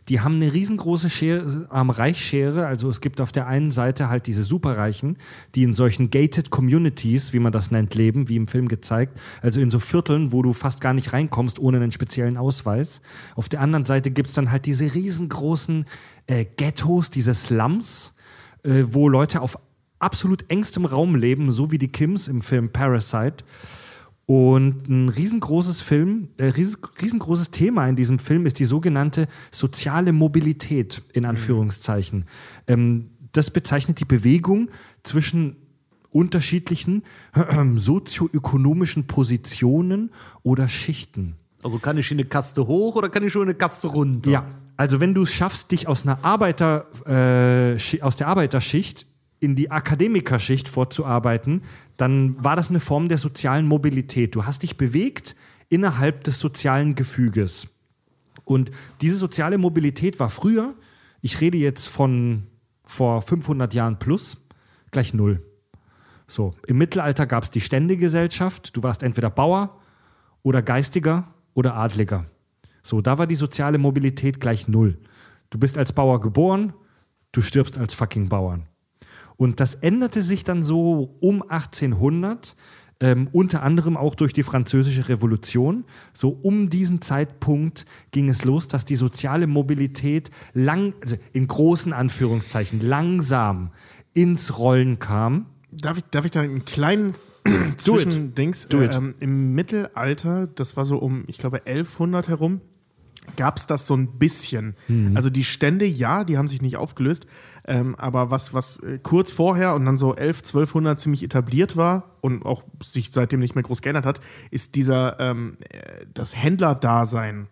Die haben eine riesengroße Schere, ähm, Reichsschere. Also es gibt auf der einen Seite halt diese Superreichen, die in solchen gated Communities, wie man das nennt, leben, wie im Film gezeigt. Also in so Vierteln, wo du fast gar nicht reinkommst ohne einen speziellen Ausweis. Auf der anderen Seite gibt es dann halt diese riesengroßen äh, Ghettos, diese Slums, äh, wo Leute auf absolut engstem Raum leben, so wie die Kims im Film Parasite. Und ein riesengroßes Film, äh, ries, riesengroßes Thema in diesem Film ist die sogenannte soziale Mobilität in Anführungszeichen. Ähm, das bezeichnet die Bewegung zwischen unterschiedlichen äh, sozioökonomischen Positionen oder Schichten. Also kann ich in eine Kaste hoch oder kann ich schon in eine Kaste runter? Ja, also wenn du es schaffst, dich aus einer Arbeiter, äh, aus der Arbeiterschicht in die Akademikerschicht vorzuarbeiten, dann war das eine Form der sozialen Mobilität. Du hast dich bewegt innerhalb des sozialen Gefüges. Und diese soziale Mobilität war früher, ich rede jetzt von vor 500 Jahren plus, gleich null. So, im Mittelalter gab es die Ständegesellschaft. Du warst entweder Bauer oder Geistiger oder Adliger. So, da war die soziale Mobilität gleich null. Du bist als Bauer geboren, du stirbst als fucking Bauern. Und das änderte sich dann so um 1800, ähm, unter anderem auch durch die Französische Revolution. So um diesen Zeitpunkt ging es los, dass die soziale Mobilität lang, also in großen Anführungszeichen, langsam ins Rollen kam. Darf ich, darf ich da einen kleinen. Zwischendings? Ähm, Im Mittelalter, das war so um, ich glaube, 1100 herum, gab es das so ein bisschen. Mhm. Also die Stände, ja, die haben sich nicht aufgelöst, ähm, aber was, was äh, kurz vorher und dann so 11, 1200 ziemlich etabliert war und auch sich seitdem nicht mehr groß geändert hat, ist dieser, ähm, äh, das Händlerdasein,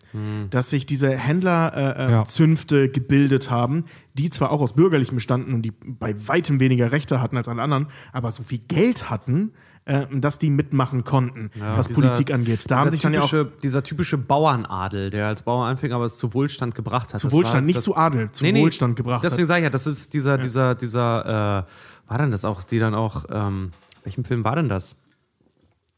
dass sich diese Händlerzünfte äh, Mhm. Ja. äh, Zünfte gebildet haben, die zwar auch aus Bürgerlichem bestanden und die bei weitem weniger Rechte hatten als alle anderen, aber so viel Geld hatten, äh, dass die mitmachen konnten, was Dieser- Politik angeht. Da haben dieser sich dann ja auch typische, dieser typische Bauernadel, der als Bauer anfing, aber es zu Wohlstand gebracht hat. zu Wohlstand, war, nicht das, zu Adel, zu Nee, nee, Wohlstand gebracht Deswegen sage ich ja, das ist dieser, dieser, dieser, äh, war denn das auch, die dann auch, ähm, welchem Film war denn das?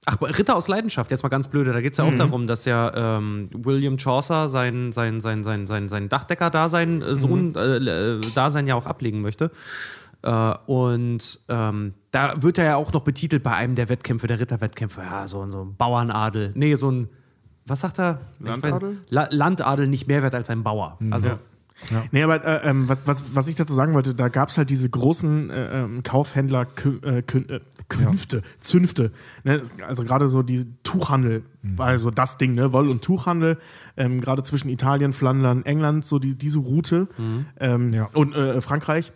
Ach, Ritter aus Leidenschaft, jetzt mal ganz blöde. Da geht es ja auch darum, dass ja ähm, William Chaucer sein, sein, sein, sein, sein, sein Dachdecker-Dasein, äh, Sohn, äh, äh, Dasein ja auch ablegen möchte. Äh, und ähm, da wird er ja auch noch betitelt bei einem der Wettkämpfe, der Ritterwettkämpfe, ja, so, so ein Bauernadel. Nee, so ein, was sagt er? Landadel? La Landadel nicht mehr wert als ein Bauer. Also, Nee, aber äh, ähm, was, was, was ich dazu sagen wollte, da gab es halt diese großen äh, ähm, Kaufhändler Kü- äh, Kün äh, Künfte, Zünfte. Ne? Also gerade so die Tuchhandel war also das Ding, ne? Woll- und Tuchhandel, ähm, gerade zwischen Italien, Flandern, England, so die, diese Route ähm, Ja. und äh, Frankreich.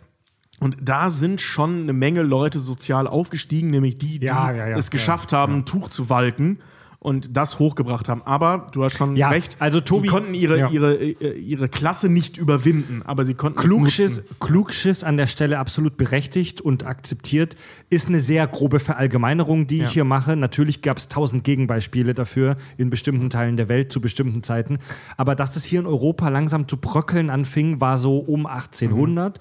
Und da sind schon eine Menge Leute sozial aufgestiegen, nämlich die, die Ja, ja, ja. es geschafft haben, Tuch zu walten und das hochgebracht haben. Aber du hast schon Ja, recht, also Tobi- die konnten ihre, Ja. ihre, äh, ihre Klasse nicht überwinden, aber sie konnten Klugschiss, es nutzen. Klugschiss an der Stelle absolut berechtigt und akzeptiert, ist eine sehr grobe Verallgemeinerung, die Ja. ich hier mache. Natürlich gab es tausend Gegenbeispiele dafür in bestimmten Teilen der Welt zu bestimmten Zeiten. Aber dass es hier in Europa langsam zu bröckeln anfing, war so um 1800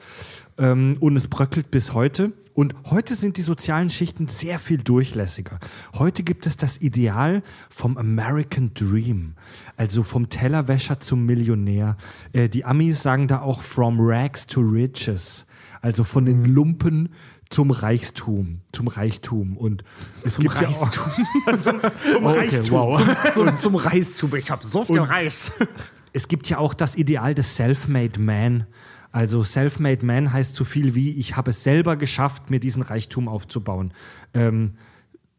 ähm, und es bröckelt bis heute. Und heute sind die sozialen Schichten sehr viel durchlässiger. Heute gibt es das Ideal vom American Dream, also vom Tellerwäscher zum Millionär. Äh, die Amis sagen da auch from rags to riches, also von den Lumpen zum Reichtum, zum Reichtum und es gibt Reichtum. Ja auch, zum, zum Reichtum. zum, zum Reistum. Ich habe so viel Reis. Es gibt ja auch das Ideal des Self-Made Man. Also Self-Made Man heißt so viel wie, ich habe es selber geschafft, mir diesen Reichtum aufzubauen. Ähm,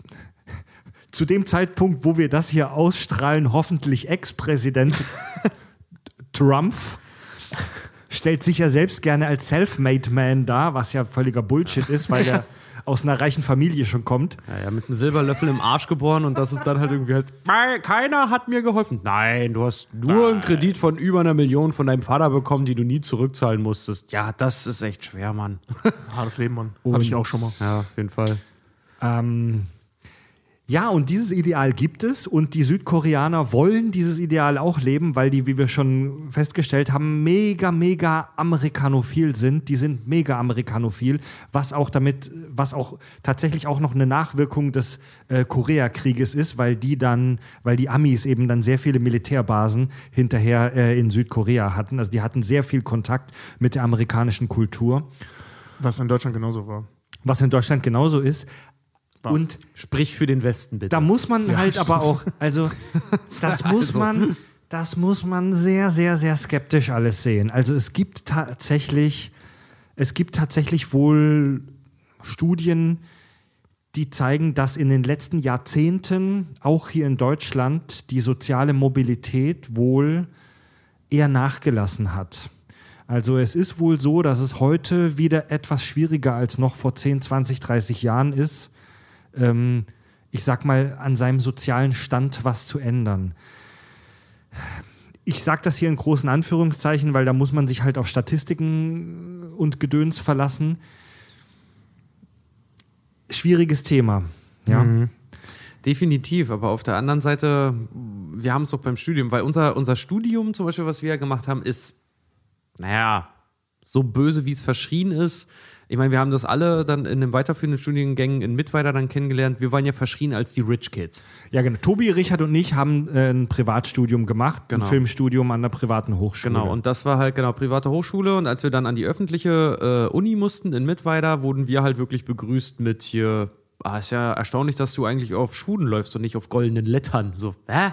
zu dem Zeitpunkt, wo wir das hier ausstrahlen, hoffentlich Ex-Präsident Trump stellt sich ja selbst gerne als Self-Made Man dar, was ja völliger Bullshit ist, weil er aus einer reichen Familie schon kommt. Ja, ja, mit einem Silberlöffel im Arsch geboren und das ist dann halt irgendwie heißt, "Nein, keiner hat mir geholfen. Nein, du hast nur einen Kredit von über einer Million von deinem Vater bekommen, die du nie zurückzahlen musstest. Ja, das ist echt schwer, Mann. Hartes Leben, Mann. Hatte ich auch schon mal. Ja, auf jeden Fall. Ähm, ja, und dieses Ideal gibt es und die Südkoreaner wollen dieses Ideal auch leben, weil die, wie wir schon festgestellt haben, mega, mega amerikanophil sind. Die sind mega amerikanophil, was auch damit, was auch tatsächlich auch noch eine Nachwirkung des äh, Koreakrieges ist, weil die dann, weil die Amis eben dann sehr viele Militärbasen hinterher äh, in Südkorea hatten. Also die hatten sehr viel Kontakt mit der amerikanischen Kultur, Was in Deutschland genauso war. was in Deutschland genauso ist. Und Sprich für den Westen, bitte. da muss man halt aber auch, also das muss Also. man, das muss man sehr, sehr, sehr skeptisch alles sehen. Also es gibt tatsächlich, es gibt tatsächlich wohl Studien, die zeigen, dass in den letzten Jahrzehnten auch hier in Deutschland die soziale Mobilität wohl eher nachgelassen hat. Also es ist wohl so, dass es heute wieder etwas schwieriger als noch vor 10, 20, 30 Jahren ist, ähm, ich sag mal, an seinem sozialen Stand was zu ändern. Ich sage das hier in großen Anführungszeichen, weil da muss man sich halt auf Statistiken und Gedöns verlassen. Schwieriges Thema. Ja. Definitiv, aber auf der anderen Seite, wir haben es doch beim Studium, weil unser, unser Studium zum Beispiel, was wir ja gemacht haben, ist, naja, so böse, wie es verschrien ist. Ich meine, wir haben das alle dann in den weiterführenden Studiengängen in Mittweida dann kennengelernt. Wir waren ja verschrien als die Rich Kids. Ja, genau. Tobi, Richard und ich haben äh, ein Privatstudium gemacht, Genau. ein Filmstudium an der privaten Hochschule. Genau, und das war halt genau private Hochschule. Und als wir dann an die öffentliche äh, Uni mussten in Mittweida, wurden wir halt wirklich begrüßt mit hier. Ah, ist ja erstaunlich, dass du eigentlich auf Schuhen läufst und nicht auf goldenen Lettern. So, hä?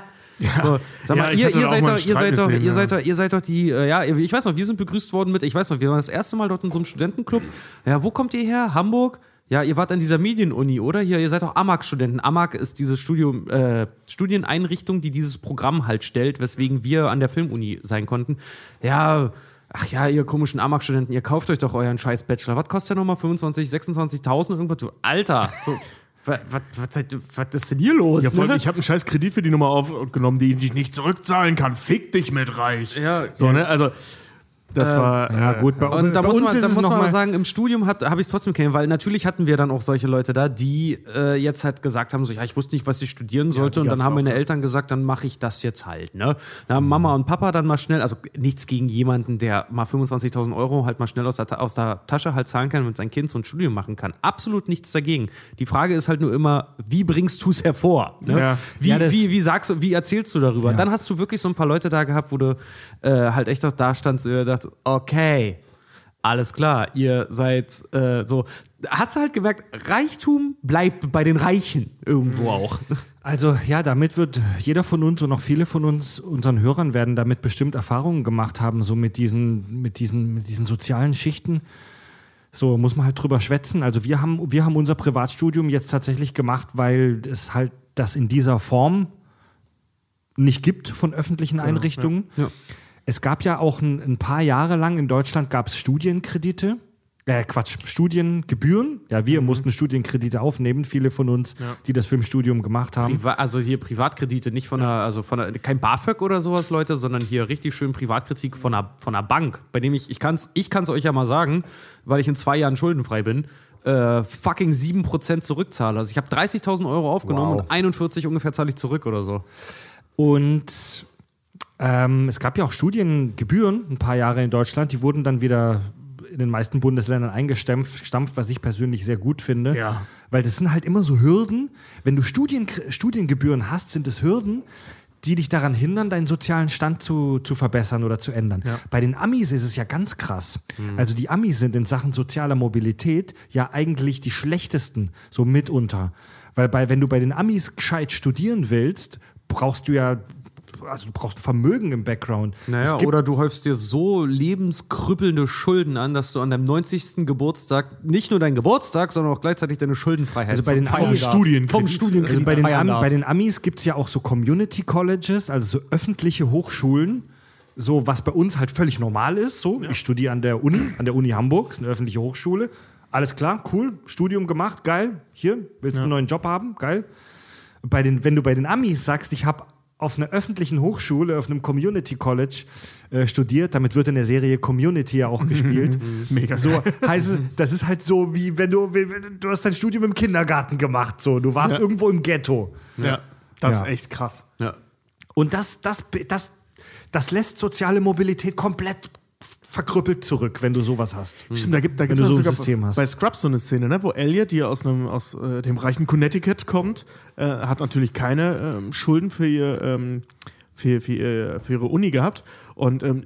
So, sag Ja, mal, ich ihr, ihr, auch seid doch, ihr, seid doch, ihr ja. seid doch, ihr seid doch die, äh, ja, ich weiß noch, wir sind begrüßt worden mit, ich weiß noch, wir waren das erste Mal dort in so einem Studentenclub. Ja, wo kommt ihr her? Hamburg? Ja, ihr wart an dieser Medienuni, oder? Hier, ihr seid doch AMAG-Studenten. AMAG ist diese Studium, äh, Studieneinrichtung, die dieses Programm halt stellt, weswegen wir an der Filmuni sein konnten. Ja, ach ja, ihr komischen AMAG-Studenten, ihr kauft euch doch euren scheiß Bachelor. Was kostet der nochmal? 25, 26.000 irgendwas? Du, Alter, so, was, was, was, ist denn hier los? Ja, voll, ne? ich habe einen scheiß Kredit für die Nummer aufgenommen, die ich nicht zurückzahlen kann. Fick dich mit reich. Ja, so, ne? Also, das war. Ja, äh, gut, bei, Und da bei muss uns man, ist da es muss noch man mal sagen, im Studium habe ich es trotzdem kennen, weil natürlich hatten wir dann auch solche Leute da, die äh, jetzt halt gesagt haben, so, ja, ich wusste nicht, was ich studieren sollte. und dann haben auch, meine ja. Eltern gesagt, dann mache ich das jetzt halt. Ne? Da haben Mama und Papa dann mal schnell, also nichts gegen jemanden, der mal 25.000 Euro halt mal schnell aus der, aus der Tasche halt zahlen kann und mit sein Kind so ein Studium machen kann. Absolut nichts dagegen. Die Frage ist halt nur immer, wie bringst du es hervor? Ne? Ja. Wie, Ja, wie, wie sagst du, wie erzählst du darüber? Dann hast du wirklich so ein paar Leute da gehabt, wo du äh, halt echt auch da standst und dir dachtest, okay, alles klar, ihr seid äh, so. Hast du halt gemerkt, Reichtum bleibt bei den Reichen irgendwo auch. Also ja, damit wird jeder von uns und auch viele von uns, unseren Hörern werden damit bestimmt Erfahrungen gemacht haben, so mit diesen, mit diesen, mit diesen sozialen Schichten. So muss man halt drüber schwätzen. Also wir haben, wir haben unser Privatstudium jetzt tatsächlich gemacht, weil es halt das in dieser Form nicht gibt von öffentlichen Einrichtungen. Ja. Es gab ja auch ein, ein paar Jahre lang in Deutschland gab es Studienkredite. Äh, Quatsch, Studiengebühren. Ja, wir mussten Studienkredite aufnehmen, viele von uns, die das Filmstudium gemacht haben. Priva also hier Privatkredite, nicht von der, also von der, kein BAföG oder sowas, Leute, sondern hier richtig schön Privatkritik von einer, von einer Bank, bei dem ich, ich kann es ich kann's euch ja mal sagen, weil ich in zwei Jahren schuldenfrei bin, äh, fucking 7% zurückzahle. Also ich habe 30.000 Euro aufgenommen Wow. und 41 ungefähr zahle ich zurück oder so. Und ähm, es gab ja auch Studiengebühren ein paar Jahre in Deutschland, die wurden dann wieder in den meisten Bundesländern eingestampft, gestampft, was ich persönlich sehr gut finde. Ja. Weil das sind halt immer so Hürden. Wenn du Studien, Studiengebühren hast, sind es Hürden, die dich daran hindern, deinen sozialen Stand zu, zu verbessern oder zu ändern. Bei den Amis ist es ja ganz krass. Also die Amis sind in Sachen sozialer Mobilität ja eigentlich die schlechtesten, so mitunter. Weil bei, wenn du bei den Amis gescheit studieren willst, brauchst du ja, also du brauchst Vermögen im Background. Naja, oder du häufst dir so lebenskrüppelnde Schulden an, dass du an deinem 90. Geburtstag nicht nur deinen Geburtstag, sondern auch gleichzeitig deine Schuldenfreiheit Also bei den Amis-. Studienkredit. vom Studienkredit Also bei den, Am, bei den Amis gibt es ja auch so Community Colleges, also so öffentliche Hochschulen, so was bei uns halt völlig normal ist. So, ich studiere an der Uni, an der Uni Hamburg, ist eine öffentliche Hochschule. Alles klar, cool, Studium gemacht, geil. Hier, willst du einen neuen Job haben? Geil. Bei den, wenn du bei den Amis sagst, ich habe auf einer öffentlichen Hochschule, auf einem Community College äh, studiert, damit wird in der Serie Community ja auch gespielt. Mega So heißt es, das ist halt so wie wenn du, du hast dein Studium im Kindergarten gemacht, so du warst Ja. irgendwo im Ghetto. Ja, das Ja. ist echt krass. ja. Und das, das, das, das lässt soziale Mobilität komplett verkrüppelt zurück, wenn du sowas hast. Stimmt, da gibt da Wenn du so ein System hast. bei Scrubs so eine Szene, ne, wo Elliot, die aus, einem, aus äh, dem reichen Connecticut kommt, äh, hat natürlich keine ähm, Schulden für, ihr, ähm, für, für, für ihre Uni gehabt. Und ähm,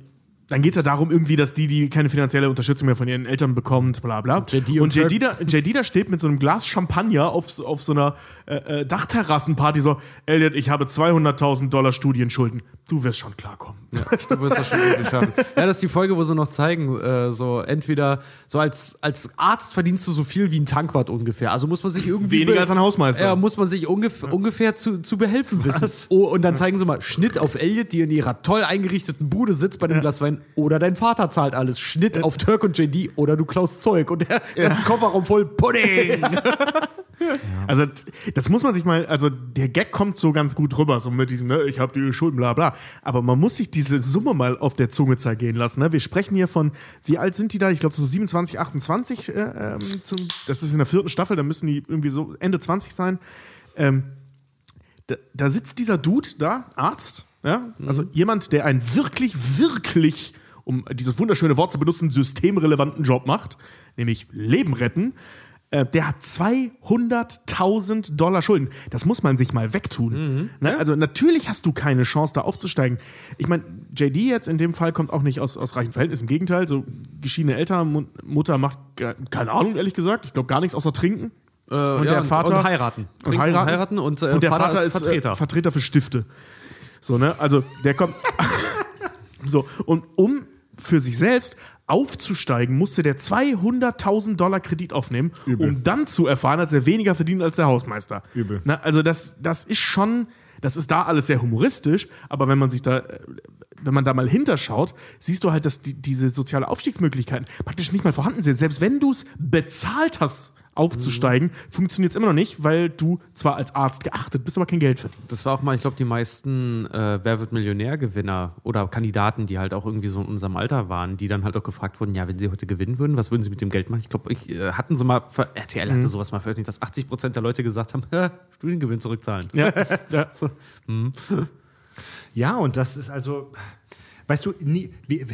dann geht es ja darum, irgendwie, dass die, die keine finanzielle Unterstützung mehr von ihren Eltern bekommt, bla bla. JD und und JD da, JD da steht mit so einem Glas Champagner auf, so- auf so einer äh, äh, Dachterrassenparty so, Elliot, ich habe 200.000 Dollar Studienschulden. Du wirst schon klarkommen. Du wirst das schon irgendwie schaffen. Ja, das ist die Folge, wo sie noch zeigen, äh, so entweder so als, als Arzt verdienst du so viel wie ein Tankwart ungefähr. Also muss man sich irgendwie. Weniger als ein Hausmeister. Ja, muss man sich ungef ungefähr zu, zu behelfen wissen. Oh, und dann zeigen sie mal Schnitt auf Elliot, die in ihrer toll eingerichteten Bude sitzt bei dem Glas Wein. Oder dein Vater zahlt alles. Schnitt auf Turk und JD oder du klaust Zeug und der ganze Kofferraum voll Pudding. Also t- das muss man sich mal, also der Gag kommt so ganz gut rüber, so mit diesem, ne, ich habe die Schulden, bla bla. Aber man muss sich diese Summe mal auf der Zunge zergehen lassen. Ne? Wir sprechen hier von, wie alt sind die da? Ich glaube so 27, 28. Äh, ähm, zum, das ist in der vierten Staffel, da müssen die irgendwie so Ende 20 sein. Ähm, da, da sitzt dieser Dude da, Arzt, ja, also jemand, der einen wirklich, wirklich, um dieses wunderschöne Wort zu benutzen, systemrelevanten Job macht, nämlich Leben retten. Äh, der hat 200.000 Dollar Schulden. Das muss man sich mal wegtun. Ne? Also natürlich hast du keine Chance, da aufzusteigen. Ich meine, JD jetzt in dem Fall kommt auch nicht aus, aus reichen Verhältnissen. Im Gegenteil, so geschiedene Eltern, Mu- Mutter macht keine Ahnung, ehrlich gesagt. Ich glaube gar nichts außer trinken. Äh, Und ja, der Vater- und heiraten. Und heiraten. heiraten und, äh, und der Vater, ist Vertreter. Äh, Vertreter für Stifte. So, ne? Also, der kommt. so, und um für sich selbst aufzusteigen, musste der 200.000 Dollar Kredit aufnehmen, um dann zu erfahren, dass er weniger verdient als der Hausmeister. Übel. Na, also, das, das ist schon. Das ist da alles sehr humoristisch, aber wenn man sich da. Wenn man da mal hinterschaut, siehst du halt, dass die, diese soziale Aufstiegsmöglichkeiten praktisch nicht mal vorhanden sind. Selbst wenn du es bezahlt hast, aufzusteigen, funktioniert es immer noch nicht, weil du zwar als Arzt geachtet bist, aber kein Geld verdienst. Das war auch mal, ich glaube, die meisten äh, Wer wird Millionär-Gewinner oder Kandidaten, die halt auch irgendwie so in unserem Alter waren, die dann halt auch gefragt wurden, ja, wenn sie heute gewinnen würden, was würden sie mit dem Geld machen? Ich glaube, ich, äh, hatten sie mal, ver- RTL hatte sowas mal veröffentlicht, dass 80 Prozent der Leute gesagt haben, Studiengewinn zurückzahlen. Ja, ja. So. Ja, und das ist also, weißt du, nie, wir,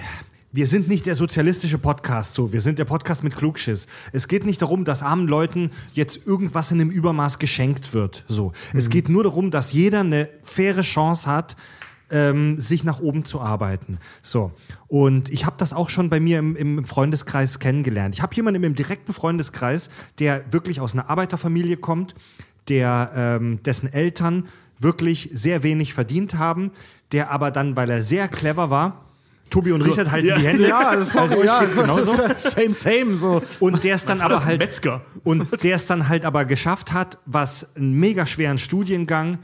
wir sind nicht der sozialistische Podcast so, wir sind der Podcast mit Klugschiss. Es geht nicht darum, dass armen Leuten jetzt irgendwas in einem Übermaß geschenkt wird. So. Es geht nur darum, dass jeder eine faire Chance hat, ähm, sich nach oben zu arbeiten. So. Und ich habe das auch schon bei mir im, im Freundeskreis kennengelernt. Ich habe jemanden im direkten Freundeskreis, der wirklich aus einer Arbeiterfamilie kommt, der, ähm, dessen Eltern wirklich sehr wenig verdient haben, der aber dann, weil er sehr clever war, Tobi und Richard halten Ja. die Hände. Ja, das also euch geht's genauso. same, same, so. Und der es dann aber halt Metzger. und der es dann halt aber geschafft hat, was einen mega schweren Studiengang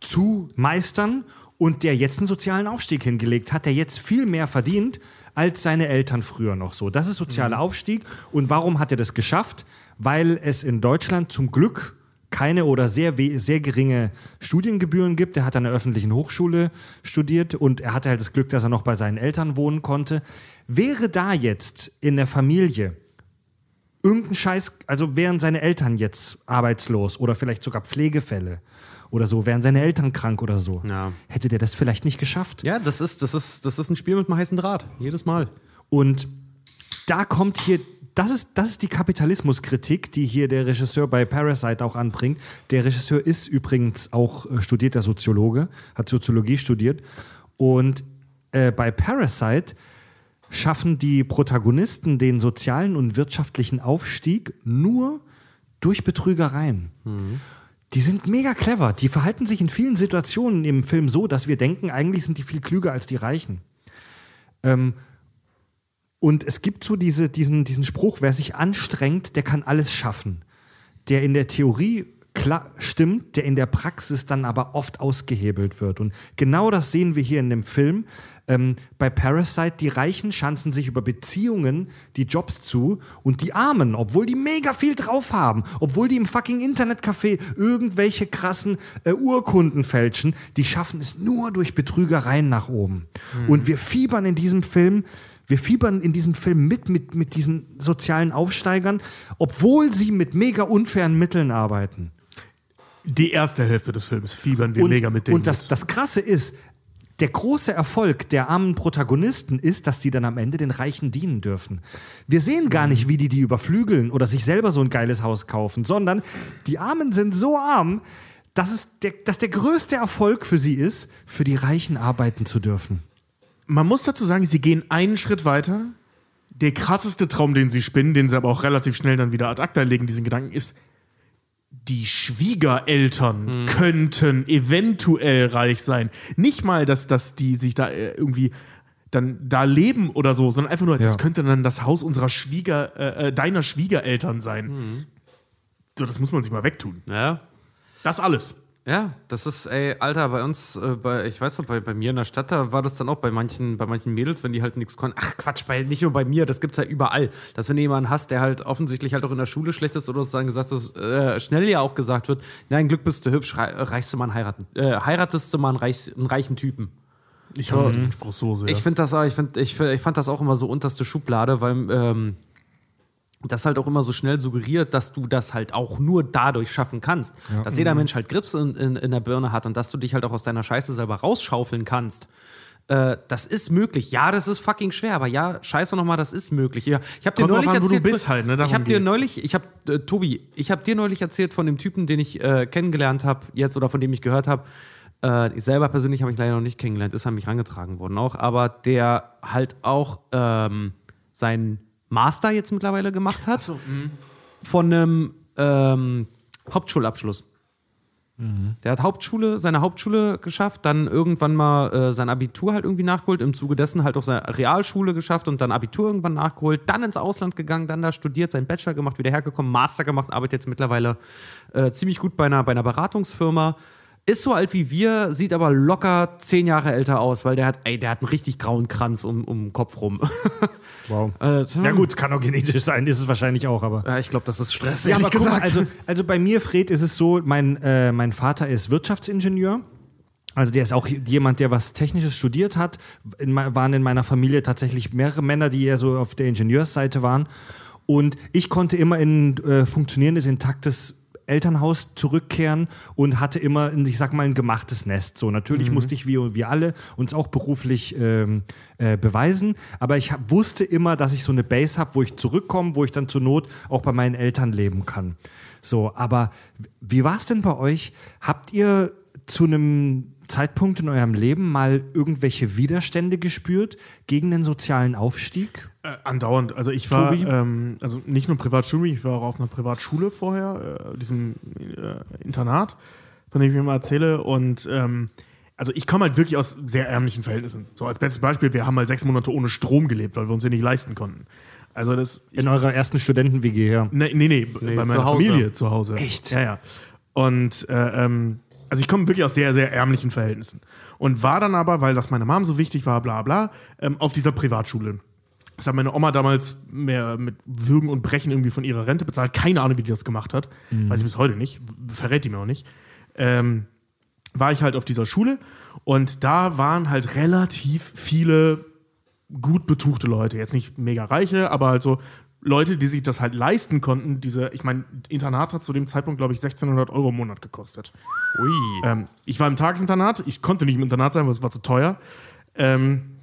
zu meistern und der jetzt einen sozialen Aufstieg hingelegt hat, der jetzt viel mehr verdient als seine Eltern früher noch so. Das ist sozialer Aufstieg. Und warum hat er das geschafft? Weil es in Deutschland zum Glück keine oder sehr, sehr geringe Studiengebühren gibt. Er hat an der öffentlichen Hochschule studiert und er hatte halt das Glück, dass er noch bei seinen Eltern wohnen konnte. Wäre da jetzt in der Familie irgendein Scheiß, also wären seine Eltern jetzt arbeitslos oder vielleicht sogar Pflegefälle oder so, wären seine Eltern krank oder so, Ja. hätte der das vielleicht nicht geschafft. Ja, das ist, das, ist, das ist ein Spiel mit einem heißen Draht. Jedes Mal. Und da kommt hier, das ist, das ist die Kapitalismuskritik, die hier der Regisseur bei Parasite auch anbringt. Der Regisseur ist übrigens auch äh, studierter Soziologe, hat Soziologie studiert. Und äh, bei Parasite schaffen die Protagonisten den sozialen und wirtschaftlichen Aufstieg nur durch Betrügereien. Die sind mega clever. Die verhalten sich in vielen Situationen im Film so, dass wir denken, eigentlich sind die viel klüger als die Reichen. Ähm, und es gibt so diese, diesen, diesen Spruch, wer sich anstrengt, der kann alles schaffen. Der in der Theorie klar stimmt, der in der Praxis dann aber oft ausgehebelt wird. Und genau das sehen wir hier in dem Film. Ähm, bei Parasite, die Reichen schanzen sich über Beziehungen die Jobs zu und die Armen, obwohl die mega viel drauf haben, obwohl die im fucking Internetcafé irgendwelche krassen äh, Urkunden fälschen, die schaffen es nur durch Betrügereien nach oben. Und wir fiebern in diesem Film wir fiebern in diesem Film mit, mit, mit diesen sozialen Aufsteigern, obwohl sie mit mega unfairen Mitteln arbeiten. Die erste Hälfte des Films fiebern wir Und, mega mit denen. und das, das Krasse ist, der große Erfolg der armen Protagonisten ist, dass die dann am Ende den Reichen dienen dürfen. Wir sehen gar nicht, wie die die überflügeln oder sich selber so ein geiles Haus kaufen, sondern die Armen sind so arm, dass, es der, dass der größte Erfolg für sie ist, für die Reichen arbeiten zu dürfen. Man muss dazu sagen, sie gehen einen Schritt weiter. Der krasseste Traum, den sie spinnen, den sie aber auch relativ schnell dann wieder ad acta legen, diesen Gedanken, ist, die Schwiegereltern könnten eventuell reich sein. Nicht mal, dass, dass die sich da äh, irgendwie dann da leben oder so, sondern einfach nur, das könnte dann das Haus unserer Schwieger, äh, äh, deiner Schwiegereltern sein. So, das muss man sich mal wegtun. Ja. Das alles. Ja, das ist, ey, Alter, bei uns, äh, bei, ich weiß noch, bei, bei mir in der Stadt, da war das dann auch bei manchen, bei manchen Mädels, wenn die halt nichts konnten. Ach Quatsch, bei, nicht nur bei mir, das gibt's ja überall. Dass wenn du jemanden hast, der halt offensichtlich halt auch in der Schule schlecht ist oder so dann gesagt ist, äh, schnell ja auch gesagt wird, nein, Glück bist du hübsch, rei reichst du mal einen heiraten. Äh, heiratest du mal einen, reich, einen reichen Typen. Ich hasse diesen Spruch so sehr. Ich finde das auch, ich, find, ich, ich fand das auch immer so unterste Schublade, weil ähm, das halt auch immer so schnell suggeriert, dass du das halt auch nur dadurch schaffen kannst. Dass jeder Mensch halt Grips in, in, in der Birne hat und dass du dich halt auch aus deiner Scheiße selber rausschaufeln kannst. Äh, das ist möglich. Ja, das ist fucking schwer, aber ja, scheiße nochmal, das ist möglich. Ja, ich habe dir Kommt neulich an, wo du erzählt, bist halt, ne? ich Darum habe dir neulich, ich habe äh, Tobi, ich habe dir neulich erzählt von dem Typen, den ich äh, kennengelernt habe jetzt oder von dem ich gehört habe. Äh, ich selber persönlich habe ich leider noch nicht kennengelernt, ist an mich rangetragen worden auch, aber der halt auch ähm, seinen Master jetzt mittlerweile gemacht hat von einem ähm, Hauptschulabschluss. Der hat Hauptschule, seine Hauptschule geschafft, dann irgendwann mal äh, sein Abitur halt irgendwie nachgeholt, im Zuge dessen halt auch seine Realschule geschafft und dann Abitur irgendwann nachgeholt, dann ins Ausland gegangen, dann da studiert, seinen Bachelor gemacht, wieder hergekommen, Master gemacht, arbeitet jetzt mittlerweile äh, ziemlich gut bei einer, bei einer Beratungsfirma. Ist so alt wie wir, sieht aber locker zehn Jahre älter aus, weil der hat, ey, der hat einen richtig grauen Kranz um, um den Kopf rum. Wow. Äh, Ja gut, kann auch genetisch sein, ist es wahrscheinlich auch, aber. Ja, ich glaube, das ist Stress. Ja, aber guck mal, gesagt. also, also bei mir, Fred, ist es so, mein, äh, mein Vater ist Wirtschaftsingenieur. Also der ist auch jemand, der was Technisches studiert hat. In, waren in meiner Familie tatsächlich mehrere Männer, die eher so auf der Ingenieursseite waren. Und ich konnte immer in ein äh, funktionierendes, intaktes Elternhaus zurückkehren und hatte immer, ich sag mal, ein gemachtes Nest. So, natürlich musste ich, wie wir alle, uns auch beruflich ähm, äh, beweisen. Aber ich hab, wusste immer, dass ich so eine Base habe, wo ich zurückkomme, wo ich dann zur Not auch bei meinen Eltern leben kann. So, aber wie war es denn bei euch? Habt ihr zu einem Zeitpunkt in eurem Leben mal irgendwelche Widerstände gespürt gegen den sozialen Aufstieg? Äh, andauernd. Also ich war, ähm, also nicht nur Privatschule, ich war auch auf einer Privatschule vorher, äh, diesem äh, Internat, von dem ich mir mal erzähle. Und ähm, also ich komme halt wirklich aus sehr ärmlichen Verhältnissen. So als bestes Beispiel, wir haben mal sechs Monate ohne Strom gelebt, weil wir uns den nicht leisten konnten. Also das. In eurer ersten Studenten-WG, ja. Nee, nee, nee, bei meiner zu. Familie zu Hause. Echt? Ja, ja. Und äh, ähm, also ich komme wirklich aus sehr, sehr ärmlichen Verhältnissen. Und war dann aber, weil das meiner Mom so wichtig war, bla bla, ähm, auf dieser Privatschule. Das hat meine Oma damals mehr mit Würgen und Brechen irgendwie von ihrer Rente bezahlt. Keine Ahnung, wie die das gemacht hat. Weiß ich bis heute nicht. Verrät die mir auch nicht. Ähm, war ich halt auf dieser Schule und da waren halt relativ viele gut betuchte Leute. Jetzt nicht mega reiche, aber halt so Leute, die sich das halt leisten konnten. Diese, ich meine, Internat hat zu dem Zeitpunkt, glaube ich, 1600 Euro im Monat gekostet. Ui. Ähm, ich war im Tagesinternat, ich konnte nicht im Internat sein, weil es war zu teuer. Ähm,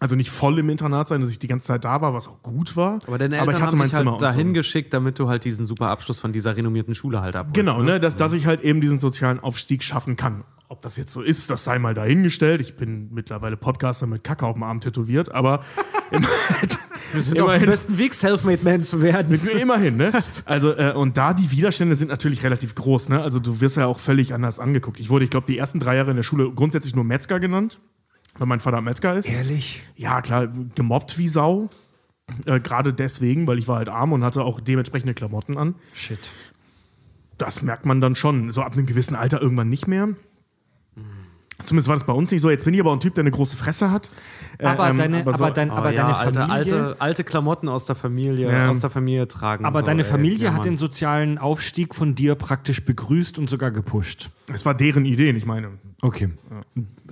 also nicht voll im Internat sein, dass ich die ganze Zeit da war, was auch gut war. Aber deine Eltern ich hatte haben mein dich Zimmer halt und so. dahin geschickt, damit du halt diesen super Abschluss von dieser renommierten Schule halt abholst. Genau, ne, dass, dass ich halt eben diesen sozialen Aufstieg schaffen kann. Ob das jetzt so ist, das sei mal dahingestellt. Ich bin mittlerweile Podcaster mit Kacke auf dem Arm tätowiert, aber Wir sind auf dem besten Weg, Selfmade Man zu werden. Mit mir immerhin, ne? Also, äh, und da die Widerstände sind natürlich relativ groß, ne? Also, du wirst ja auch völlig anders angeguckt. Ich wurde, ich glaube, die ersten drei Jahre in der Schule grundsätzlich nur Metzger genannt, weil mein Vater Metzger ist. Ehrlich? Ja, klar, gemobbt wie Sau. Äh, Gerade deswegen, weil ich war halt arm und hatte auch dementsprechende Klamotten an. Shit. Das merkt man dann schon. So ab einem gewissen Alter irgendwann nicht mehr. Zumindest war das bei uns nicht so. Jetzt bin ich aber auch ein Typ, der eine große Fresse hat. Äh, Aber ähm, deine, aber so- dein, aber Oh, ja, deine alte, Familie, alte, alte Klamotten aus der Familie, Ja. aus der Familie tragen. aber so, deine ey. Familie Ja, hat den sozialen Aufstieg von dir praktisch begrüßt und sogar gepusht. Es war deren Idee, ich meine. Okay.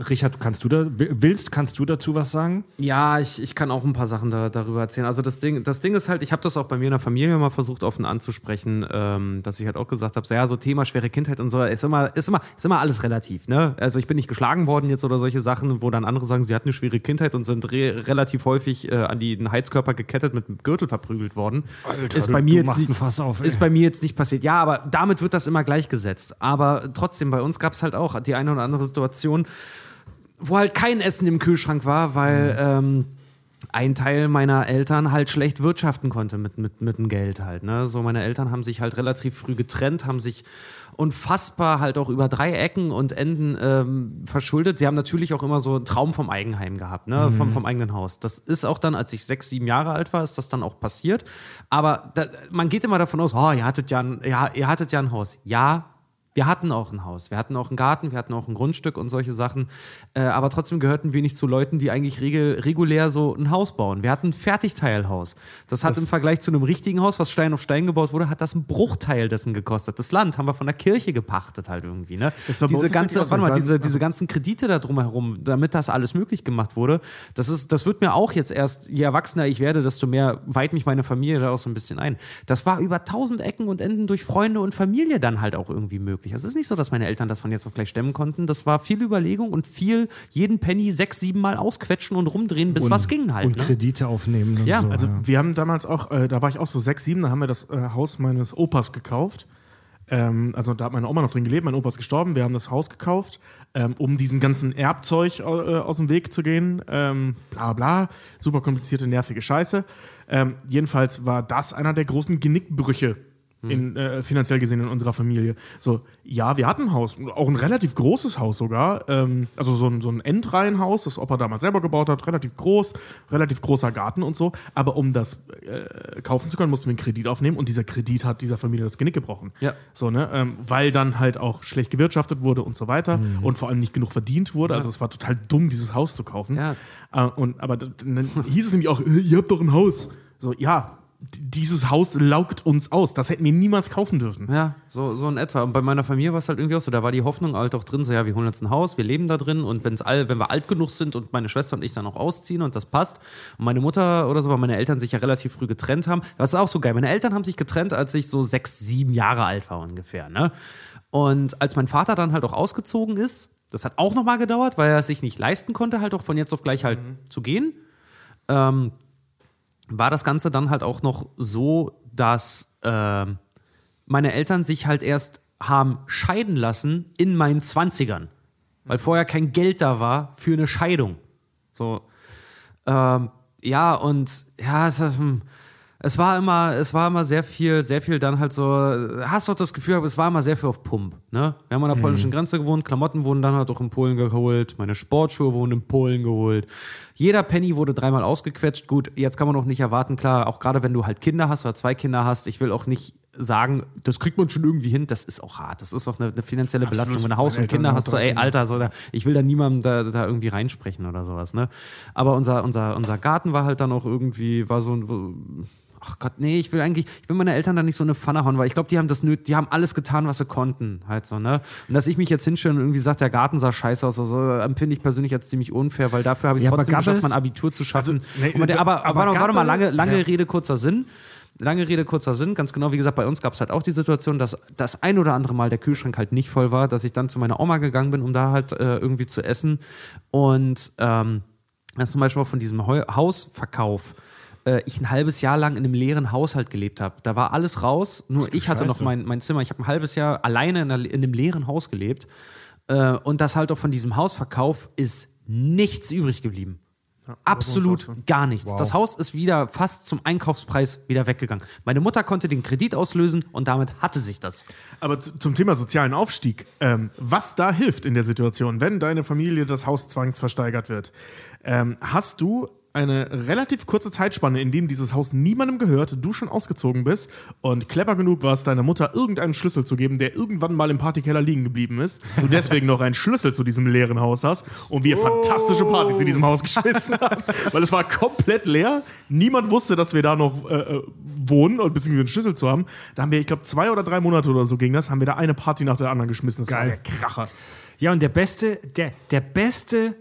Richard, kannst du da, willst, kannst du dazu was sagen? Ja, ich, ich kann auch ein paar Sachen da, darüber erzählen. Also das Ding, das Ding ist halt, ich habe das auch bei mir in der Familie mal versucht offen anzusprechen, ähm, dass ich halt auch gesagt habe, so, ja, so Thema schwere Kindheit und so, ist immer, ist immer, ist immer alles relativ. Ne? Also ich bin nicht geschlagen worden jetzt oder solche Sachen, wo dann andere sagen, sie hatten eine schwere Kindheit und sind re relativ häufig äh, an den Heizkörper gekettet mit einem Gürtel verprügelt worden. ist du- bei mir jetzt nicht, auf, ist bei mir jetzt nicht passiert. Ja, aber damit wird das immer gleichgesetzt. Aber trotzdem, bei uns gab es halt auch die eine oder andere Situation, wo halt kein Essen im Kühlschrank war, weil ähm, ein Teil meiner Eltern halt schlecht wirtschaften konnte mit, mit, mit dem Geld halt. Ne? So, meine Eltern haben sich halt relativ früh getrennt, haben sich unfassbar halt auch über drei Ecken und Enden ähm, verschuldet. Sie haben natürlich auch immer so einen Traum vom Eigenheim gehabt, ne? vom, vom eigenen Haus. Das ist auch dann, als ich sechs, sieben Jahre alt war, ist das dann auch passiert. Aber da, man geht immer davon aus, oh, ihr hattet ja ein, ja, ihr hattet ja ein Haus. Ja, Wir hatten auch ein Haus, wir hatten auch einen Garten, wir hatten auch ein Grundstück und solche Sachen. Äh, aber trotzdem gehörten wir nicht zu Leuten, die eigentlich regel, regulär so ein Haus bauen. Wir hatten ein Fertigteilhaus. Das hat Das- im Vergleich zu einem richtigen Haus, was Stein auf Stein gebaut wurde, hat das einen Bruchteil dessen gekostet. Das Land haben wir von der Kirche gepachtet halt irgendwie. Ne? Diese ganze, warte mal, diese, diese ganzen Kredite da drumherum, damit das alles möglich gemacht wurde, das ist, das wird mir auch jetzt erst, je erwachsener ich werde, desto mehr weiht mich meine Familie da auch so ein bisschen ein. Das war über tausend Ecken und Enden durch Freunde und Familie dann halt auch irgendwie möglich. Es ist nicht so, dass meine Eltern das von jetzt auf gleich stemmen konnten. Das war viel Überlegung und viel jeden Penny sechs, sieben Mal ausquetschen und rumdrehen, bis und, was ging halt. Und ne? Kredite aufnehmen und Ja, so. Also wir haben damals auch, äh, da war ich auch so sechs, sieben, da haben wir das äh, Haus meines Opas gekauft. Ähm, also da hat meine Oma noch drin gelebt, mein Opa ist gestorben, wir haben das Haus gekauft, ähm, um diesem ganzen Erbzeug äh, aus dem Weg zu gehen. Ähm, bla bla, super komplizierte, nervige Scheiße. Ähm, jedenfalls war das einer der großen Genickbrüche. In, äh, finanziell gesehen in unserer Familie. So, ja, wir hatten ein Haus, auch ein relativ großes Haus sogar. Ähm, also so ein, so ein Endreihenhaus, das Opa damals selber gebaut hat, relativ groß, relativ großer Garten und so. Aber um das äh, kaufen zu können, mussten wir einen Kredit aufnehmen und dieser Kredit hat dieser Familie das Genick gebrochen. Ja. So, ne? Ähm, weil dann halt auch schlecht gewirtschaftet wurde und so weiter und vor allem nicht genug verdient wurde. Also es war total dumm, dieses Haus zu kaufen. Ja. Äh, und, aber dann hieß es nämlich auch, ihr habt doch ein Haus. So, ja, dieses Haus laugt uns aus. Das hätten wir niemals kaufen dürfen. Ja, so, so in etwa. Und bei meiner Familie war es halt irgendwie auch so, da war die Hoffnung halt auch drin, so ja, wir holen uns ein Haus, wir leben da drin und wenn's all, wenn wir alt genug sind und meine Schwester und ich dann auch ausziehen und das passt. Und meine Mutter oder so, weil meine Eltern sich ja relativ früh getrennt haben. Das ist auch so geil. Meine Eltern haben sich getrennt, als ich so sechs, sieben Jahre alt war ungefähr. Ne? Und als mein Vater dann halt auch ausgezogen ist, das hat auch nochmal gedauert, weil er es sich nicht leisten konnte, halt auch von jetzt auf gleich halt zu gehen. Ähm, war das Ganze dann halt auch noch so, dass ähm, meine Eltern sich halt erst haben scheiden lassen in meinen 20ern. Weil vorher kein Geld da war für eine Scheidung. So. Ähm, ja, und ja, es, hm, es war immer, es war immer sehr viel, sehr viel dann halt so, hast doch das Gefühl, aber es war immer sehr viel auf Pump. Ne? Wir haben an der polnischen Grenze gewohnt, Klamotten wurden dann halt auch in Polen geholt, meine Sportschuhe wurden in Polen geholt. Jeder Penny wurde dreimal ausgequetscht. Gut, jetzt kann man auch nicht erwarten, klar, auch gerade wenn du halt Kinder hast oder zwei Kinder hast, ich will auch nicht sagen, das kriegt man schon irgendwie hin, das ist auch hart. Das ist auch eine, eine finanzielle Absolut. Belastung. Wenn du Haus und Kinder hast, so, ey. Alter, so, da, ich will da niemandem da, da irgendwie reinsprechen oder sowas, ne? Aber unser, unser, unser Garten war halt dann auch irgendwie, war so ein. Ach Gott, nee, ich will eigentlich, ich will meine Eltern da nicht so eine Pfanne hauen, weil ich glaube, die haben das nöt, die haben alles getan, was sie konnten, halt so, ne? Und dass ich mich jetzt hinstelle und irgendwie sage, der Garten sah scheiße aus, also empfinde ich persönlich als ziemlich unfair, weil dafür habe ich Ja, trotzdem geschafft, es- mein Abitur zu schaffen. Also, nee, da- aber, aber aber warte, warte mal, lange, lange ja. Rede, kurzer Sinn. Lange Rede, kurzer Sinn. Ganz genau, wie gesagt, bei uns gab es halt auch die Situation, dass das ein oder andere Mal der Kühlschrank halt nicht voll war, dass ich dann zu meiner Oma gegangen bin, um da halt äh, irgendwie zu essen. Und ähm, dass zum Beispiel auch von diesem Hausverkauf äh, ich ein halbes Jahr lang in einem leeren Haushalt gelebt habe. Da war alles raus, nur ich hatte noch Scheiße. mein, mein Zimmer. Ich habe ein halbes Jahr alleine in, einer, in einem leeren Haus gelebt. Äh, und das halt auch von diesem Hausverkauf ist nichts übrig geblieben. Absolut gar nichts. Das Haus ist wieder fast zum Einkaufspreis wieder weggegangen. Meine Mutter konnte den Kredit auslösen und damit hatte sich das. Aber zu, zum Thema sozialen Aufstieg, ähm, was da hilft in der Situation, wenn deine Familie das Haus zwangsversteigert wird, ähm, hast du eine relativ kurze Zeitspanne, in dem dieses Haus niemandem gehört, du schon ausgezogen bist und clever genug warst, deiner Mutter irgendeinen Schlüssel zu geben, der irgendwann mal im Partykeller liegen geblieben ist, du deswegen noch einen Schlüssel zu diesem leeren Haus hast und wir fantastische Partys in diesem Haus geschmissen haben, weil es war komplett leer, niemand wusste, dass wir da noch äh, äh, wohnen und beziehungsweise einen Schlüssel zu haben. Da haben wir, ich glaube, zwei oder drei Monate oder so ging das, haben wir da eine Party nach der anderen geschmissen. Das Geil. war der Kracher. Ja, und der beste, der, der beste,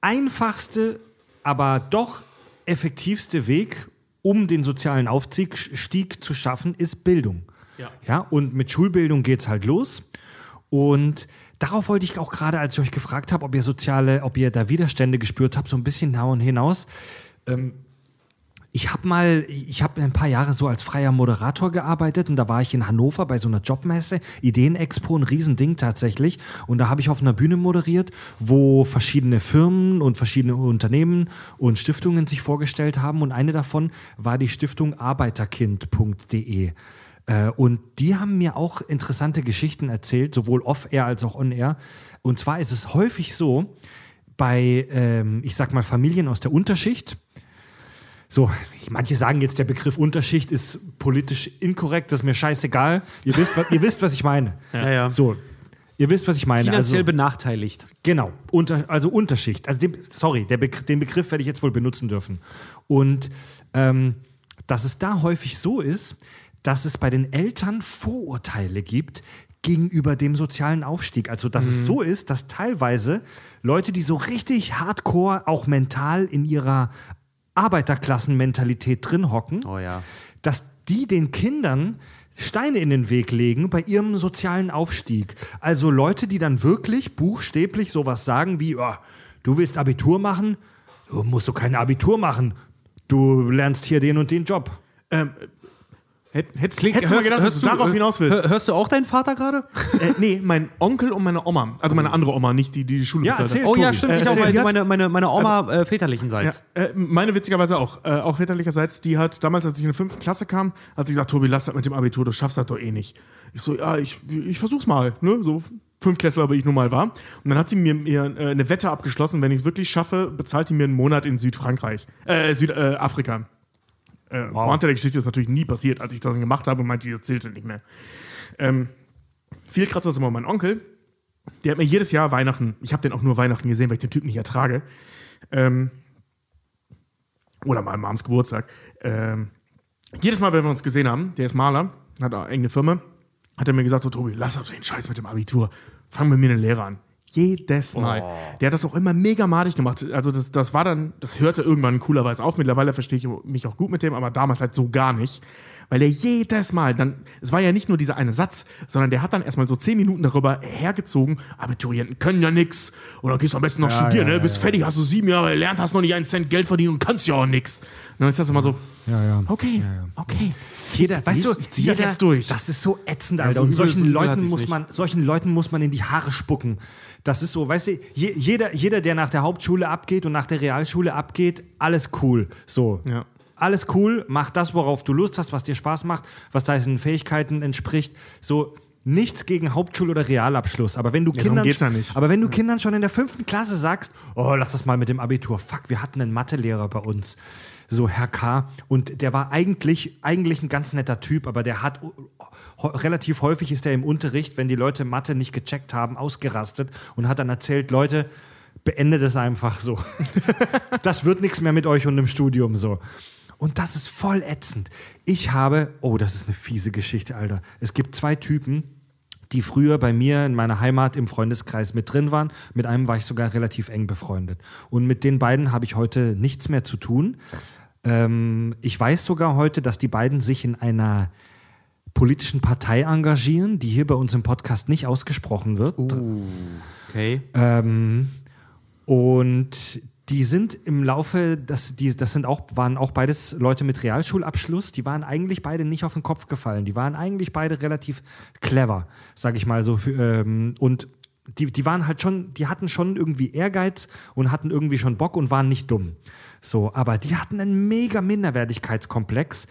einfachste, aber doch effektivste Weg, um den sozialen Aufstieg zu schaffen, ist Bildung. Ja. ja und mit Schulbildung geht es halt los. Und darauf wollte ich auch gerade, als ich euch gefragt habe, ob ihr soziale, ob ihr da Widerstände gespürt habt, so ein bisschen hinaus. Ähm, ich habe mal, ich habe ein paar Jahre so als freier Moderator gearbeitet und da war ich in Hannover bei so einer Jobmesse, Ideenexpo, ein Riesending tatsächlich. Und da habe ich auf einer Bühne moderiert, wo verschiedene Firmen und verschiedene Unternehmen und Stiftungen sich vorgestellt haben. Und eine davon war die Stiftung arbeiterkind.de. Äh, Und die haben mir auch interessante Geschichten erzählt, sowohl off-air als auch on-air. Und zwar ist es häufig so, bei, ähm, ich sag mal, Familien aus der Unterschicht, so, manche sagen jetzt, der Begriff Unterschicht ist politisch inkorrekt, das ist mir scheißegal. Ihr wisst, was, ihr wisst, was ich meine. Ja, ja. So, ihr wisst, was ich meine. Finanziell also, benachteiligt. Genau, unter, also Unterschicht. Also dem, sorry, Begr den Begriff werde ich jetzt wohl benutzen dürfen. Und ähm, dass es da häufig so ist, dass es bei den Eltern Vorurteile gibt gegenüber dem sozialen Aufstieg. Also dass es so ist, dass teilweise Leute, die so richtig hardcore auch mental in ihrer Arbeiterklassenmentalität drin hocken, Oh ja. dass die den Kindern Steine in den Weg legen bei ihrem sozialen Aufstieg. Also Leute, die dann wirklich buchstäblich sowas sagen wie, "Oh, du willst Abitur machen? Du musst doch kein Abitur machen. Du lernst hier den und den Job. Ähm, hätt- hättest, hättest du mal gedacht, dass du darauf hinaus willst? Hör, hörst du auch deinen Vater gerade? äh, nee, mein Onkel und meine Oma. Also meine andere Oma, nicht die, die die Schule Ja, bezahlt hat. erzähl. Oh ja, Tobi, stimmt. äh, ich auch, meine, hat- meine, meine, meine Oma äh, Ja, väterlichenseits. äh, meine witzigerweise auch. Äh, auch väterlicherseits, die hat damals, als ich in die fünfte Klasse kam, hat sie gesagt, Tobi, lass das mit dem Abitur, du schaffst das doch eh nicht. Ich so, ja, ich, ich versuch's mal. Ne? So Fünftklässler, wie ich nun mal war. Und dann hat sie mir, mir äh, eine Wette abgeschlossen, wenn ich es wirklich schaffe, bezahlt die mir einen Monat in Südfrankreich, äh, Südafrika. Äh. Äh, Pointe der Geschichte ist natürlich nie passiert, als ich das gemacht habe, meinte, die erzählte nicht mehr. Ähm, viel krasser ist immer mein Onkel. Der hat mir jedes Jahr Weihnachten, ich habe den auch nur Weihnachten gesehen, weil ich den Typ nicht ertrage. Ähm, oder mal Mams Geburtstag. Ähm, jedes Mal, wenn wir uns gesehen haben, der ist Maler, hat eine eigene Firma, hat er mir gesagt, so Tobi, lass doch den Scheiß mit dem Abitur. Fang mit mir eine Lehre an. Jedes Mal. Der hat das auch immer mega madig gemacht. Also das, das war dann, das hörte irgendwann coolerweise auf. Mittlerweile verstehe ich mich auch gut mit dem, aber damals halt so gar nicht. Weil er jedes Mal dann, es war ja nicht nur dieser eine Satz, sondern der hat dann erstmal so zehn Minuten darüber hergezogen, Abiturienten können ja nix. Oder gehst am besten noch studieren, ja, ne? Bist fertig, hast du sieben Jahre gelernt, hast noch nicht einen Cent Geld verdient und kannst ja auch nix. Und dann ist das immer so, Ja, ja. okay, okay. Jeder, weißt du, ich zieh das jetzt durch. Das ist so ätzend, Alter. so und solchen Leuten muss man, solchen Leuten muss man in die Haare spucken. Das ist so, weißt du, je, jeder, jeder, der nach der Hauptschule abgeht und nach der Realschule abgeht, alles cool. So. Ja. Alles cool, mach das, worauf du Lust hast, was dir Spaß macht, was deinen Fähigkeiten entspricht. So, nichts gegen Hauptschul- oder Realabschluss. Aber wenn du darum Kindern, ja aber wenn du Kindern schon in der fünften Klasse sagst, oh, lass das mal mit dem Abitur. Fuck, wir hatten einen Mathelehrer bei uns. So, Herr K. Und der war eigentlich, eigentlich ein ganz netter Typ, aber der hat relativ häufig ist er im Unterricht, wenn die Leute Mathe nicht gecheckt haben, ausgerastet und hat dann erzählt, Leute, beendet es einfach so. das wird nichts mehr mit euch und im Studium so. Und das ist voll ätzend. Ich habe, oh, das ist eine fiese Geschichte, Alter. Es gibt zwei Typen, die früher bei mir in meiner Heimat im Freundeskreis mit drin waren. Mit einem war ich sogar relativ eng befreundet. Und mit den beiden habe ich heute nichts mehr zu tun. Ähm, ich weiß sogar heute, dass die beiden sich in einer politischen Partei engagieren, die hier bei uns im Podcast nicht ausgesprochen wird. Okay. Ähm, und die sind im Laufe, das, die, das sind auch, waren auch beides Leute mit Realschulabschluss, die waren eigentlich beide nicht auf den Kopf gefallen. Die waren eigentlich beide relativ clever, sag ich mal so. Für, ähm, und die, die waren halt schon, die hatten schon irgendwie Ehrgeiz und hatten irgendwie schon Bock und waren nicht dumm. So, aber die hatten einen mega Minderwertigkeitskomplex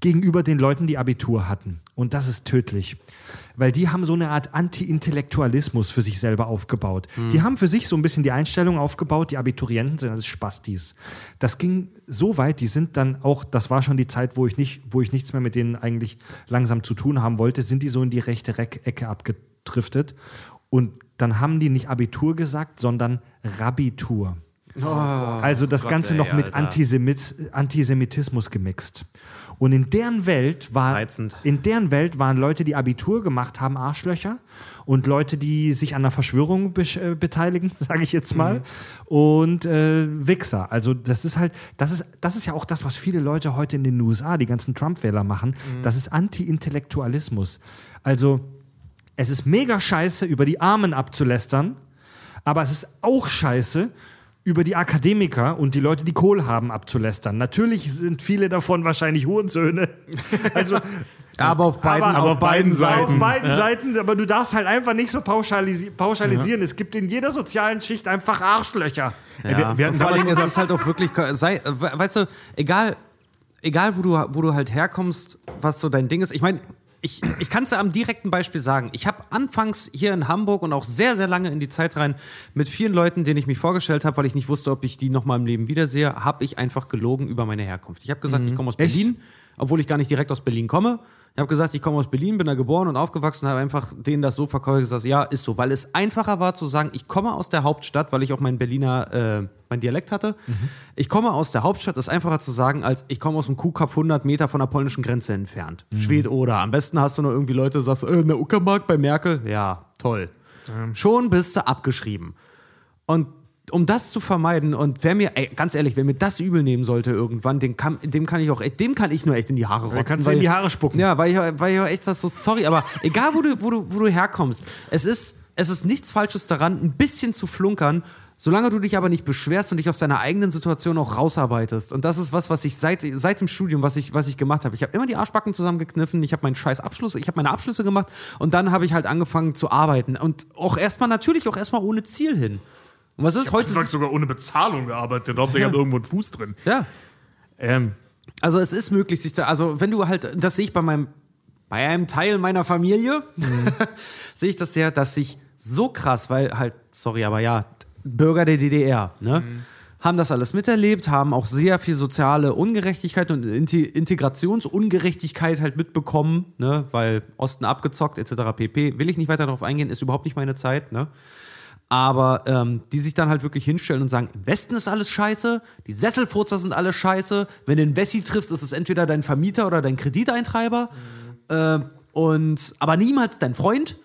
gegenüber den Leuten, die Abitur hatten. Und das ist tödlich. Weil die haben so eine Art Anti-Intellektualismus für sich selber aufgebaut. Die haben für sich so ein bisschen die Einstellung aufgebaut, die Abiturienten sind alles Spastis. Das ging so weit, die sind dann auch, das war schon die Zeit, wo ich, nicht, wo ich nichts mehr mit denen eigentlich langsam zu tun haben wollte, sind die so in die rechte Ecke abgedriftet. Und dann haben die nicht Abitur gesagt, sondern Rabitur. also das Gott, Ganze ey, noch mit. Antisemit Antisemitismus gemixt. Und in deren Welt war Reizend. in deren Welt waren Leute, die Abitur gemacht haben, Arschlöcher und Leute, die sich an der Verschwörung besch- äh, beteiligen, sage ich jetzt mal, und äh, Wichser. Also das ist halt, das ist, das ist ja auch das, was viele Leute heute in den USA, die ganzen Trump-Wähler machen. Das ist Anti-Intellektualismus. Also es ist mega scheiße, über die Armen abzulästern, aber es ist auch scheiße, über die Akademiker und die Leute, die Kohle haben, abzulästern. Natürlich sind viele davon wahrscheinlich Hurensöhne. Also, Aber auf beiden, aber auf beiden Seiten. Auf beiden Seiten, aber du darfst halt einfach nicht so pauschalisi pauschalisieren. Es gibt in jeder sozialen Schicht einfach Arschlöcher. Ey, wir- wir hatten vor allen Dingen damals ist es halt auch wirklich, sei, we- weißt du, egal, egal wo du, wo du halt herkommst, was so dein Ding ist. Ich meine, ich, ich kann es ja am direkten Beispiel sagen. Ich habe anfangs hier in Hamburg und auch sehr, sehr lange in die Zeit rein mit vielen Leuten, denen ich mich vorgestellt habe, weil ich nicht wusste, ob ich die noch mal im Leben wiedersehe, habe ich einfach gelogen über meine Herkunft. Ich habe gesagt, ich komme aus Berlin, obwohl ich gar nicht direkt aus Berlin komme. Ich habe gesagt, ich komme aus Berlin, bin da geboren und aufgewachsen, habe einfach denen das so verkauft, gesagt, ja, ist so, weil es einfacher war zu sagen, ich komme aus der Hauptstadt, weil ich auch meinen Berliner, äh, mein Dialekt hatte. Ich komme aus der Hauptstadt, ist einfacher zu sagen, als ich komme aus dem Kuhkap 100 Meter von der polnischen Grenze entfernt. Schwed oder. Am besten hast du noch irgendwie Leute, sagst, äh, in der Uckermark bei Merkel. Ja, toll. Schon bist du abgeschrieben. Und um das zu vermeiden und wer mir, ey, ganz ehrlich, wer mir das übel nehmen sollte irgendwann, den kann, dem kann ich auch, dem kann ich nur echt in die Haare rotzen. kannst du in die Haare spucken. Ja, weil ich, weil ich auch echt das so, sorry, aber egal wo du, wo du, wo du herkommst, es ist, es ist nichts Falsches daran, ein bisschen zu flunkern, solange du dich aber nicht beschwerst und dich aus deiner eigenen Situation auch rausarbeitest. Und das ist was, was ich seit, seit dem Studium, was ich, was ich gemacht habe. Ich habe immer die Arschbacken zusammengekniffen, ich habe meinen scheiß Abschluss, ich habe meine Abschlüsse gemacht und dann habe ich halt angefangen zu arbeiten. Und auch erstmal, natürlich auch erstmal ohne Ziel hin. Und was ist heute? Anfangs sogar ohne Bezahlung gearbeitet. Hauptsache, ich habe irgendwo einen Fuß drin. Ja. Ähm, Also es ist möglich, sich da, also wenn du halt, das sehe ich bei meinem, bei einem Teil meiner Familie, sehe ich das sehr, dass sich so krass, weil halt, sorry, aber ja, Bürger der DDR, ne? Haben das alles miterlebt, haben auch sehr viel soziale Ungerechtigkeit und Inte- Integrationsungerechtigkeit halt mitbekommen, ne? weil Osten abgezockt etc. pp. Will ich nicht weiter darauf eingehen, ist überhaupt nicht meine Zeit. Ne? Aber ähm, die sich dann halt wirklich hinstellen und sagen, im Westen ist alles scheiße, die Sesselfurzer sind alle scheiße, wenn du einen Wessi triffst, ist es entweder dein Vermieter oder dein Krediteintreiber, äh, und, aber niemals dein Freund.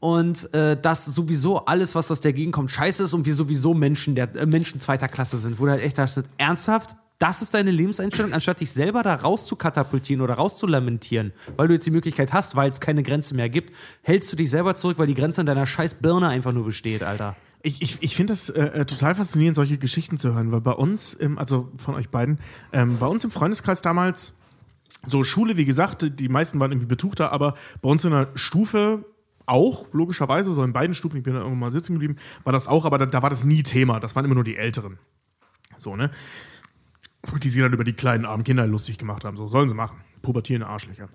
Und äh, dass sowieso alles, was aus der Gegend kommt, scheiße ist und wir sowieso Menschen, der, äh, Menschen zweiter Klasse sind, wo du halt echt hast, ernsthaft, das ist deine Lebenseinstellung, anstatt dich selber da raus zu katapultieren oder raus zu lamentieren, weil du jetzt die Möglichkeit hast, weil es keine Grenze mehr gibt, hältst du dich selber zurück, weil die Grenze in deiner scheiß Birne einfach nur besteht, Alter. Ich, ich, ich finde das äh, äh, total faszinierend, solche Geschichten zu hören, weil bei uns, im, also von euch beiden, ähm, bei uns im Freundeskreis damals, so Schule, wie gesagt, die meisten waren irgendwie betuchter, aber bei uns in der Stufe auch, logischerweise, so in beiden Stufen, ich bin da irgendwann mal sitzen geblieben, war das auch, aber da, da war das nie Thema. Das waren immer nur die Älteren. So, ne? Die sich dann über die kleinen armen Kinder lustig gemacht haben. So, sollen sie machen. Pubertierende Arschlöcher.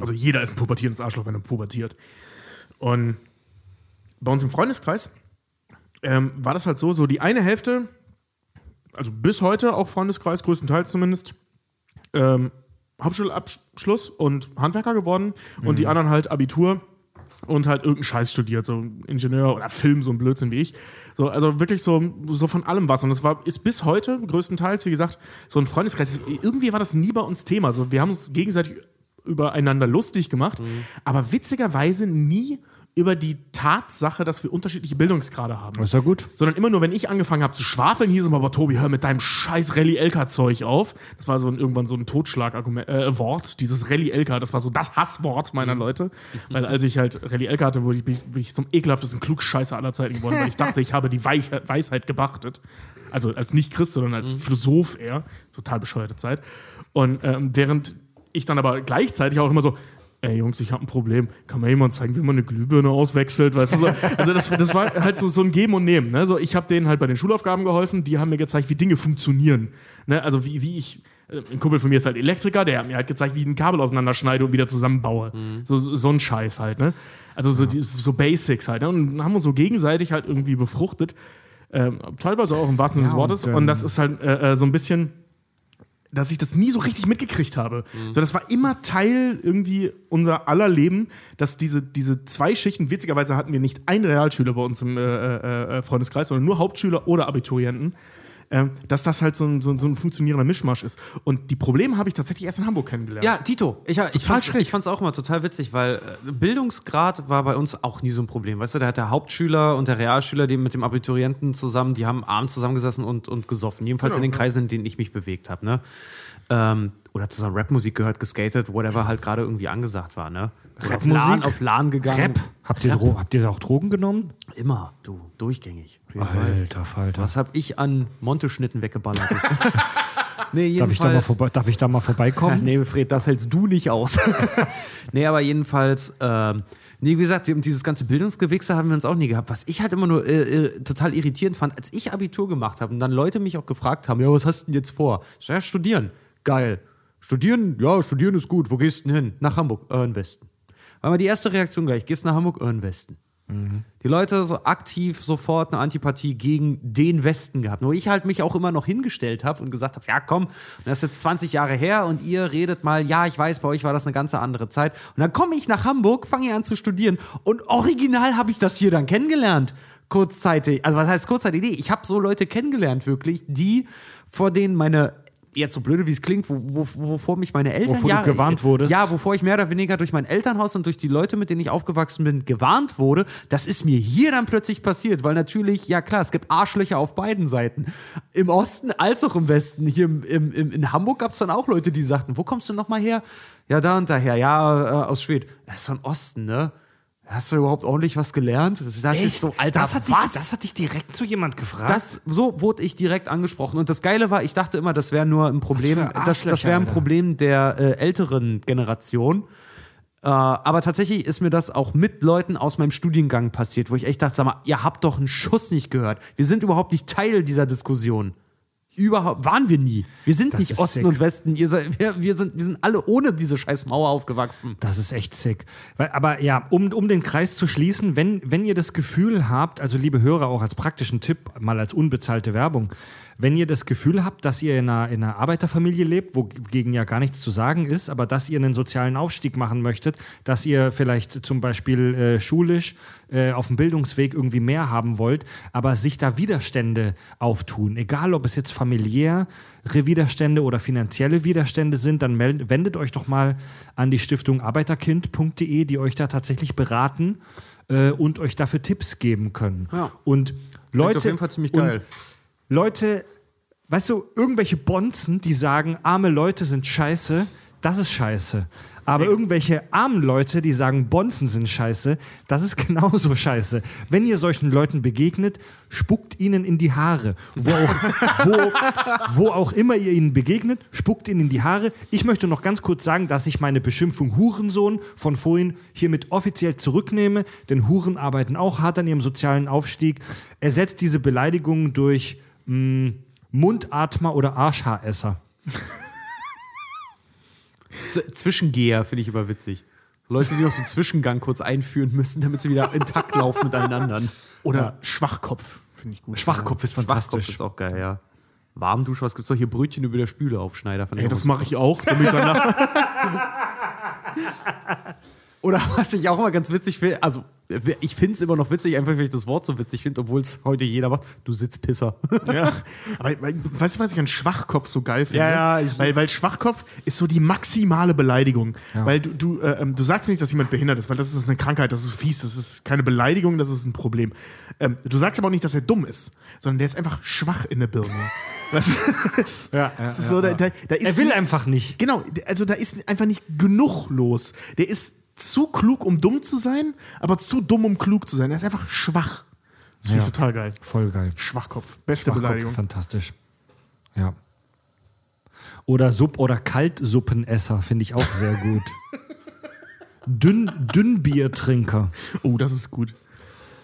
Also jeder ist ein pubertierendes Arschloch, wenn er pubertiert. Und bei uns im Freundeskreis ähm, war das halt so, so die eine Hälfte, also bis heute auch Freundeskreis, größtenteils zumindest, ähm, Hauptschulabschluss und Handwerker geworden und die anderen halt Abitur und halt irgendeinen Scheiß studiert, so Ingenieur oder Film, so ein Blödsinn wie ich. So, also wirklich so, so von allem was. Und das war, ist bis heute größtenteils, wie gesagt, so ein Freundeskreis. Irgendwie war das nie bei uns Thema. So, wir haben uns gegenseitig übereinander lustig gemacht, aber witzigerweise nie über die Tatsache, dass wir unterschiedliche Bildungsgrade haben Ist ja gut. sondern immer nur, wenn ich angefangen habe zu schwafeln, hieß es immer, aber Tobi, hör mit deinem scheiß Rallye-Elka-Zeug auf. Das war so ein, irgendwann so ein Totschlag-Wort, äh, dieses Rallye-Elka, das war so das Hasswort meiner Leute. Weil als ich halt Rallye-Elka hatte, wurde ich, bin ich, bin ich zum ekelhaftesten Klugscheißer aller Zeiten geworden, weil ich dachte, ich habe die Weich Weisheit gepachtet. Also als nicht Christ, sondern als Philosoph eher. Total bescheuerte Zeit. Und ähm, während ich dann aber gleichzeitig auch immer so, ey Jungs, ich habe ein Problem. Kann mir jemand zeigen, wie man eine Glühbirne auswechselt? Weißt du, so. Also das, das war halt so, so ein Geben und Nehmen. Ne? So, ich habe denen halt bei den Schulaufgaben geholfen, die haben mir gezeigt, wie Dinge funktionieren. Ne? Also wie, wie ich, äh, ein Kumpel von mir ist halt Elektriker, der hat mir halt gezeigt, wie ich ein Kabel auseinanderschneide und wieder zusammenbaue. So, so, so ein Scheiß halt. Ne? Also so, die, so Basics halt. Ne? Und haben uns so gegenseitig halt irgendwie befruchtet. Ähm, teilweise auch im wahrsten Sinne des Ja, Wortes. und, ähm, Und das ist halt äh, äh, so ein bisschen dass ich das nie so richtig mitgekriegt habe. So, das war immer Teil irgendwie unser aller Leben, dass diese, diese zwei Schichten, witzigerweise hatten wir nicht einen Realschüler bei uns im äh, äh, äh, Freundeskreis, sondern nur Hauptschüler oder Abiturienten, ähm, dass das halt so ein, so, ein- so ein funktionierender Mischmasch ist. Und die Probleme habe ich tatsächlich erst in Hamburg kennengelernt. Ja, Tito. Ich, ich, Total fand, schräg. ich fand's auch immer total witzig, weil äh, Bildungsgrad war bei uns auch nie so ein Problem. Weißt du, da hat der Hauptschüler und der Realschüler, die mit dem Abiturienten zusammen, die haben abends zusammengesessen und, und gesoffen. Jedenfalls in den Kreisen, in denen ich mich bewegt habe. Ne? Ähm, oder zu so einer Rapmusik gehört, geskatet, whatever halt gerade irgendwie angesagt war. Ne? Oder auf Rapmusik? LAN, auf LAN gegangen. Rap? Habt ihr, Dro habt ihr auch Drogen genommen? Immer, du, durchgängig. Auf jeden Fall. Alter Falter. Was hab ich an Monteschnitten weggeballert? nee, Darf ich, da mal vorbei, darf ich da mal vorbeikommen? Nee, Fred, das hältst du nicht aus. nee, aber jedenfalls, ähm, nee, wie gesagt, dieses ganze Bildungsgewichse haben wir uns auch nie gehabt. Was ich halt immer nur äh, äh, total irritierend fand, als ich Abitur gemacht habe und dann Leute mich auch gefragt haben, ja, was hast du denn jetzt vor? Ich sag, ja, studieren. Geil. Studieren? Ja, studieren ist gut. Wo gehst du denn hin? Nach Hamburg, äh, in Westen. Weil mal die erste Reaktion gleich, gehst nach Hamburg, in Westen. Die Leute so aktiv sofort eine Antipathie gegen den Westen gehabt. Wo ich halt mich auch immer noch hingestellt habe und gesagt habe, ja komm, das ist jetzt 20 Jahre her und ihr redet mal, ja, ich weiß, bei euch war das eine ganz andere Zeit. Und dann komme ich nach Hamburg, fange hier an zu studieren und original habe ich das hier dann kennengelernt. Kurzzeitig, also was heißt kurzzeitig? Nee, ich habe so Leute kennengelernt wirklich, die vor denen meine jetzt so blöde wie es klingt, wo, wo, wovor mich meine Eltern Wovor du gewarnt wurdest? Ja, wovor ich mehr oder weniger durch mein Elternhaus und durch die Leute, mit denen ich aufgewachsen bin, gewarnt wurde. Das ist mir hier dann plötzlich passiert, weil natürlich, ja klar, es gibt Arschlöcher auf beiden Seiten. Im Osten als auch im Westen. Hier im, im, im, in Hamburg gab es dann auch Leute, die sagten, wo kommst du nochmal her? Ja, da und daher. Ja, äh, aus Schweden. Das ist von Osten, ne? Hast du überhaupt ordentlich was gelernt? Das ist so, Alter, das hat was? Dich, das hat dich direkt zu jemand gefragt. Das, so wurde ich direkt angesprochen. Und das Geile war, ich dachte immer, das wäre nur ein Problem, für das, das wäre ein. Problem der äh, älteren Generation. Äh, aber tatsächlich ist mir das auch mit Leuten aus meinem Studiengang passiert, wo ich echt dachte, sag mal, ihr habt doch einen Schuss nicht gehört. Wir sind überhaupt nicht Teil dieser Diskussion. Überhaupt waren wir nie. Wir sind Das nicht Osten sick. und Westen. Seid, wir, wir, sind, wir sind alle ohne diese scheiß Mauer aufgewachsen. Das ist echt sick. Weil, aber ja, um, um den Kreis zu schließen, wenn, wenn ihr das Gefühl habt, also liebe Hörer, auch als praktischen Tipp, mal als unbezahlte Werbung, wenn ihr das Gefühl habt, dass ihr in einer, in einer Arbeiterfamilie lebt, wogegen ja gar nichts zu sagen ist, aber dass ihr einen sozialen Aufstieg machen möchtet, dass ihr vielleicht zum Beispiel äh, schulisch äh, auf dem Bildungsweg irgendwie mehr haben wollt, aber sich da Widerstände auftun, egal ob es jetzt familiäre Widerstände oder finanzielle Widerstände sind, dann meldet, wendet euch doch mal an die Stiftung arbeiterkind.de, die euch da tatsächlich beraten äh, und euch dafür Tipps geben können. Ja. Und Leute, auf jeden Fall ziemlich geil. Leute, weißt du, irgendwelche Bonzen, die sagen, arme Leute sind scheiße, das ist scheiße. Aber irgendwelche armen Leute, die sagen, Bonzen sind scheiße, das ist genauso scheiße. Wenn ihr solchen Leuten begegnet, spuckt ihnen in die Haare. Wo auch, wo, wo auch immer ihr ihnen begegnet, spuckt ihnen in die Haare. Ich möchte noch ganz kurz sagen, dass ich meine Beschimpfung Hurensohn von vorhin hiermit offiziell zurücknehme, denn Huren arbeiten auch hart an ihrem sozialen Aufstieg. Ersetzt diese Beleidigung durch mh, Mundatmer oder Arschhaaresser. Z Zwischengeher finde ich immer witzig. Leute, die noch so einen Zwischengang kurz einführen müssen, damit sie wieder intakt laufen mit allen anderen. Oder Schwachkopf, finde ich gut. Schwachkopf ist Schwachkopf fantastisch. ist auch geil, ja. Warmdusche, was gibt's doch hier? Brötchen über der Spüle aufschneider. Ey, das mache ich auch. Damit danach Oder was ich auch immer ganz witzig finde, also ich finde es immer noch witzig, einfach weil ich das Wort so witzig finde, obwohl es heute jeder macht. Du Sitzpisser. ja. Aber weißt du, was ich an Schwachkopf so geil finde? Ja, ja, weil, weil Schwachkopf ist so die maximale Beleidigung. Weil du, du, äh, ähm, du sagst nicht, dass jemand behindert ist, weil das ist eine Krankheit, das ist fies, das ist keine Beleidigung, das ist ein Problem. Ähm, du sagst aber auch nicht, dass er dumm ist, sondern der ist einfach schwach in der Birne. Das, Ja, ja, das ist ja, so, da, ja. da, da ist Er will einfach nicht. Genau, also da ist einfach nicht genug los. Der ist zu klug, um dumm zu sein, aber zu dumm, um klug zu sein. Er ist einfach schwach. Das finde ich Ja. total geil. Voll geil. Schwachkopf. Beste Schwachkopf, Beleidigung. fantastisch. Ja. Oder Sub- oder Kaltsuppenesser finde ich auch sehr gut. Dünn, Dünnbiertrinker. Oh, das ist gut.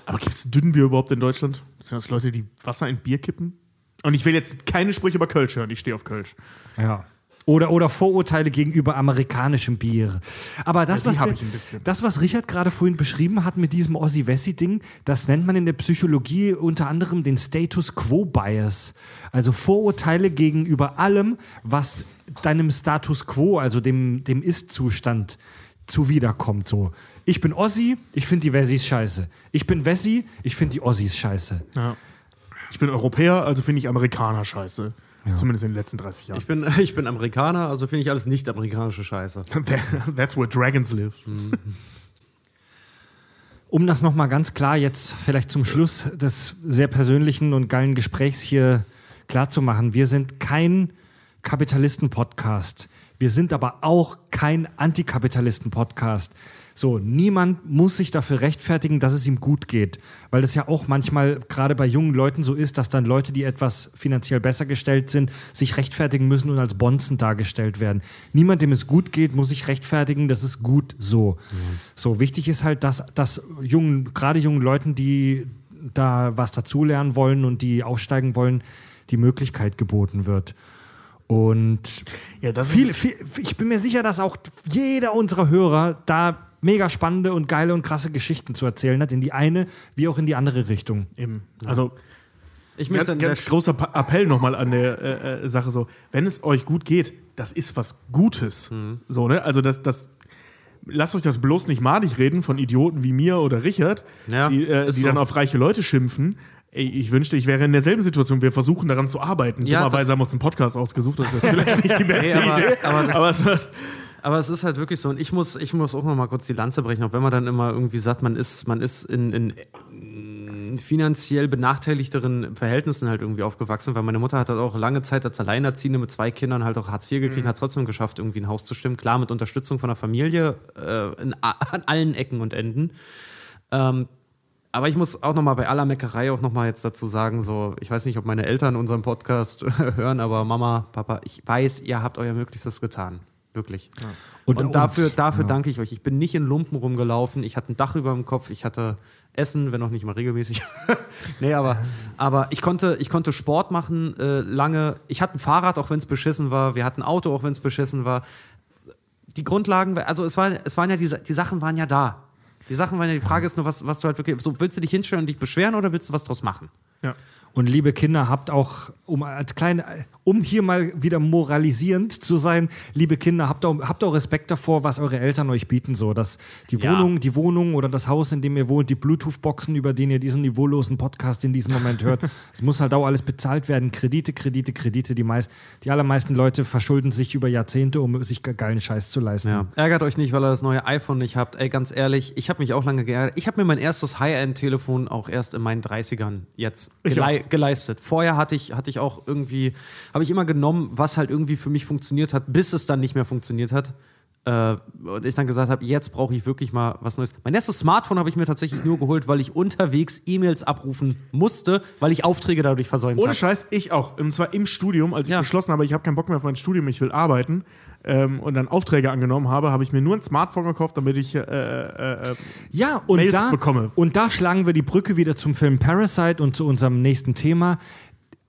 Aber gibt es Dünnbier überhaupt in Deutschland? Sind das Leute, die Wasser in Bier kippen? Und ich will jetzt keine Sprüche über Kölsch hören, ich stehe auf Kölsch. Ja. Oder, oder Vorurteile gegenüber amerikanischem Bier. Aber das, Ja, was, der- das, was Richard gerade vorhin beschrieben hat mit diesem Ossi-Wessi-Ding, das nennt man in der Psychologie unter anderem den Status Quo-Bias. Also Vorurteile gegenüber allem, was deinem Status Quo, also dem, dem Ist-Zustand, zuwiderkommt. So. Ich bin Ossi, ich finde die Wessis scheiße. Ich bin Wessi, ich finde die Ossis scheiße. Ja. Ich bin Europäer, also finde ich Amerikaner scheiße. Zumindest in den letzten 30 Jahren. Ich bin, ich bin Amerikaner, also finde ich alles nicht amerikanische Scheiße. That's where dragons live. Um das nochmal ganz klar jetzt vielleicht zum Schluss des sehr persönlichen und geilen Gesprächs hier klar zu machen. Wir sind kein Kapitalisten-Podcast. Wir sind aber auch kein Antikapitalisten-Podcast. So, niemand muss sich dafür rechtfertigen, dass es ihm gut geht. Weil das ja auch manchmal gerade bei jungen Leuten so ist, dass dann Leute, die etwas finanziell besser gestellt sind, sich rechtfertigen müssen und als Bonzen dargestellt werden. Niemand, dem es gut geht, muss sich rechtfertigen, das ist gut so. So, wichtig ist halt, dass, dass jungen, gerade jungen Leuten, die da was dazulernen wollen und die aufsteigen wollen, die Möglichkeit geboten wird. Und Ja, das viel, viel, ich bin mir sicher, dass auch jeder unserer Hörer da mega spannende und geile und krasse Geschichten zu erzählen hat, in die eine wie auch in die andere Richtung. Eben. Also Ich möchte ganz, an ganz großer Pa- Appell nochmal an der äh, äh, Sache so, wenn es euch gut geht, das ist was Gutes. Mhm. So, ne? Also das, das lasst euch das bloß nicht madig reden von Idioten wie mir oder Richard, Ja, die, äh, die so. dann auf reiche Leute schimpfen. Ey, ich wünschte, ich wäre in derselben Situation. Wir versuchen daran zu arbeiten. Ja, Dummerweise haben wir uns einen Podcast ausgesucht. Das ist jetzt vielleicht nicht die beste Nee, aber- Idee. aber aber es wird, Aber es ist halt wirklich so, und ich muss, ich muss auch noch mal kurz die Lanze brechen, auch wenn man dann immer irgendwie sagt, man ist, man ist in, in, in finanziell benachteiligteren Verhältnissen halt irgendwie aufgewachsen, weil meine Mutter hat halt auch lange Zeit als Alleinerziehende mit zwei Kindern halt auch Hartz IV gekriegt, hat es trotzdem geschafft, irgendwie ein Haus zu stimmen. Klar, mit Unterstützung von der Familie äh, in, an allen Ecken und Enden. Ähm, aber ich muss auch noch mal bei aller Meckerei auch noch mal jetzt dazu sagen, so, ich weiß nicht, ob meine Eltern unseren Podcast hören, aber Mama, Papa, ich weiß, ihr habt euer Möglichstes getan. Wirklich. Und, Und- dafür, und- dafür ja. danke ich euch. Ich bin nicht in Lumpen rumgelaufen, ich hatte ein Dach über dem Kopf, ich hatte Essen, wenn auch nicht mal regelmäßig. nee, aber, aber ich, konnte, ich konnte Sport machen äh, lange. Ich hatte ein Fahrrad, auch wenn es beschissen war. Wir hatten ein Auto, auch wenn es beschissen war. Die Grundlagen, also es, war, es waren ja die, die Sachen waren ja da. Die Sachen waren ja, die Frage ist nur, was, was du halt wirklich, so, willst du dich hinstellen und dich beschweren oder willst du was draus machen? Ja. Und liebe Kinder, habt auch, um als kleine, um hier mal wieder moralisierend zu sein, liebe Kinder, habt auch, habt auch Respekt davor, was eure Eltern euch bieten, so dass die Ja. Wohnung, die Wohnung oder das Haus, in dem ihr wohnt, die Bluetooth-Boxen, über den ihr diesen niveaulosen Podcast in diesem Moment hört, es muss halt auch alles bezahlt werden. Kredite, Kredite, Kredite. Die meist, die allermeisten Leute verschulden sich über Jahrzehnte, um sich ge- geilen Scheiß zu leisten. Ja. Ärgert euch nicht, weil ihr das neue iPhone nicht habt. Ey, ganz ehrlich, ich habe mich auch lange geärgert. Ich habe mir mein erstes High-End-Telefon auch erst in meinen 30ern jetzt Gelei geleistet. Vorher hatte ich, hatte ich auch irgendwie, habe ich immer genommen, was halt irgendwie für mich funktioniert hat, bis es dann nicht mehr funktioniert hat. Äh, und ich dann gesagt habe, jetzt brauche ich wirklich mal was Neues. Mein erstes Smartphone habe ich mir tatsächlich nur geholt, weil ich unterwegs E-Mails abrufen musste, weil ich Aufträge dadurch versäumt Ohne habe. Scheiß, ich auch. Und zwar im Studium, als ich Ja. beschlossen habe, ich habe keinen Bock mehr auf mein Studium, ich will arbeiten ähm, und dann Aufträge angenommen habe, habe ich mir nur ein Smartphone gekauft, damit ich äh, äh, äh, Ja, und Mails da, bekomme. und da schlagen wir die Brücke wieder zum Film Parasite und zu unserem nächsten Thema.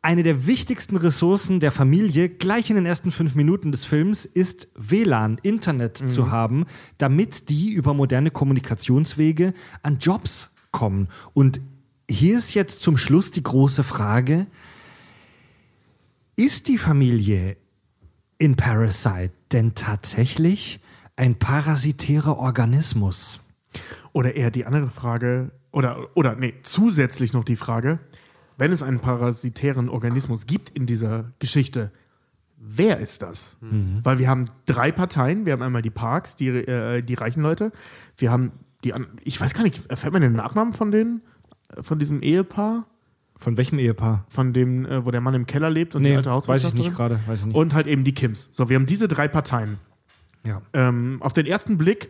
Eine der wichtigsten Ressourcen der Familie, gleich in den ersten fünf Minuten des Films, ist WLAN, Internet zu haben, damit die über moderne Kommunikationswege an Jobs kommen. Und hier ist jetzt zum Schluss die große Frage, ist die Familie in Parasite denn tatsächlich ein parasitärer Organismus? Oder eher die andere Frage, oder, oder nee, zusätzlich noch die Frage, wenn es einen parasitären Organismus gibt in dieser Geschichte, wer ist das? Weil wir haben drei Parteien, wir haben einmal die Parks, die, äh, die reichen Leute, wir haben die, an- ich weiß gar nicht, erfährt man den Nachnamen von denen, Äh, von diesem Ehepaar? Von welchem Ehepaar? Von dem, äh, wo der Mann im Keller lebt und die Nee, alte weiß ich nicht gerade. Und halt eben die Kims. So, wir haben diese drei Parteien. ja. Ähm, auf den ersten Blick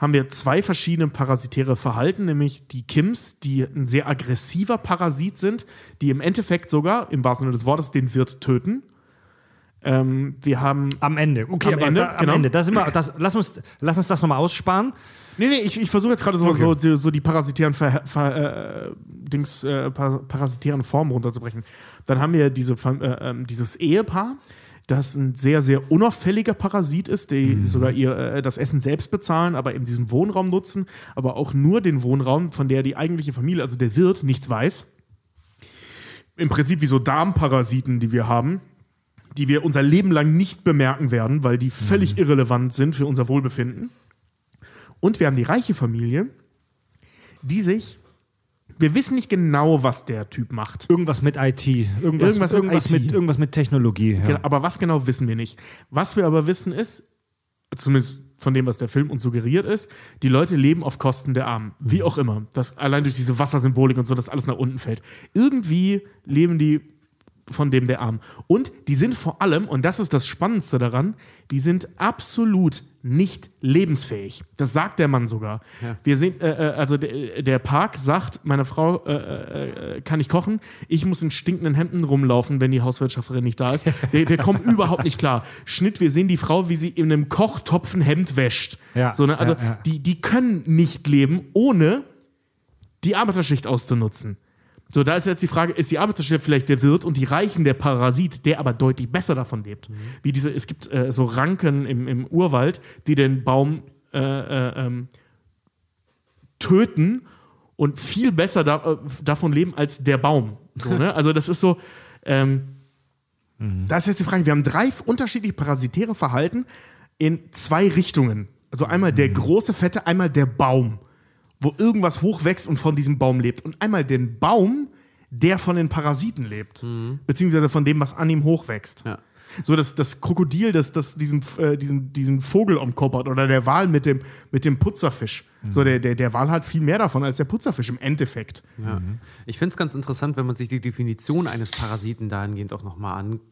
haben wir zwei verschiedene parasitäre Verhalten, nämlich die Kims, die ein sehr aggressiver Parasit sind, die im Endeffekt sogar, im wahrsten Sinne des Wortes, den Wirt töten. Ähm, wir haben. Am Ende. Okay, Am aber Ende, da, am genau. Ende. Da sind wir, das, lass, uns, lass uns das nochmal aussparen. Nee, nee, ich, ich versuche jetzt gerade so, Okay. so, die- so die parasitären, Ver, Ver, äh, Dings, äh, par parasitären Formen runterzubrechen. Dann haben wir diese, äh, ähm, dieses Ehepaar, das ein sehr, sehr unauffälliger Parasit ist, die sogar ihr äh, das Essen selbst bezahlen, aber eben diesen Wohnraum nutzen, aber auch nur den Wohnraum, von der die eigentliche Familie, also der Wirt, nichts weiß. Im Prinzip wie so Darmparasiten, die wir haben, die wir unser Leben lang nicht bemerken werden, weil die völlig irrelevant sind für unser Wohlbefinden. Und wir haben die reiche Familie, die sich. Wir wissen nicht genau, was der Typ macht. Irgendwas mit IT. Irgendwas, Irgendwas irgendwas, mit mit, IT. irgendwas mit Technologie. Ja. Genau, aber was genau wissen wir nicht. Was wir aber wissen ist, zumindest von dem, was der Film uns suggeriert ist, die Leute leben auf Kosten der Armen. Wie auch immer. Das allein durch diese Wassersymbolik und so, dass alles nach unten fällt. Irgendwie leben die von dem der Arm. Und die sind vor allem, und das ist das Spannendste daran, die sind absolut nicht lebensfähig. Das sagt der Mann sogar. Wir sehen, äh, äh, also der, der Park sagt, meine Frau äh, äh, äh, kann nicht kochen, ich muss in stinkenden Hemden rumlaufen, wenn die Hauswirtschafterin nicht da ist. Wir, wir kommen überhaupt nicht klar. Schnitt, wir sehen die Frau, wie sie in einem Kochtopf ein Hemd wäscht. Ja, so, ne? Also ja, ja. Die, die können nicht leben, ohne die Arbeiterschicht auszunutzen. So, da ist jetzt die Frage, ist die Arbeiterschicht vielleicht der Wirt und die Reichen der Parasit, der aber deutlich besser davon lebt? Wie diese, es gibt äh, so Ranken im, im Urwald, die den Baum äh, äh, ähm, töten und viel besser da, äh, davon leben als der Baum. So, ne? Also das ist so, ähm, da ist jetzt die Frage, wir haben drei unterschiedliche parasitäre Verhalten in zwei Richtungen. Also einmal der große Fette, einmal der Baum, wo irgendwas hochwächst und von diesem Baum lebt. Und einmal den Baum, der von den Parasiten lebt. Beziehungsweise von dem, was an ihm hochwächst. Ja. So das, das Krokodil, das, das diesen, äh, diesen, diesen Vogel umkoppert oder der Wal mit dem, mit dem Putzerfisch. So der, der, der Wal hat viel mehr davon als der Putzerfisch im Endeffekt. Ja. Ich finde es ganz interessant, wenn man sich die Definition eines Parasiten dahingehend auch nochmal anguckt.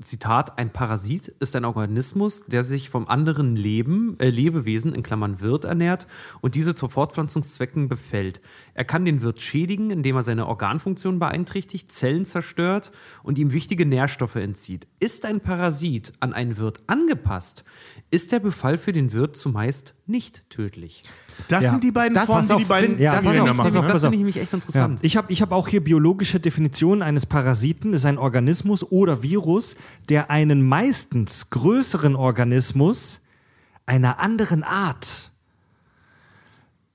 Zitat: Ein Parasit ist ein Organismus, der sich vom anderen Leben, äh, Lebewesen in Klammern Wirt ernährt und diese zu Fortpflanzungszwecken befällt. Er kann den Wirt schädigen, indem er seine Organfunktion beeinträchtigt, Zellen zerstört und ihm wichtige Nährstoffe entzieht. Ist ein Parasit an einen Wirt angepasst, ist der Befall für den Wirt zumeist nicht tödlich. Das Ja. sind die beiden Das- Formen, die auf, die beiden ja, wir auf, pass machen. auf, Das finde ich nämlich echt Ja. interessant. Ich habe ich hab auch hier biologische Definitionen eines Parasiten. ist ein Organismus oder Virus, der einen meistens größeren Organismus einer anderen Art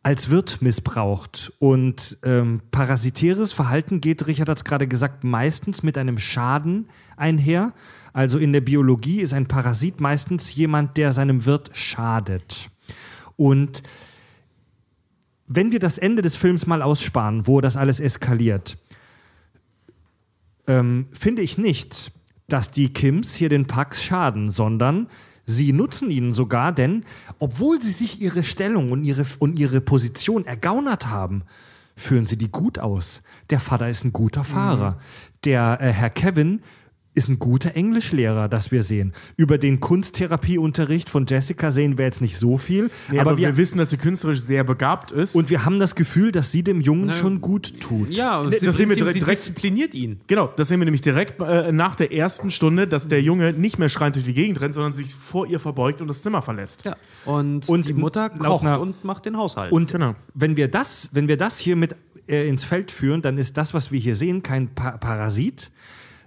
als Wirt missbraucht. Und ähm, parasitäres Verhalten geht, Richard hat es gerade gesagt, meistens mit einem Schaden einher. Also in der Biologie ist ein Parasit meistens jemand, der seinem Wirt schadet. Und wenn wir das Ende des Films mal aussparen, wo das alles eskaliert, ähm, finde ich nicht, dass die Kims hier den Pax schaden, sondern sie nutzen ihnen sogar, denn obwohl sie sich ihre Stellung und ihre, und ihre Position ergaunert haben, führen sie die gut aus. Der Vater ist ein guter Fahrer. Der äh, Herr Kevin ist ein guter Englischlehrer, das wir sehen. Über den Kunsttherapieunterricht von Jessica sehen wir jetzt nicht so viel, Nee, aber, aber wir, wir wissen, dass sie künstlerisch sehr begabt ist. und wir haben das Gefühl, dass sie dem Jungen schon gut tut. Ja, und sie, das sehen wir direkt- sie direkt- diszipliniert ihn. Genau, das sehen wir nämlich direkt äh, nach der ersten Stunde, dass der Junge nicht mehr schreiend durch die Gegend rennt, sondern sich vor ihr verbeugt und das Zimmer verlässt. Ja. Und, Und die Mutter kocht einer- und macht den Haushalt. Und Genau. wenn wir das, wenn wir das hier mit äh, ins Feld führen, dann ist das, was wir hier sehen, kein pa Parasit,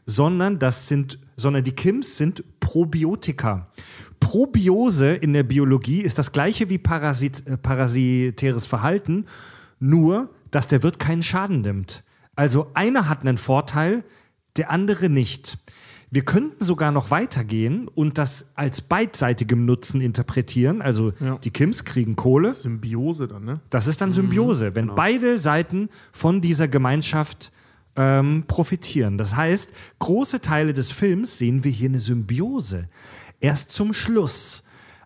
sondern das sind, sondern die Kims sind Probiotika. Probiose in der Biologie ist das gleiche wie Parasit, äh, parasitäres Verhalten, nur dass der Wirt keinen Schaden nimmt. Also einer hat einen Vorteil, der andere nicht. Wir könnten sogar noch weitergehen und das als beidseitigem Nutzen interpretieren. Also die Kims kriegen Kohle, Symbiose dann, ne? das ist dann Symbiose, wenn beide Seiten von dieser Gemeinschaft ähm, profitieren. Das heißt, große Teile des Films sehen wir hier eine Symbiose. Erst zum Schluss,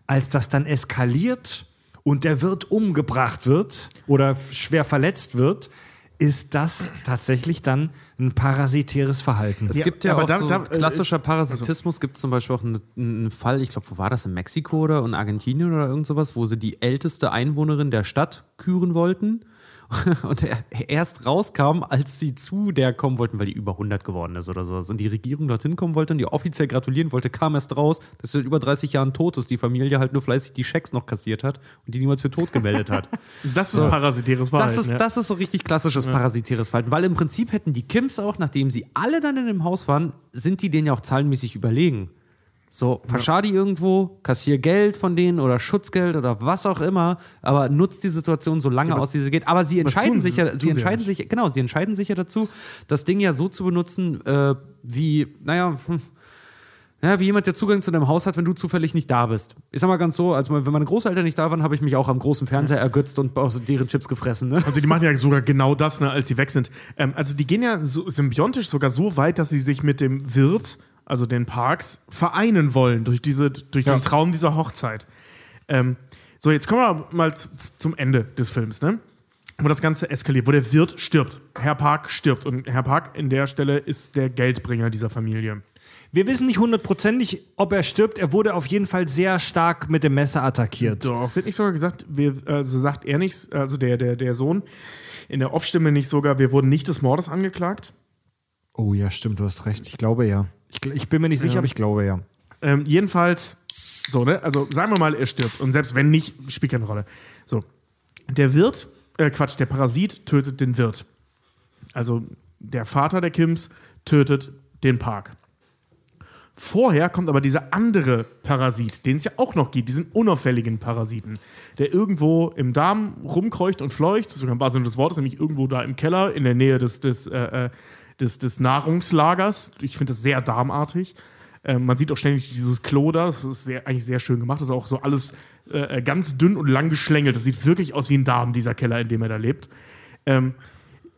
als das dann eskaliert und der Wirt umgebracht wird oder schwer verletzt wird, ist das tatsächlich dann ein parasitäres Verhalten. Es Ja, gibt ja aber auch da- so da- äh, klassischer Parasitismus, gibt zum Beispiel auch einen, einen Fall, ich glaube, wo war das, in Mexiko oder in Argentinien oder irgend sowas, wo sie die älteste Einwohnerin der Stadt küren wollten und er erst rauskam, als sie zu der kommen wollten, weil die über 100 geworden ist oder sowas und die Regierung dorthin kommen wollte und die offiziell gratulieren wollte, kam erst raus, dass sie seit über 30 Jahren tot ist, die Familie halt nur fleißig die Schecks noch kassiert hat und die niemals für tot gemeldet hat. Das ist ein parasitäres Verhalten. Das ist, ja. das ist so richtig klassisches parasitäres Verhalten, weil im Prinzip hätten die Kims auch, nachdem sie alle dann in dem Haus waren, sind die denen ja auch zahlenmäßig überlegen. So, verschar die irgendwo, kassier Geld von denen oder Schutzgeld oder was auch immer, aber nutzt die Situation so lange aus, wie sie geht. Aber sie entscheiden sich ja, sie sie ja entscheiden sich, genau, sie entscheiden sich ja dazu, das Ding ja so zu benutzen, äh, wie, naja, hm, ja, wie jemand, der Zugang zu deinem Haus hat, wenn du zufällig nicht da bist. Ich sag mal ganz so, als wenn meine Großeltern nicht da waren, habe ich mich auch am großen Fernseher ergötzt und aus deren Chips gefressen. Ne? Also die machen ja sogar genau das, ne, als sie weg sind. Ähm, also die gehen ja so symbiontisch sogar so weit, dass sie sich mit dem Wirt, also den Parks, vereinen wollen durch, diese, durch den Traum dieser Hochzeit. Ähm, so, jetzt kommen wir mal zum Ende des Films, ne? Wo das Ganze eskaliert, wo der Wirt stirbt. Herr Park stirbt. Und Herr Park in der Stelle ist der Geldbringer dieser Familie. Wir wissen nicht hundertprozentig, ob er stirbt. Er wurde auf jeden Fall sehr stark mit dem Messer attackiert. Doch, wird nicht sogar gesagt, wir, also sagt er nicht, also der, der, der Sohn, in der Off-Stimme nicht sogar, wir wurden nicht des Mordes angeklagt? Oh ja, stimmt, du hast recht. Ich glaube ja. Ich, ich bin mir nicht sicher, aber ich glaube ja. Ähm, jedenfalls, so, ne? Also sagen wir mal, er stirbt. Und selbst wenn nicht, spielt keine Rolle. So. Der Wirt, äh, Quatsch, der Parasit tötet den Wirt. Also der Vater der Kims tötet den Park. Vorher kommt aber dieser andere Parasit, den es ja auch noch gibt, diesen unauffälligen Parasiten, der irgendwo im Darm rumkreucht und fleucht, sogar im wahrsten Sinne des Wortes, nämlich irgendwo da im Keller in der Nähe des, des, äh, äh des, des Nahrungslagers. Ich finde das sehr darmartig. Ähm, man sieht auch ständig dieses Klo da, das ist sehr, eigentlich sehr schön gemacht. Das ist auch so alles äh, ganz dünn und lang geschlängelt. Das sieht wirklich aus wie ein Darm, dieser Keller, in dem er da lebt. Ähm,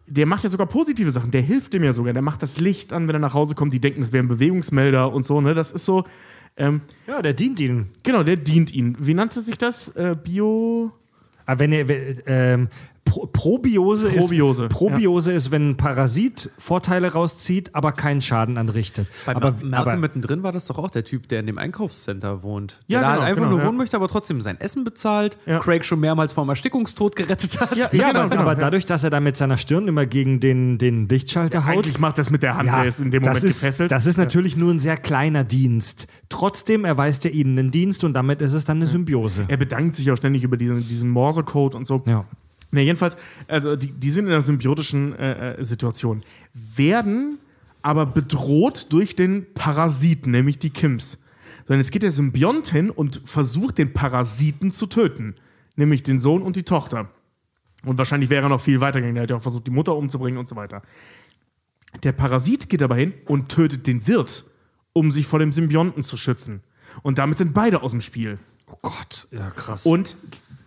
der macht ja sogar positive Sachen. Der hilft dem ja sogar. Der macht das Licht an, wenn er nach Hause kommt. Die denken, das wäre ein Bewegungsmelder und so. Ne? Das ist so. Ähm, ja, der dient ihnen. Genau, der dient ihnen. Wie nannte sich das? Äh, Bio. Aber wenn er, ähm, Pro Probiose, Probiose, ist, Probiose ja. ist, wenn ein Parasit Vorteile rauszieht, aber keinen Schaden anrichtet. Bei aber, Malcolm aber, mittendrin war das doch auch der Typ, der in dem Einkaufscenter wohnt. Ja, der genau, halt einfach genau, nur ja. wohnen möchte, aber trotzdem sein Essen bezahlt. Ja. Craig schon mehrmals vom Erstickungstod gerettet hat. Ja, ja genau, aber, genau, aber dadurch, dass er da mit seiner Stirn immer gegen den, den Lichtschalter haut. Eigentlich macht das mit der Hand, der ist in dem Moment ist, gefesselt. Das ist natürlich nur ein sehr kleiner Dienst. Trotzdem erweist er ihnen einen Dienst und damit ist es dann eine Symbiose. Er bedankt sich auch ständig über diesen, diesen Morse-Code und so. Ja. Ne, jedenfalls, also die, die sind in einer symbiotischen äh, äh, Situation, werden aber bedroht durch den Parasiten, nämlich die Kims. Sondern jetzt geht der Symbiont hin und versucht, den Parasiten zu töten. Nämlich den Sohn und die Tochter. Und wahrscheinlich wäre er noch viel weitergegangen. Er hat ja auch versucht, die Mutter umzubringen und so weiter. Der Parasit geht aber hin und tötet den Wirt, um sich vor dem Symbionten zu schützen. Und damit sind beide aus dem Spiel. Oh Gott, ja krass. Und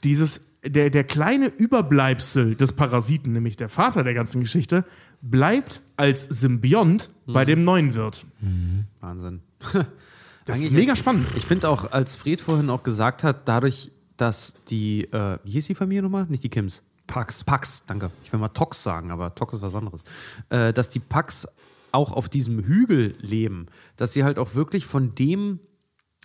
dieses der, der kleine Überbleibsel des Parasiten, nämlich der Vater der ganzen Geschichte, bleibt als Symbiont mhm. bei dem neuen Wirt. Mhm. Wahnsinn. das ist mega spannend. Ich finde auch, als Fred vorhin auch gesagt hat, dadurch, dass die, äh, wie hieß die Familie nochmal? Nicht die Kims. Pax. Pax, danke. Ich will mal Tox sagen, aber Tox ist was anderes. Äh, dass die Pax auch auf diesem Hügel leben, dass sie halt auch wirklich von dem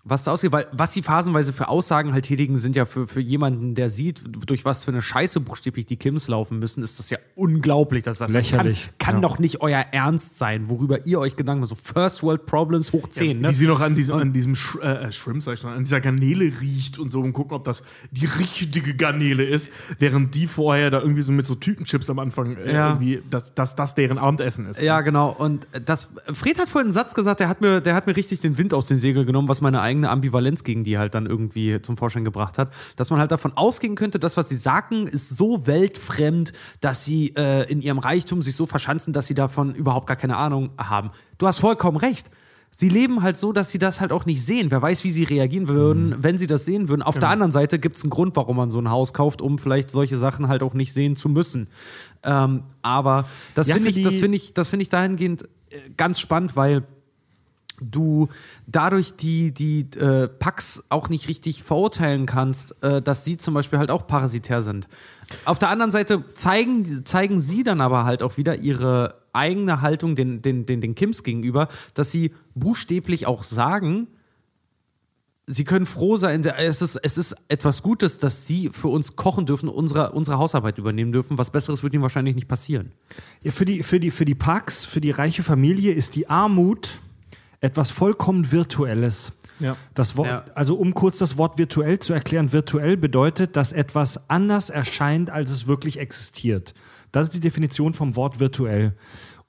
was da aussieht, weil was sie phasenweise für Aussagen halt tätigen, sind ja für, für jemanden, der sieht, durch was für eine Scheiße buchstäblich die Kims laufen müssen, ist das ja unglaublich, dass das Lächerlich. kann, kann ja. doch nicht euer Ernst sein, worüber ihr euch Gedanken macht. So First World Problems hoch 10, ja, ne? Wie sie noch an diesem, an diesem Sh äh, Shrimp, sag ich schon, an dieser Garnele riecht und so und gucken, ob das die richtige Garnele ist, während die vorher da irgendwie so mit so Tütenchips am Anfang äh, Ja. irgendwie, dass, dass das deren Abendessen ist. Ja, genau. Und das, Fred hat vorhin einen Satz gesagt, der hat, mir, der hat mir richtig den Wind aus den Segeln genommen, was meine eigene Ambivalenz gegen die halt dann irgendwie zum Vorschein gebracht hat. Dass man halt davon ausgehen könnte, das, was sie sagen, ist so weltfremd, dass sie äh, in ihrem Reichtum sich so verschanzen, dass sie davon überhaupt gar keine Ahnung haben. Du hast vollkommen recht. Sie leben halt so, dass sie das halt auch nicht sehen. Wer weiß, wie sie reagieren würden, wenn sie das sehen würden. Auf der anderen Seite gibt es einen Grund, warum man so ein Haus kauft, um vielleicht solche Sachen halt auch nicht sehen zu müssen. Ähm, aber das Ja, finde ich, das finde ich, das finde ich dahingehend äh, ganz spannend, weil du dadurch die, die äh, Pax auch nicht richtig verurteilen kannst, äh, dass sie zum Beispiel halt auch parasitär sind. Auf der anderen Seite zeigen, zeigen sie dann aber halt auch wieder ihre eigene Haltung den, den, den, den Kims gegenüber, dass sie buchstäblich auch sagen, sie können froh sein, es ist, es ist etwas Gutes, dass sie für uns kochen dürfen, unsere, unsere Hausarbeit übernehmen dürfen. Was Besseres wird ihnen wahrscheinlich nicht passieren. Ja, für, die, für, die, für die Parks, für die reiche Familie ist die Armut etwas vollkommen Virtuelles. Ja. Das Wort, Ja. Also um kurz das Wort virtuell zu erklären, virtuell bedeutet, dass etwas anders erscheint, als es wirklich existiert. Das ist die Definition vom Wort virtuell.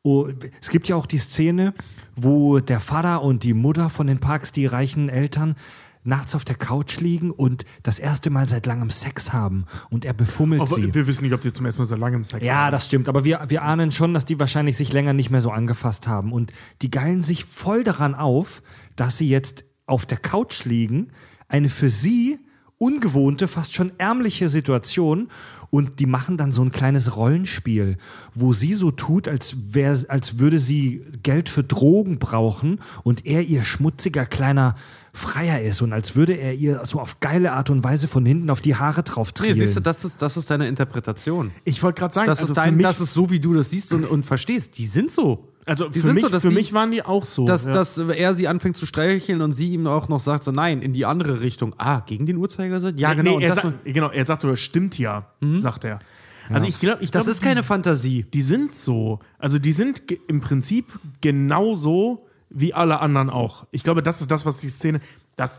Oh, es gibt ja auch die Szene, wo der Vater und die Mutter von den Parks, die reichen Eltern, nachts auf der Couch liegen und das erste Mal seit langem Sex haben und er befummelt Aber sie. wir wissen nicht, ob die zum ersten Mal so lange im Sex Ja, sind. das stimmt. Aber wir, wir ahnen schon, dass die wahrscheinlich sich länger nicht mehr so angefasst haben. Und die geilen sich voll daran auf, dass sie jetzt auf der Couch liegen. Eine für sie ungewohnte, fast schon ärmliche Situation. Und die machen dann so ein kleines Rollenspiel, wo sie so tut, als, wär, als würde sie Geld für Drogen brauchen und er ihr schmutziger kleiner Freier ist und als würde er ihr so auf geile Art und Weise von hinten auf die Haare drauf Nee, trielen. siehst du, das ist, das ist deine Interpretation. Ich wollte gerade sagen, Das, also ist dein, das ist so, wie du das siehst und, und verstehst. Die sind so. also die für, sind mich, so, dass für sie- mich waren die auch so. Dass, ja. dass er sie anfängt zu streicheln und sie ihm auch noch sagt, so nein, in die andere Richtung. Ah, gegen den Uhrzeigersinn? Ja, genau. Nee, er, das, sa genau, er sagt sogar, stimmt ja, sagt er. Also ich glaube, ich das glaub, ist keine die- Fantasie. Die sind so. Also die sind ge- im Prinzip genauso wie alle anderen auch. Ich glaube, das ist das, was die Szene, das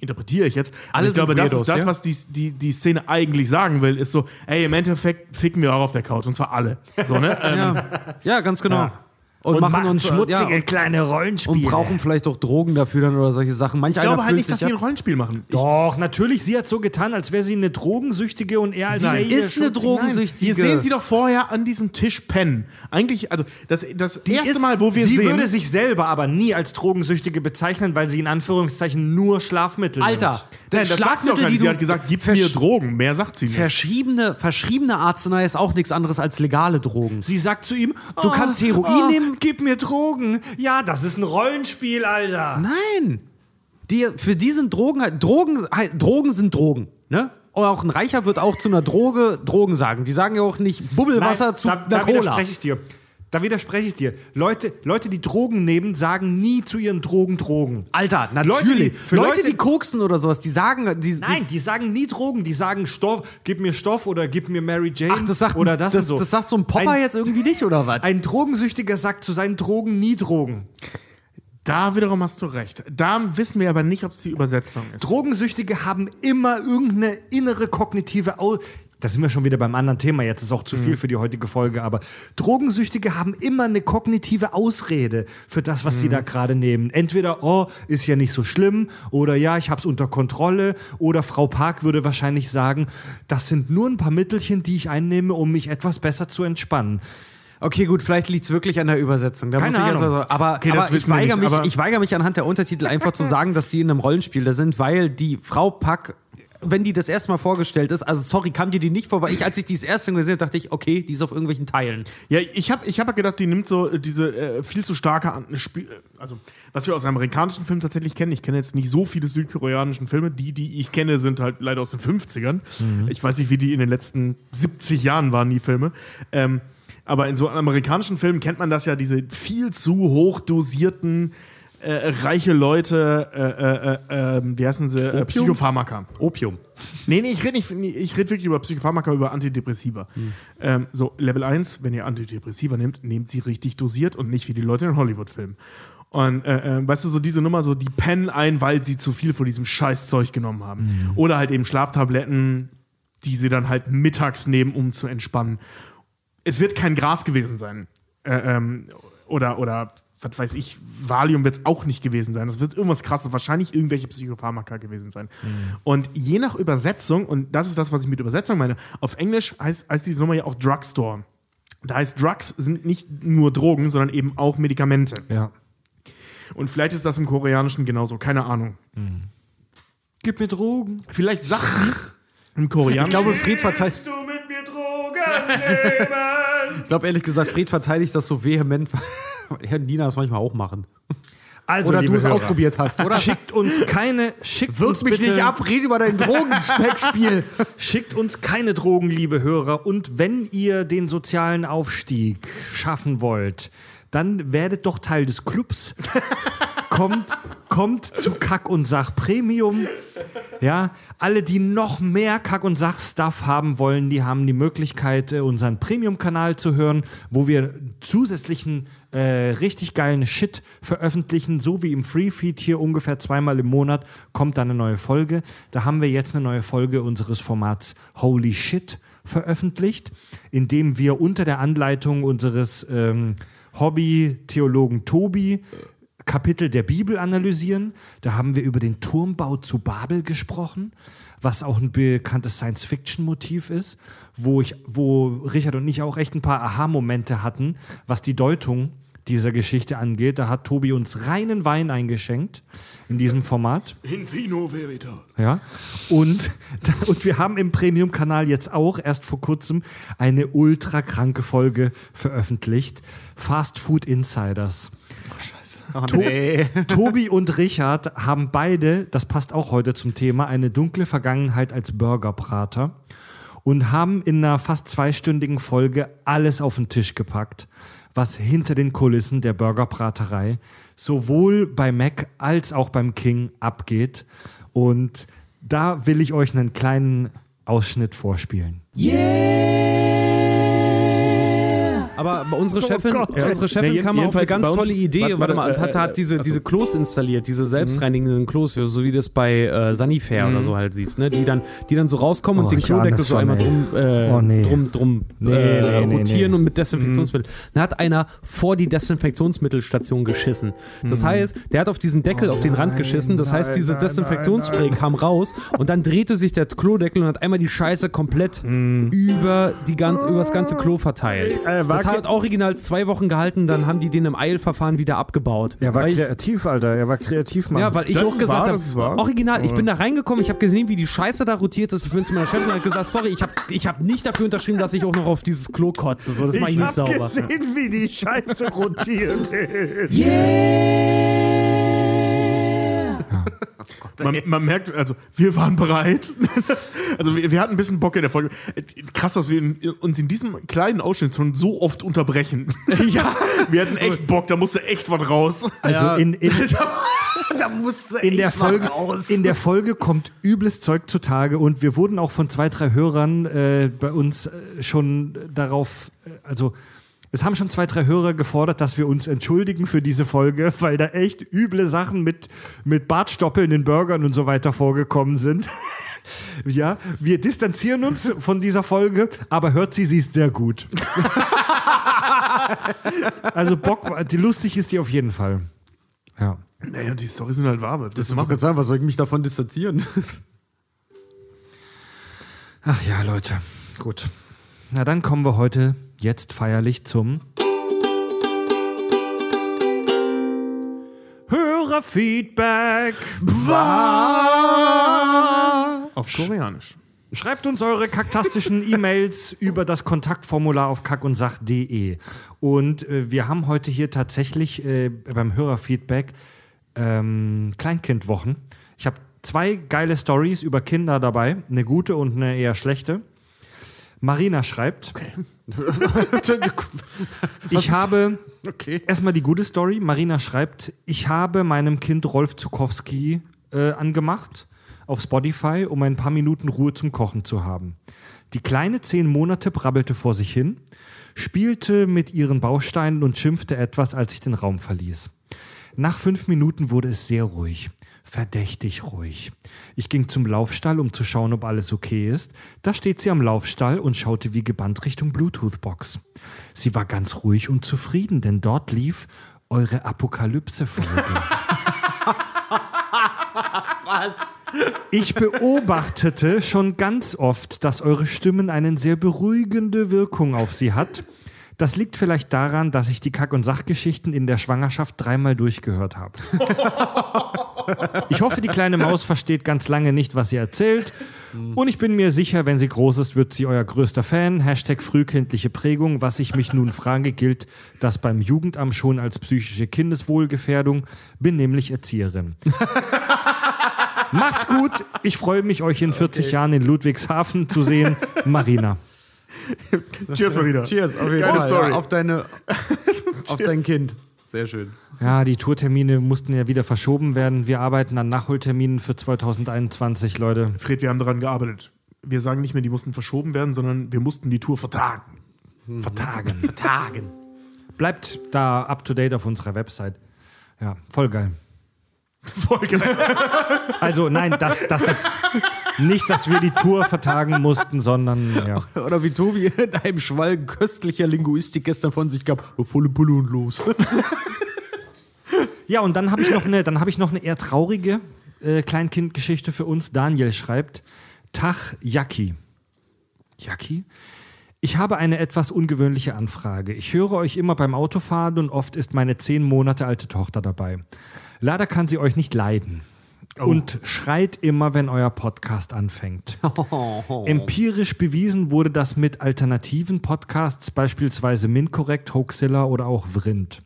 interpretiere ich jetzt. aber Alle ich glaube, das Weirdos, ist das, ja? was die, die, die Szene eigentlich sagen will, ist so, ey, im Endeffekt ficken wir auch auf der Couch und zwar alle. So, ne? ähm, Ja, ja ganz genau. Ja. Und, machen uns schmutzige ja, kleine Rollenspiele. und brauchen vielleicht auch Drogen dafür dann oder solche Sachen. Manch Ich glaube halt nicht, dass sie ein Rollenspiel machen. Doch, natürlich. Sie hat so getan, als wäre sie eine Drogensüchtige und er als Sie ist eine Drogensüchtige. wir sehen sie doch vorher an diesem Tisch pennen. Eigentlich, also das, das erste ist- Mal, wo wir sie sehen. würde sich selber aber nie als Drogensüchtige bezeichnen, weil sie in Anführungszeichen nur Schlafmittel Alter, nimmt. Sie auch Schlafmittel, die nicht. Sie du hat gesagt, gib mir Drogen. Mehr sagt sie nicht. verschriebene, verschriebene Arznei ist auch nichts anderes als legale Drogen. Sie sagt zu ihm, Du "Oh, kannst Heroin oh, nehmen." Gib mir Drogen. Ja, das ist ein Rollenspiel, Alter. Nein. Die, für die sind Drogen, halt- Drogen, halt- Drogen sind Drogen. Ne? Und auch ein Reicher wird auch zu einer Droge Drogen sagen. Die sagen ja auch nicht Bubbelwasser Nein, zu da, einer da Cola. widerspreche ich dir. Da widerspreche ich dir. Leute, Leute, die Drogen nehmen, sagen nie zu ihren Drogen Drogen. Alter, Leute, natürlich. die- für Leute, Leute- die koksen oder sowas, die sagen, die, Nein, die sagen nie Drogen, die sagen Stoff, gib mir Stoff oder gib mir Mary Jane Ach, das sagt, oder das, das, und so. das sagt so ein Popper ein, jetzt irgendwie nicht, oder was? Ein Drogensüchtiger sagt zu seinen Drogen nie Drogen. Da wiederum hast du recht. Da wissen wir aber nicht, ob es die Übersetzung ist. Drogensüchtige haben immer irgendeine innere kognitive Au da sind wir schon wieder beim anderen Thema, jetzt ist auch zu viel für die heutige Folge, aber Drogensüchtige haben immer eine kognitive Ausrede für das, was sie da gerade nehmen. Entweder, oh, ist ja nicht so schlimm, oder ja, ich hab's unter Kontrolle, oder Frau Park würde wahrscheinlich sagen, das sind nur ein paar Mittelchen, die ich einnehme, um mich etwas besser zu entspannen. Okay, gut, vielleicht liegt es wirklich an der Übersetzung. Da Keine Ahnung. also, aber Okay, aber ich, weigere mich, aber- ich weigere mich anhand der Untertitel einfach zu sagen, dass die in einem Rollenspiel da sind, weil die Frau Pack, wenn die das erste Mal vorgestellt ist, also sorry, kam dir die nicht vor, weil ich, als ich die das erste Mal gesehen habe, dachte ich, okay, die ist auf irgendwelchen Teilen. Ja, ich habe ich hab gedacht, die nimmt so äh, diese äh, viel zu starke An Spiel, äh, also was wir aus amerikanischen Filmen tatsächlich kennen. Ich kenne jetzt nicht so viele südkoreanischen Filme. Die, die ich kenne, sind halt leider aus den 50ern. Ich weiß nicht, wie die in den letzten 70 Jahren waren, die Filme. Ähm, aber in so amerikanischen Filmen kennt man das ja, diese viel zu hoch dosierten äh, reiche Leute, äh, äh, äh, äh, wie heißen sie, äh, Psychopharmaka. Opium. Nee, nee, ich rede nicht, ich rede wirklich über Psychopharmaka, über Antidepressiva. Ähm, so, Level 1, wenn ihr Antidepressiva nehmt, nehmt sie richtig dosiert und nicht wie die Leute in Hollywood-Filmen. Und äh, äh, weißt du, so diese Nummer, so die pennen ein, weil sie zu viel von diesem Scheißzeug genommen haben. Oder halt eben Schlaftabletten, die sie dann halt mittags nehmen, um zu entspannen. Es wird kein Gras gewesen sein. Äh, ähm, oder, oder, was weiß ich, Valium wird es auch nicht gewesen sein. Das wird irgendwas krasses, wahrscheinlich irgendwelche Psychopharmaka gewesen sein. Und je nach Übersetzung, und das ist das, was ich mit Übersetzung meine, auf Englisch heißt, heißt diese Nummer ja auch Drugstore. Da heißt, Drugs sind nicht nur Drogen, sondern eben auch Medikamente. Ja. Und vielleicht ist das im Koreanischen genauso, keine Ahnung. Gib mir Drogen. Vielleicht sagt sie im Koreanischen. Ich glaube, Fried verteidigt, du mit mir Drogen nehmen? ich glaube ehrlich gesagt, Fried verteidigt das so vehement, weil Nina das manchmal auch machen. Also, Oder du es Hörer, ausprobiert hast, oder? Schickt uns keine, schickt Wirk uns mich bitte, nicht ab, red über dein Drogensteckspiel. Schickt uns keine Drogen, liebe Hörer. Und wenn ihr den sozialen Aufstieg schaffen wollt, dann werdet doch Teil des Clubs. Kommt, kommt zu Kack und Sach Premium. Ja, alle, die noch mehr Kack und Sach Stuff haben wollen, die haben die Möglichkeit, äh, unseren Premium-Kanal zu hören, wo wir zusätzlichen äh, richtig geilen Shit veröffentlichen, so wie im Free-Feed hier ungefähr zweimal im Monat kommt dann eine neue Folge. Da haben wir jetzt eine neue Folge unseres Formats Holy Shit veröffentlicht, in dem wir unter der Anleitung unseres ähm, Hobby-Theologen Tobi Kapitel der Bibel analysieren. Da haben wir über den Turmbau zu Babel gesprochen, was auch ein bekanntes Science-Fiction-Motiv ist, wo, ich, wo Richard und ich auch echt ein paar Aha-Momente hatten, was die Deutung dieser Geschichte angeht. Da hat Tobi uns reinen Wein eingeschenkt in diesem Format. In Vino Veritas. Ja. Und, und wir haben im Premium-Kanal jetzt auch erst vor kurzem eine ultra kranke Folge veröffentlicht. Fast Food Insiders. To Tobi und Richard haben beide, das passt auch heute zum Thema, eine dunkle Vergangenheit als Burgerbrater und haben in einer fast zweistündigen Folge alles auf den Tisch gepackt, was hinter den Kulissen der Burgerbraterei sowohl bei Mac als auch beim King abgeht. Und da will ich euch einen kleinen Ausschnitt vorspielen. Aber unsere Chefin, Gott. unsere Chefin Nee, kam auf eine ganz tolle Idee. warte, mal, hat, äh, hat diese, achso. diese Klos installiert, diese selbstreinigenden Klos, so wie das bei äh, Sanifair oder so halt siehst, ne? Die dann, die dann so rauskommen Oh, und den Klodeckel so einmal drum, äh, Oh, nee. drum, drum Nee, äh, nee, rotieren und mit Desinfektionsmittel. Dann hat einer vor die Desinfektionsmittelstation geschissen. Das heißt, der hat auf diesen Deckel auf den Rand geschissen. Das heißt, diese Desinfektionsspray kam raus und dann drehte sich der Klodeckel und hat einmal die Scheiße komplett über, die ganz, über das ganze Klo verteilt. Äh, war das hat original zwei Wochen gehalten, dann haben die den im Eilverfahren wieder abgebaut. Er war Weil ich, kreativ, Alter. Er war kreativ, Mann. ja, weil ich Das auch gesagt habe, original, ich bin da reingekommen, ich habe gesehen, wie die Scheiße da rotiert ist. Ich bin zu meiner Chefin und habe gesagt, sorry, ich habe ich hab nicht dafür unterschrieben, dass ich auch noch auf dieses Klo kotze. So, das mache ich nicht sauber. gesehen, wie die Scheiße rotiert ist. Man, man merkt, also wir waren bereit. also wir, wir hatten ein bisschen Bock in der Folge. Krass, dass wir in, uns in diesem kleinen Ausschnitt schon so oft unterbrechen. ja, wir hatten echt Bock, da musste echt was raus. Also in, in, da musste in, der Folge, in der Folge kommt übles Zeug zutage und wir wurden auch von zwei, drei Hörern äh, bei uns äh, schon darauf, äh, also es haben schon zwei, drei Hörer gefordert, dass wir uns entschuldigen für diese Folge, weil da echt üble Sachen mit, mit Bartstoppeln in Burgern und so weiter vorgekommen sind. Ja, wir distanzieren uns von dieser Folge, aber hört sie, sie ist sehr gut. also Bock, die lustig ist die auf jeden Fall. Ja. Naja, die Storys sind halt warm. Das Ich wollte gerade sagen, was soll ich mich davon distanzieren? Ach ja, Leute. Gut. Na dann kommen wir heute jetzt feierlich zum Hörerfeedback. auf Koreanisch. Schreibt uns eure kaktastischen E-Mails über das Kontaktformular auf kackundsach.de. Und äh, wir haben heute hier tatsächlich äh, beim Hörerfeedback ähm, Kleinkindwochen. Ich habe zwei geile Stories über Kinder dabei, eine gute und eine eher schlechte. Marina schreibt, ich habe Okay. erstmal die gute Story. Marina schreibt, ich habe meinem Kind Rolf Zukowski äh, angemacht auf Spotify, um ein paar Minuten Ruhe zum Kochen zu haben. Die kleine zehn Monate brabbelte vor sich hin, spielte mit ihren Bausteinen und schimpfte etwas, als ich den Raum verließ. Nach fünf Minuten wurde es sehr ruhig. Verdächtig ruhig. Ich ging zum Laufstall, um zu schauen, ob alles okay ist. Da steht sie am Laufstall und schaute wie gebannt Richtung Bluetooth-Box. Sie war ganz ruhig und zufrieden, denn dort lief eure Apokalypse-Folge. Was? Ich beobachtete schon ganz oft, dass eure Stimmen eine sehr beruhigende Wirkung auf sie hat. Das liegt vielleicht daran, dass ich die Kack- und Sachgeschichten in der Schwangerschaft dreimal durchgehört habe. Ich hoffe, die kleine Maus versteht ganz lange nicht, was sie erzählt. Und ich bin mir sicher, wenn sie groß ist, wird sie euer größter Fan. Hashtag frühkindliche Prägung. Was ich mich nun frage, gilt das beim Jugendamt schon als psychische Kindeswohlgefährdung. Bin nämlich Erzieherin. Macht's gut. Ich freue mich, euch in 40 Jahren in Ludwigshafen zu sehen. Marina. Cheers mal wieder. Cheers, auf Geile. Story. Ja, auf, deine, auf dein Kind. Sehr schön. Ja, die Tourtermine mussten ja wieder verschoben werden. Wir arbeiten an Nachholterminen für 2021, Leute. Fred, wir haben daran gearbeitet. Wir sagen nicht mehr, die mussten verschoben werden, sondern wir mussten die Tour vertagen. Vertagen. Tagen. Bleibt da up to date auf unserer Website. Ja, voll geil. Voll geil. Also nein, dass, dass das nicht, dass wir die Tour vertagen mussten, sondern ja. Oder wie Tobi in einem Schwall köstlicher Linguistik gestern von sich gab, volle Pulle und los. Ja, und dann habe ich noch eine, dann habe ich noch eine eher traurige äh, Kleinkindgeschichte für uns. Daniel schreibt: Tag Jacki. Jacki? Ich habe eine etwas ungewöhnliche Anfrage. Ich höre euch immer beim Autofahren und oft ist meine zehn Monate alte Tochter dabei. Leider kann sie euch nicht leiden. Und schreit immer, wenn euer Podcast anfängt. Empirisch bewiesen wurde das mit alternativen Podcasts, beispielsweise Minkorrekt, Hoaxilla oder auch Vrind.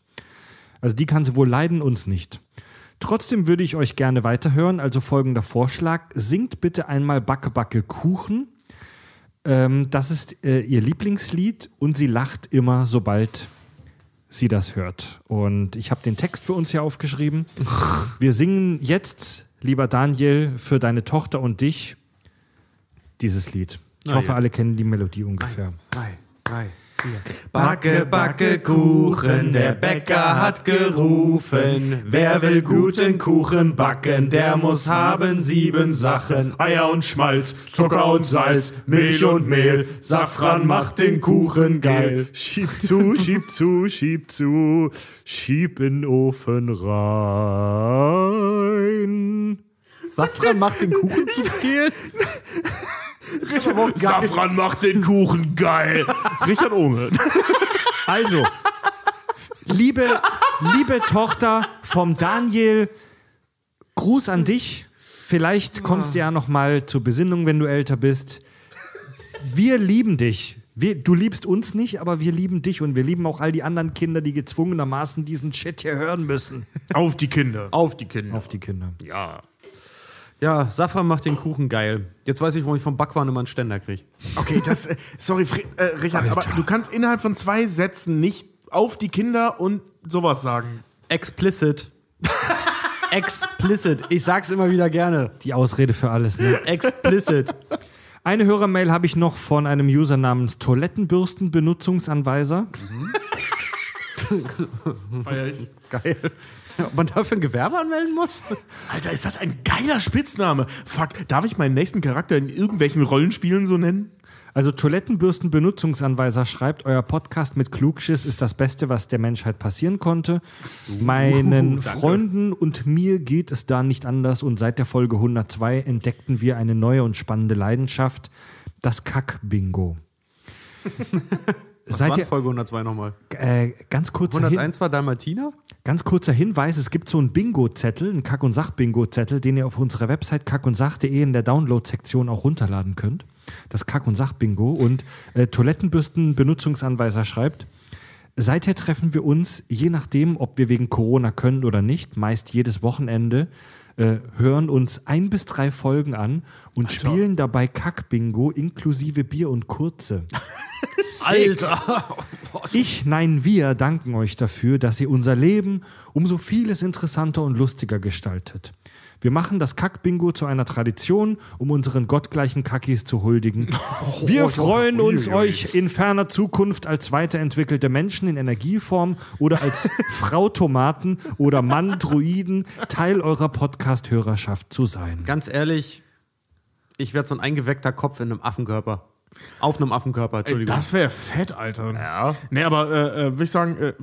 Also die kann sie wohl leiden, uns nicht. Trotzdem würde ich euch gerne weiterhören, also folgender Vorschlag. Singt bitte einmal Backe Backe Kuchen. Ähm, das ist äh, ihr Lieblingslied und sie lacht immer, sobald sie das hört. Und ich habe den Text für uns hier aufgeschrieben. Wir singen jetzt, lieber Daniel, für deine Tochter und dich dieses Lied. Ich Ah, hoffe, ja. alle kennen die Melodie ungefähr. Zwei, drei, Backe, backe Kuchen, der Bäcker hat gerufen. Wer will guten Kuchen backen, der muss haben sieben Sachen. Eier und Schmalz, Zucker und Salz, Milch und Mehl, Safran macht den Kuchen geil. Schieb zu, schieb zu, schieb zu, schieb in den Ofen rein. Safran macht den Kuchen zu gel? Safran macht den Kuchen geil. Richard Ohme. Also, liebe, liebe Tochter vom Daniel, Gruß an dich. Vielleicht kommst du ja noch mal zur Besinnung, wenn du älter bist. Wir lieben dich. Wir, du liebst uns nicht, aber wir lieben dich und wir lieben auch all die anderen Kinder, die gezwungenermaßen diesen Shit hier hören müssen. Auf die Kinder. Auf die Kinder. Auf die Kinder. Ja. Ja, Safran macht den Kuchen geil. Jetzt weiß ich, warum ich vom Backwaren immer einen Ständer kriege. Okay, das, äh, sorry, Fre äh, Richard, aber du kannst innerhalb von zwei Sätzen nicht auf die Kinder und sowas sagen. Explicit. Explicit. Ich sag's immer wieder gerne. Die Ausrede für alles. Ne? Explicit. Eine Hörermail habe ich noch von einem User namens Toilettenbürstenbenutzungsanweiser. Feier ich. Geil. Ob man dafür ein Gewerbe anmelden muss? Alter, ist das ein geiler Spitzname. Fuck, darf ich meinen nächsten Charakter in irgendwelchen Rollenspielen so nennen? Also Toilettenbürstenbenutzungsanweiser schreibt, euer Podcast mit Klugschiss ist das Beste, was der Menschheit passieren konnte. Meinen Freunden und mir geht es da nicht anders und seit der Folge 102 entdeckten wir eine neue und spannende Leidenschaft, das Kack-Bingo. Was Seid war ihr, Folge 102 nochmal? äh, ganz Hin, 101 war Dalmatiner? Ganz kurzer Hinweis, es gibt so einen Bingo-Zettel, einen Kack- und Sach-Bingo-Zettel, den ihr auf unserer Website kackundsach.de in der Download-Sektion auch runterladen könnt. Das Kack- und Sach-Bingo. Und äh, Toilettenbürsten-Benutzungsanweiser schreibt, Seither treffen wir uns, je nachdem, ob wir wegen Corona können oder nicht, meist jedes Wochenende, äh, hören uns ein bis drei Folgen an und spielen dabei Kack-Bingo inklusive Bier und Kurze. Alter! Ich, nein, wir danken euch dafür, dass ihr unser Leben um so vieles interessanter und lustiger gestaltet. Wir machen das Kack-Bingo zu einer Tradition, um unseren gottgleichen Kackis zu huldigen. Wir freuen uns, euch in ferner Zukunft als weiterentwickelte Menschen in Energieform oder als Frau Tomaten oder Mann Druiden Teil eurer Podcast-Hörerschaft zu sein. Ganz ehrlich, ich werde so ein eingeweckter Kopf in einem Affenkörper. Auf einem Affenkörper, Entschuldigung. Das wäre fett, Alter. ja. Nee, aber äh, äh, würde ich sagen, äh,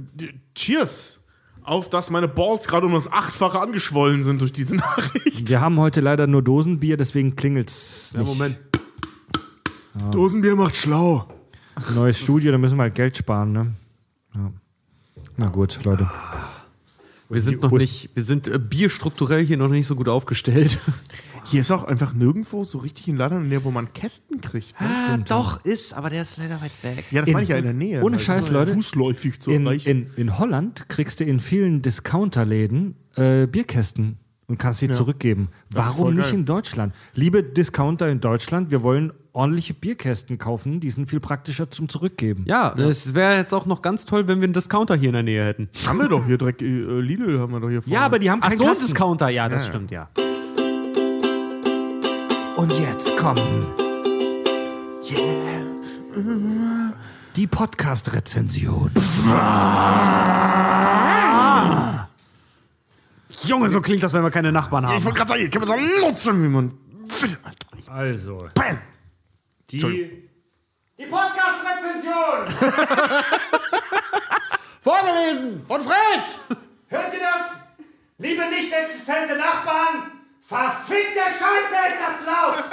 cheers auf, dass meine Balls gerade um das Achtfache angeschwollen sind durch diese Nachricht. Wir haben heute leider nur Dosenbier, deswegen klingelt's Ja, nicht. Moment. Dosenbier macht schlau. Neues Studio, da müssen wir halt Geld sparen, ne? Ja. Na gut, Leute. Wir sind noch nicht, wir sind äh, bierstrukturell hier noch nicht so gut aufgestellt. Hier ist auch einfach nirgendwo so richtig in Ladern, in der, wo man Kästen kriegt. Ne? Ah, doch, ist, aber der ist leider weit weg. Ja, das In- meine ich ja in der Nähe. ohne Scheiß, Leute. Fußläufig zu In, erreichen. in, in Holland kriegst du in vielen Discounterläden äh, Bierkästen und kannst sie zurückgeben. Das Warum nicht geil. in Deutschland? Liebe Discounter in Deutschland, wir wollen ordentliche Bierkästen kaufen, die sind viel praktischer zum Zurückgeben. Ja, es wäre jetzt auch noch ganz toll, wenn wir einen Discounter hier in der Nähe hätten. haben wir doch hier direkt, äh, Lidl haben wir doch hier vorne. Ja, aber die haben Ach keinen so, Kasten. Discounter, ja, das stimmt, ja. Und jetzt kommen die Podcast-Rezension. Junge, so klingt das, wenn wir keine Nachbarn Ich haben. wollte gerade sagen, hier kann man so nutzen, wie man will. Also, Bam! die, Die Podcast-Rezension! Vorgelesen von Fred! Hört ihr das? Liebe nicht existente Nachbarn, verfickte Scheiße ist das laut!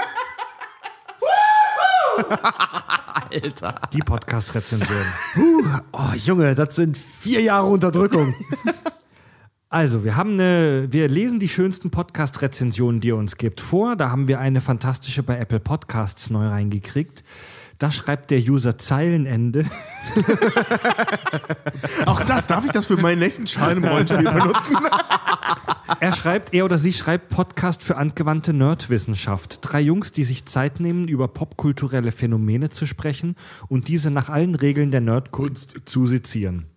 Alter. die Podcast-Rezension. Oh, Junge, das sind vier Jahre Unterdrückung. Also, wir haben eine, wir lesen die schönsten Podcast-Rezensionen, die ihr uns gibt, vor. Da haben wir eine fantastische bei Apple Podcasts neu reingekriegt. Da schreibt der User Zeilenende. Auch das, darf ich das für meinen nächsten Schein im Rollenspiel benutzen? Er schreibt, er oder sie schreibt Podcast für angewandte Nerdwissenschaft. Drei Jungs, die sich Zeit nehmen, über popkulturelle Phänomene zu sprechen und diese nach allen Regeln der Nerdkunst zu sezieren.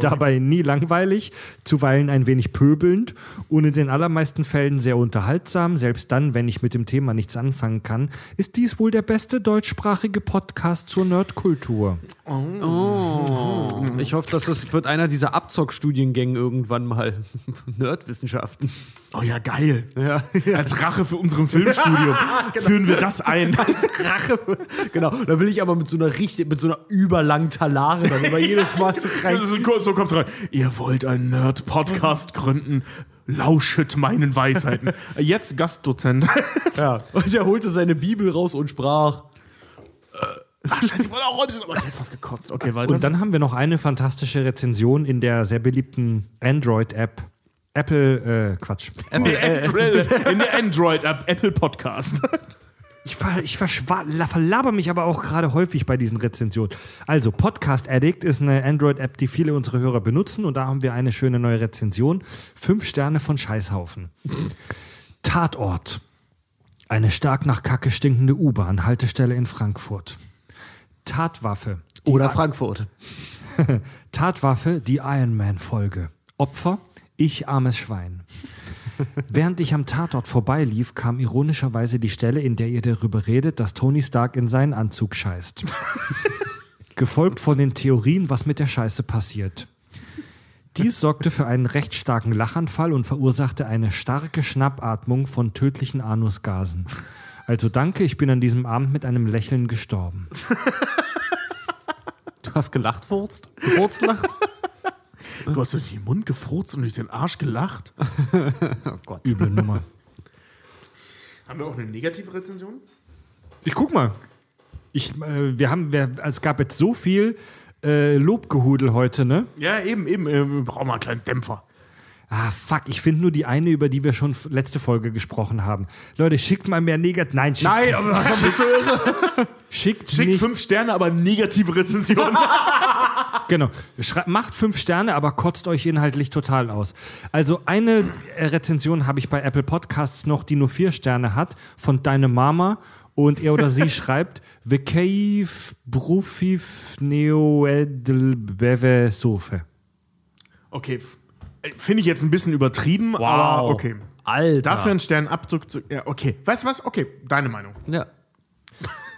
Dabei nie langweilig, zuweilen ein wenig pöbelnd und in den allermeisten Fällen sehr unterhaltsam. Selbst dann, wenn ich mit dem Thema nichts anfangen kann, ist dies wohl der beste deutschsprachige Podcast zur Nerdkultur. Ich hoffe, dass das wird einer dieser Abzockstudiengänge irgendwann mal. Nerdwissenschaften. Oh ja, geil. Als Rache für unseren Filmstudium führen wir das ein. Rache. Genau. Da will ich aber mit so einer richtig, mit so einer überlangen Talare dann immer jedes Mal so rein. So kommt's rein. Ihr wollt einen Nerd-Podcast gründen. Lauschet meinen Weisheiten. Jetzt Gastdozent. Ja. Und er holte seine Bibel raus und sprach. Ach, scheiße, ich wollte auch räumsen, aber ich hätte fast gekotzt. Okay, weiter. Und dann haben wir noch eine fantastische Rezension in der sehr beliebten Android-App. Apple, äh, Quatsch. Apple, äh, in der Android-App, Apple Podcast. Ich, ver, ich verlaber mich aber auch gerade häufig bei diesen Rezensionen. Also, Podcast Addict ist eine Android-App, die viele unserer Hörer benutzen. Und da haben wir eine schöne neue Rezension. Fünf Sterne von Scheißhaufen. Tatort. Eine stark nach Kacke stinkende U-Bahn, Haltestelle in Frankfurt. Tatwaffe. Oder Frankfurt. Tatwaffe, die Iron Man-Folge. Opfer, ich armes Schwein. Während ich am Tatort vorbeilief, kam ironischerweise die Stelle, in der ihr darüber redet, dass Tony Stark in seinen Anzug scheißt. Gefolgt von den Theorien, was mit der Scheiße passiert. Dies sorgte für einen recht starken Lachanfall und verursachte eine starke Schnappatmung von tödlichen Anusgasen. Also danke, ich bin an diesem Abend mit einem Lächeln gestorben. Du hast gelacht, Furzt? Gefurzt lacht? Du hast durch den Mund gefurzt und durch den Arsch gelacht. Üble Nummer. Haben wir auch eine negative Rezension? Ich guck mal. Ich, äh, wir haben, wir, es gab jetzt so viel äh, Lobgehudel heute, ne? Ja, eben, eben. Äh, wir brauchen mal einen kleinen Dämpfer. Ah, fuck, ich finde nur die eine, über die wir schon letzte Folge gesprochen haben. Leute, schickt mal mehr Negat. Nein, schickt, Nein, aber was bist du irre? schickt, Schickt nicht. fünf Sterne, aber negative Rezension. Genau. Schrei- macht fünf Sterne, aber kotzt euch inhaltlich total aus. Also eine äh, Rezension habe ich bei Apple Podcasts noch, die nur vier Sterne hat, von deine Mama. Und er oder sie schreibt, Vekeif Brufif Neoedl Beve Sofe. okay, finde ich jetzt ein bisschen übertrieben, aber okay. Alter. Dafür einen Sternabzug zu. Ja, okay. Weißt du was? Okay, deine Meinung. Ja.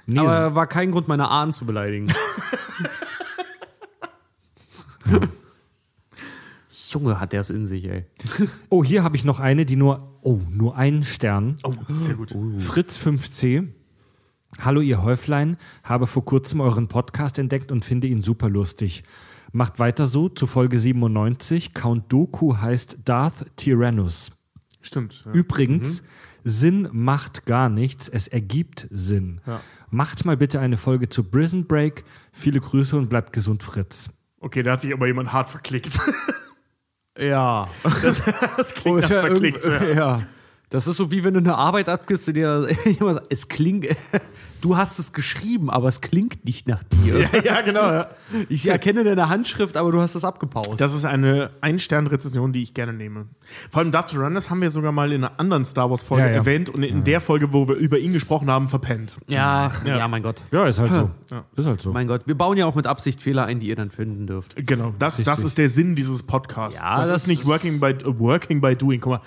Nee, Aber war kein Grund, meine Ahnen zu beleidigen. Junge, hat der es in sich, ey. Oh, hier habe ich noch eine, die nur, oh, nur einen Stern. Oh, sehr gut. Fritz 5C. Hallo ihr Häuflein, habe vor kurzem euren Podcast entdeckt und finde ihn super lustig. Macht weiter so zu Folge 97. Count Doku heißt Darth Tyrannus. Stimmt. Ja. Übrigens, Sinn macht gar nichts, es ergibt Sinn. Macht mal bitte eine Folge zu Prison Break. Viele Grüße und bleibt gesund, Fritz. Okay, da hat sich aber jemand hart verklickt. Ja. Das klingt nach ja, verklickt. Ja. ja. Das ist so wie wenn du eine Arbeit abgibst und dir jemand sagt, es klingt, du hast es geschrieben, aber es klingt nicht nach dir. ja, genau. Ja. Ich erkenne deine Handschrift, aber du hast es abgepaust. Das ist eine Ein-Stern-Rezension, die ich gerne nehme. Vor allem Darth Tyrannus haben wir sogar mal in einer anderen Star Wars-Folge Ja, ja. erwähnt und in der Folge, wo wir über ihn gesprochen haben, verpennt. ja, ja, mein Gott. Ja, ist halt so. Ja. Ist halt so. Mein Gott, wir bauen ja auch mit Absicht Fehler ein, die ihr dann finden dürft. Genau, das, das ist der Sinn dieses Podcasts. Ja, das, das ist nicht ist- working by, working by doing. Guck mal,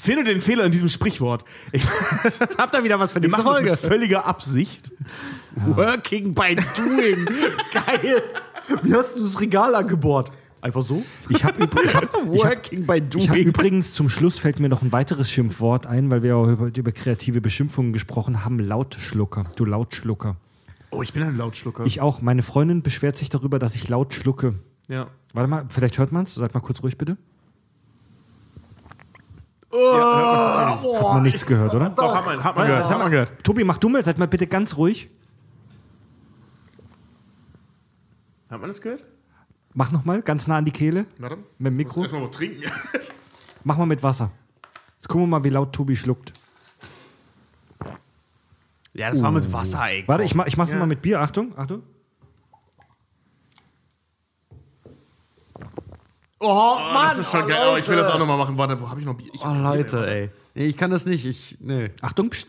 finde den Fehler in diesem Sprichwort. Ich, Habt ihr wieder was für machen das mit völliger Absicht. Working by doing. Geil. Wie hast du das Regal angebohrt? Einfach so? Ich habe ich hab, ich hab, Working by Ich habe doing. übrigens zum Schluss fällt mir noch ein weiteres Schimpfwort ein, weil wir auch über, über kreative Beschimpfungen gesprochen haben. Lautschlucker. Du Lautschlucker. Oh, ich bin ein Lautschlucker. Ich auch. Meine Freundin beschwert sich darüber, dass ich laut schlucke. ja. Warte mal, vielleicht hört man es. Seid mal kurz ruhig, bitte. Hat man nichts gehört, oder? Doch, hat man, hat man gehört. Das hat man gehört. Tobi, mach du mal, seid mal bitte ganz ruhig. Hat man das gehört? Mach noch mal, ganz nah an die Kehle. Warte. Mit dem Mikro. Erstmal mal trinken. Mach mal mit Wasser. Jetzt gucken wir mal, wie laut Tobi schluckt. Ja, das war mit Wasser, ey. Warte, ich, mach, ich mach's noch mal mit Bier. Achtung, Achtung. Oh, Mann. das ist schon geil. Aber ich will das auch nochmal machen. Warte, wo habe ich noch Bier? Ich Oh, Leute, ey. Nee, ich kann das nicht. Ich, nee. Achtung.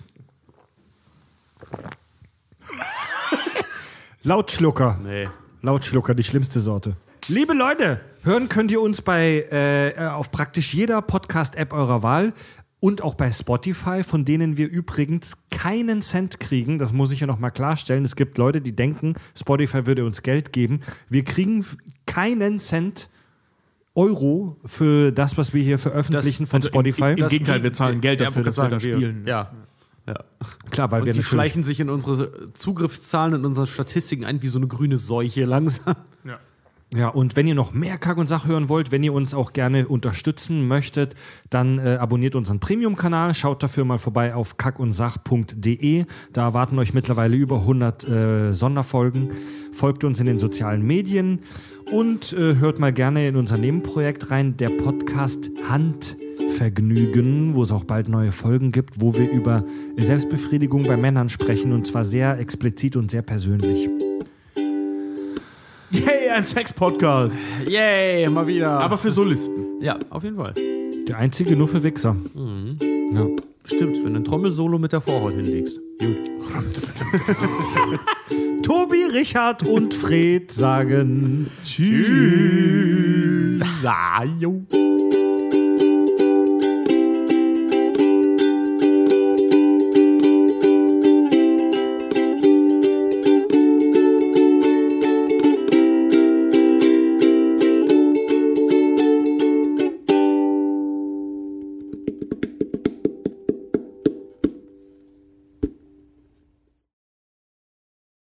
Lautschlucker. Nee. Lautschlucker, die schlimmste Sorte. Liebe Leute, Hören könnt ihr uns bei äh, auf praktisch jeder Podcast-App eurer Wahl und auch bei Spotify, von denen wir übrigens keinen Cent kriegen. Das muss ich ja noch mal klarstellen. Es gibt Leute, die denken, Spotify würde uns Geld geben. Wir kriegen keinen Cent Euro für das, was wir hier veröffentlichen von also Spotify. im- im Gegenteil, wir zahlen Geld Ja, dafür, dass wir da spielen. Ja. ja. Klar, weil Und wir die schleichen sich in unsere Zugriffszahlen und unsere Statistiken ein wie so eine grüne Seuche langsam. Ja, und wenn ihr noch mehr Kack und Sach hören wollt, wenn ihr uns auch gerne unterstützen möchtet, dann äh, abonniert unseren Premium-Kanal, schaut dafür mal vorbei auf kackundsach.de. Da erwarten euch mittlerweile über 100 äh, Sonderfolgen. Folgt uns in den sozialen Medien und äh, hört mal gerne in unser Nebenprojekt rein, der Podcast Handvergnügen, wo es auch bald neue Folgen gibt, wo wir über Selbstbefriedigung bei Männern sprechen und zwar sehr explizit und sehr persönlich. Hey, ein Sex-Podcast. Yay, mal wieder. Aber für Solisten. ja, auf jeden Fall. Der einzige nur für Wichser. Ja. Stimmt, wenn du ein Trommelsolo mit der Vorhaut hinlegst. Gut. Tobi, Richard und Fred sagen Tschüss. Jo.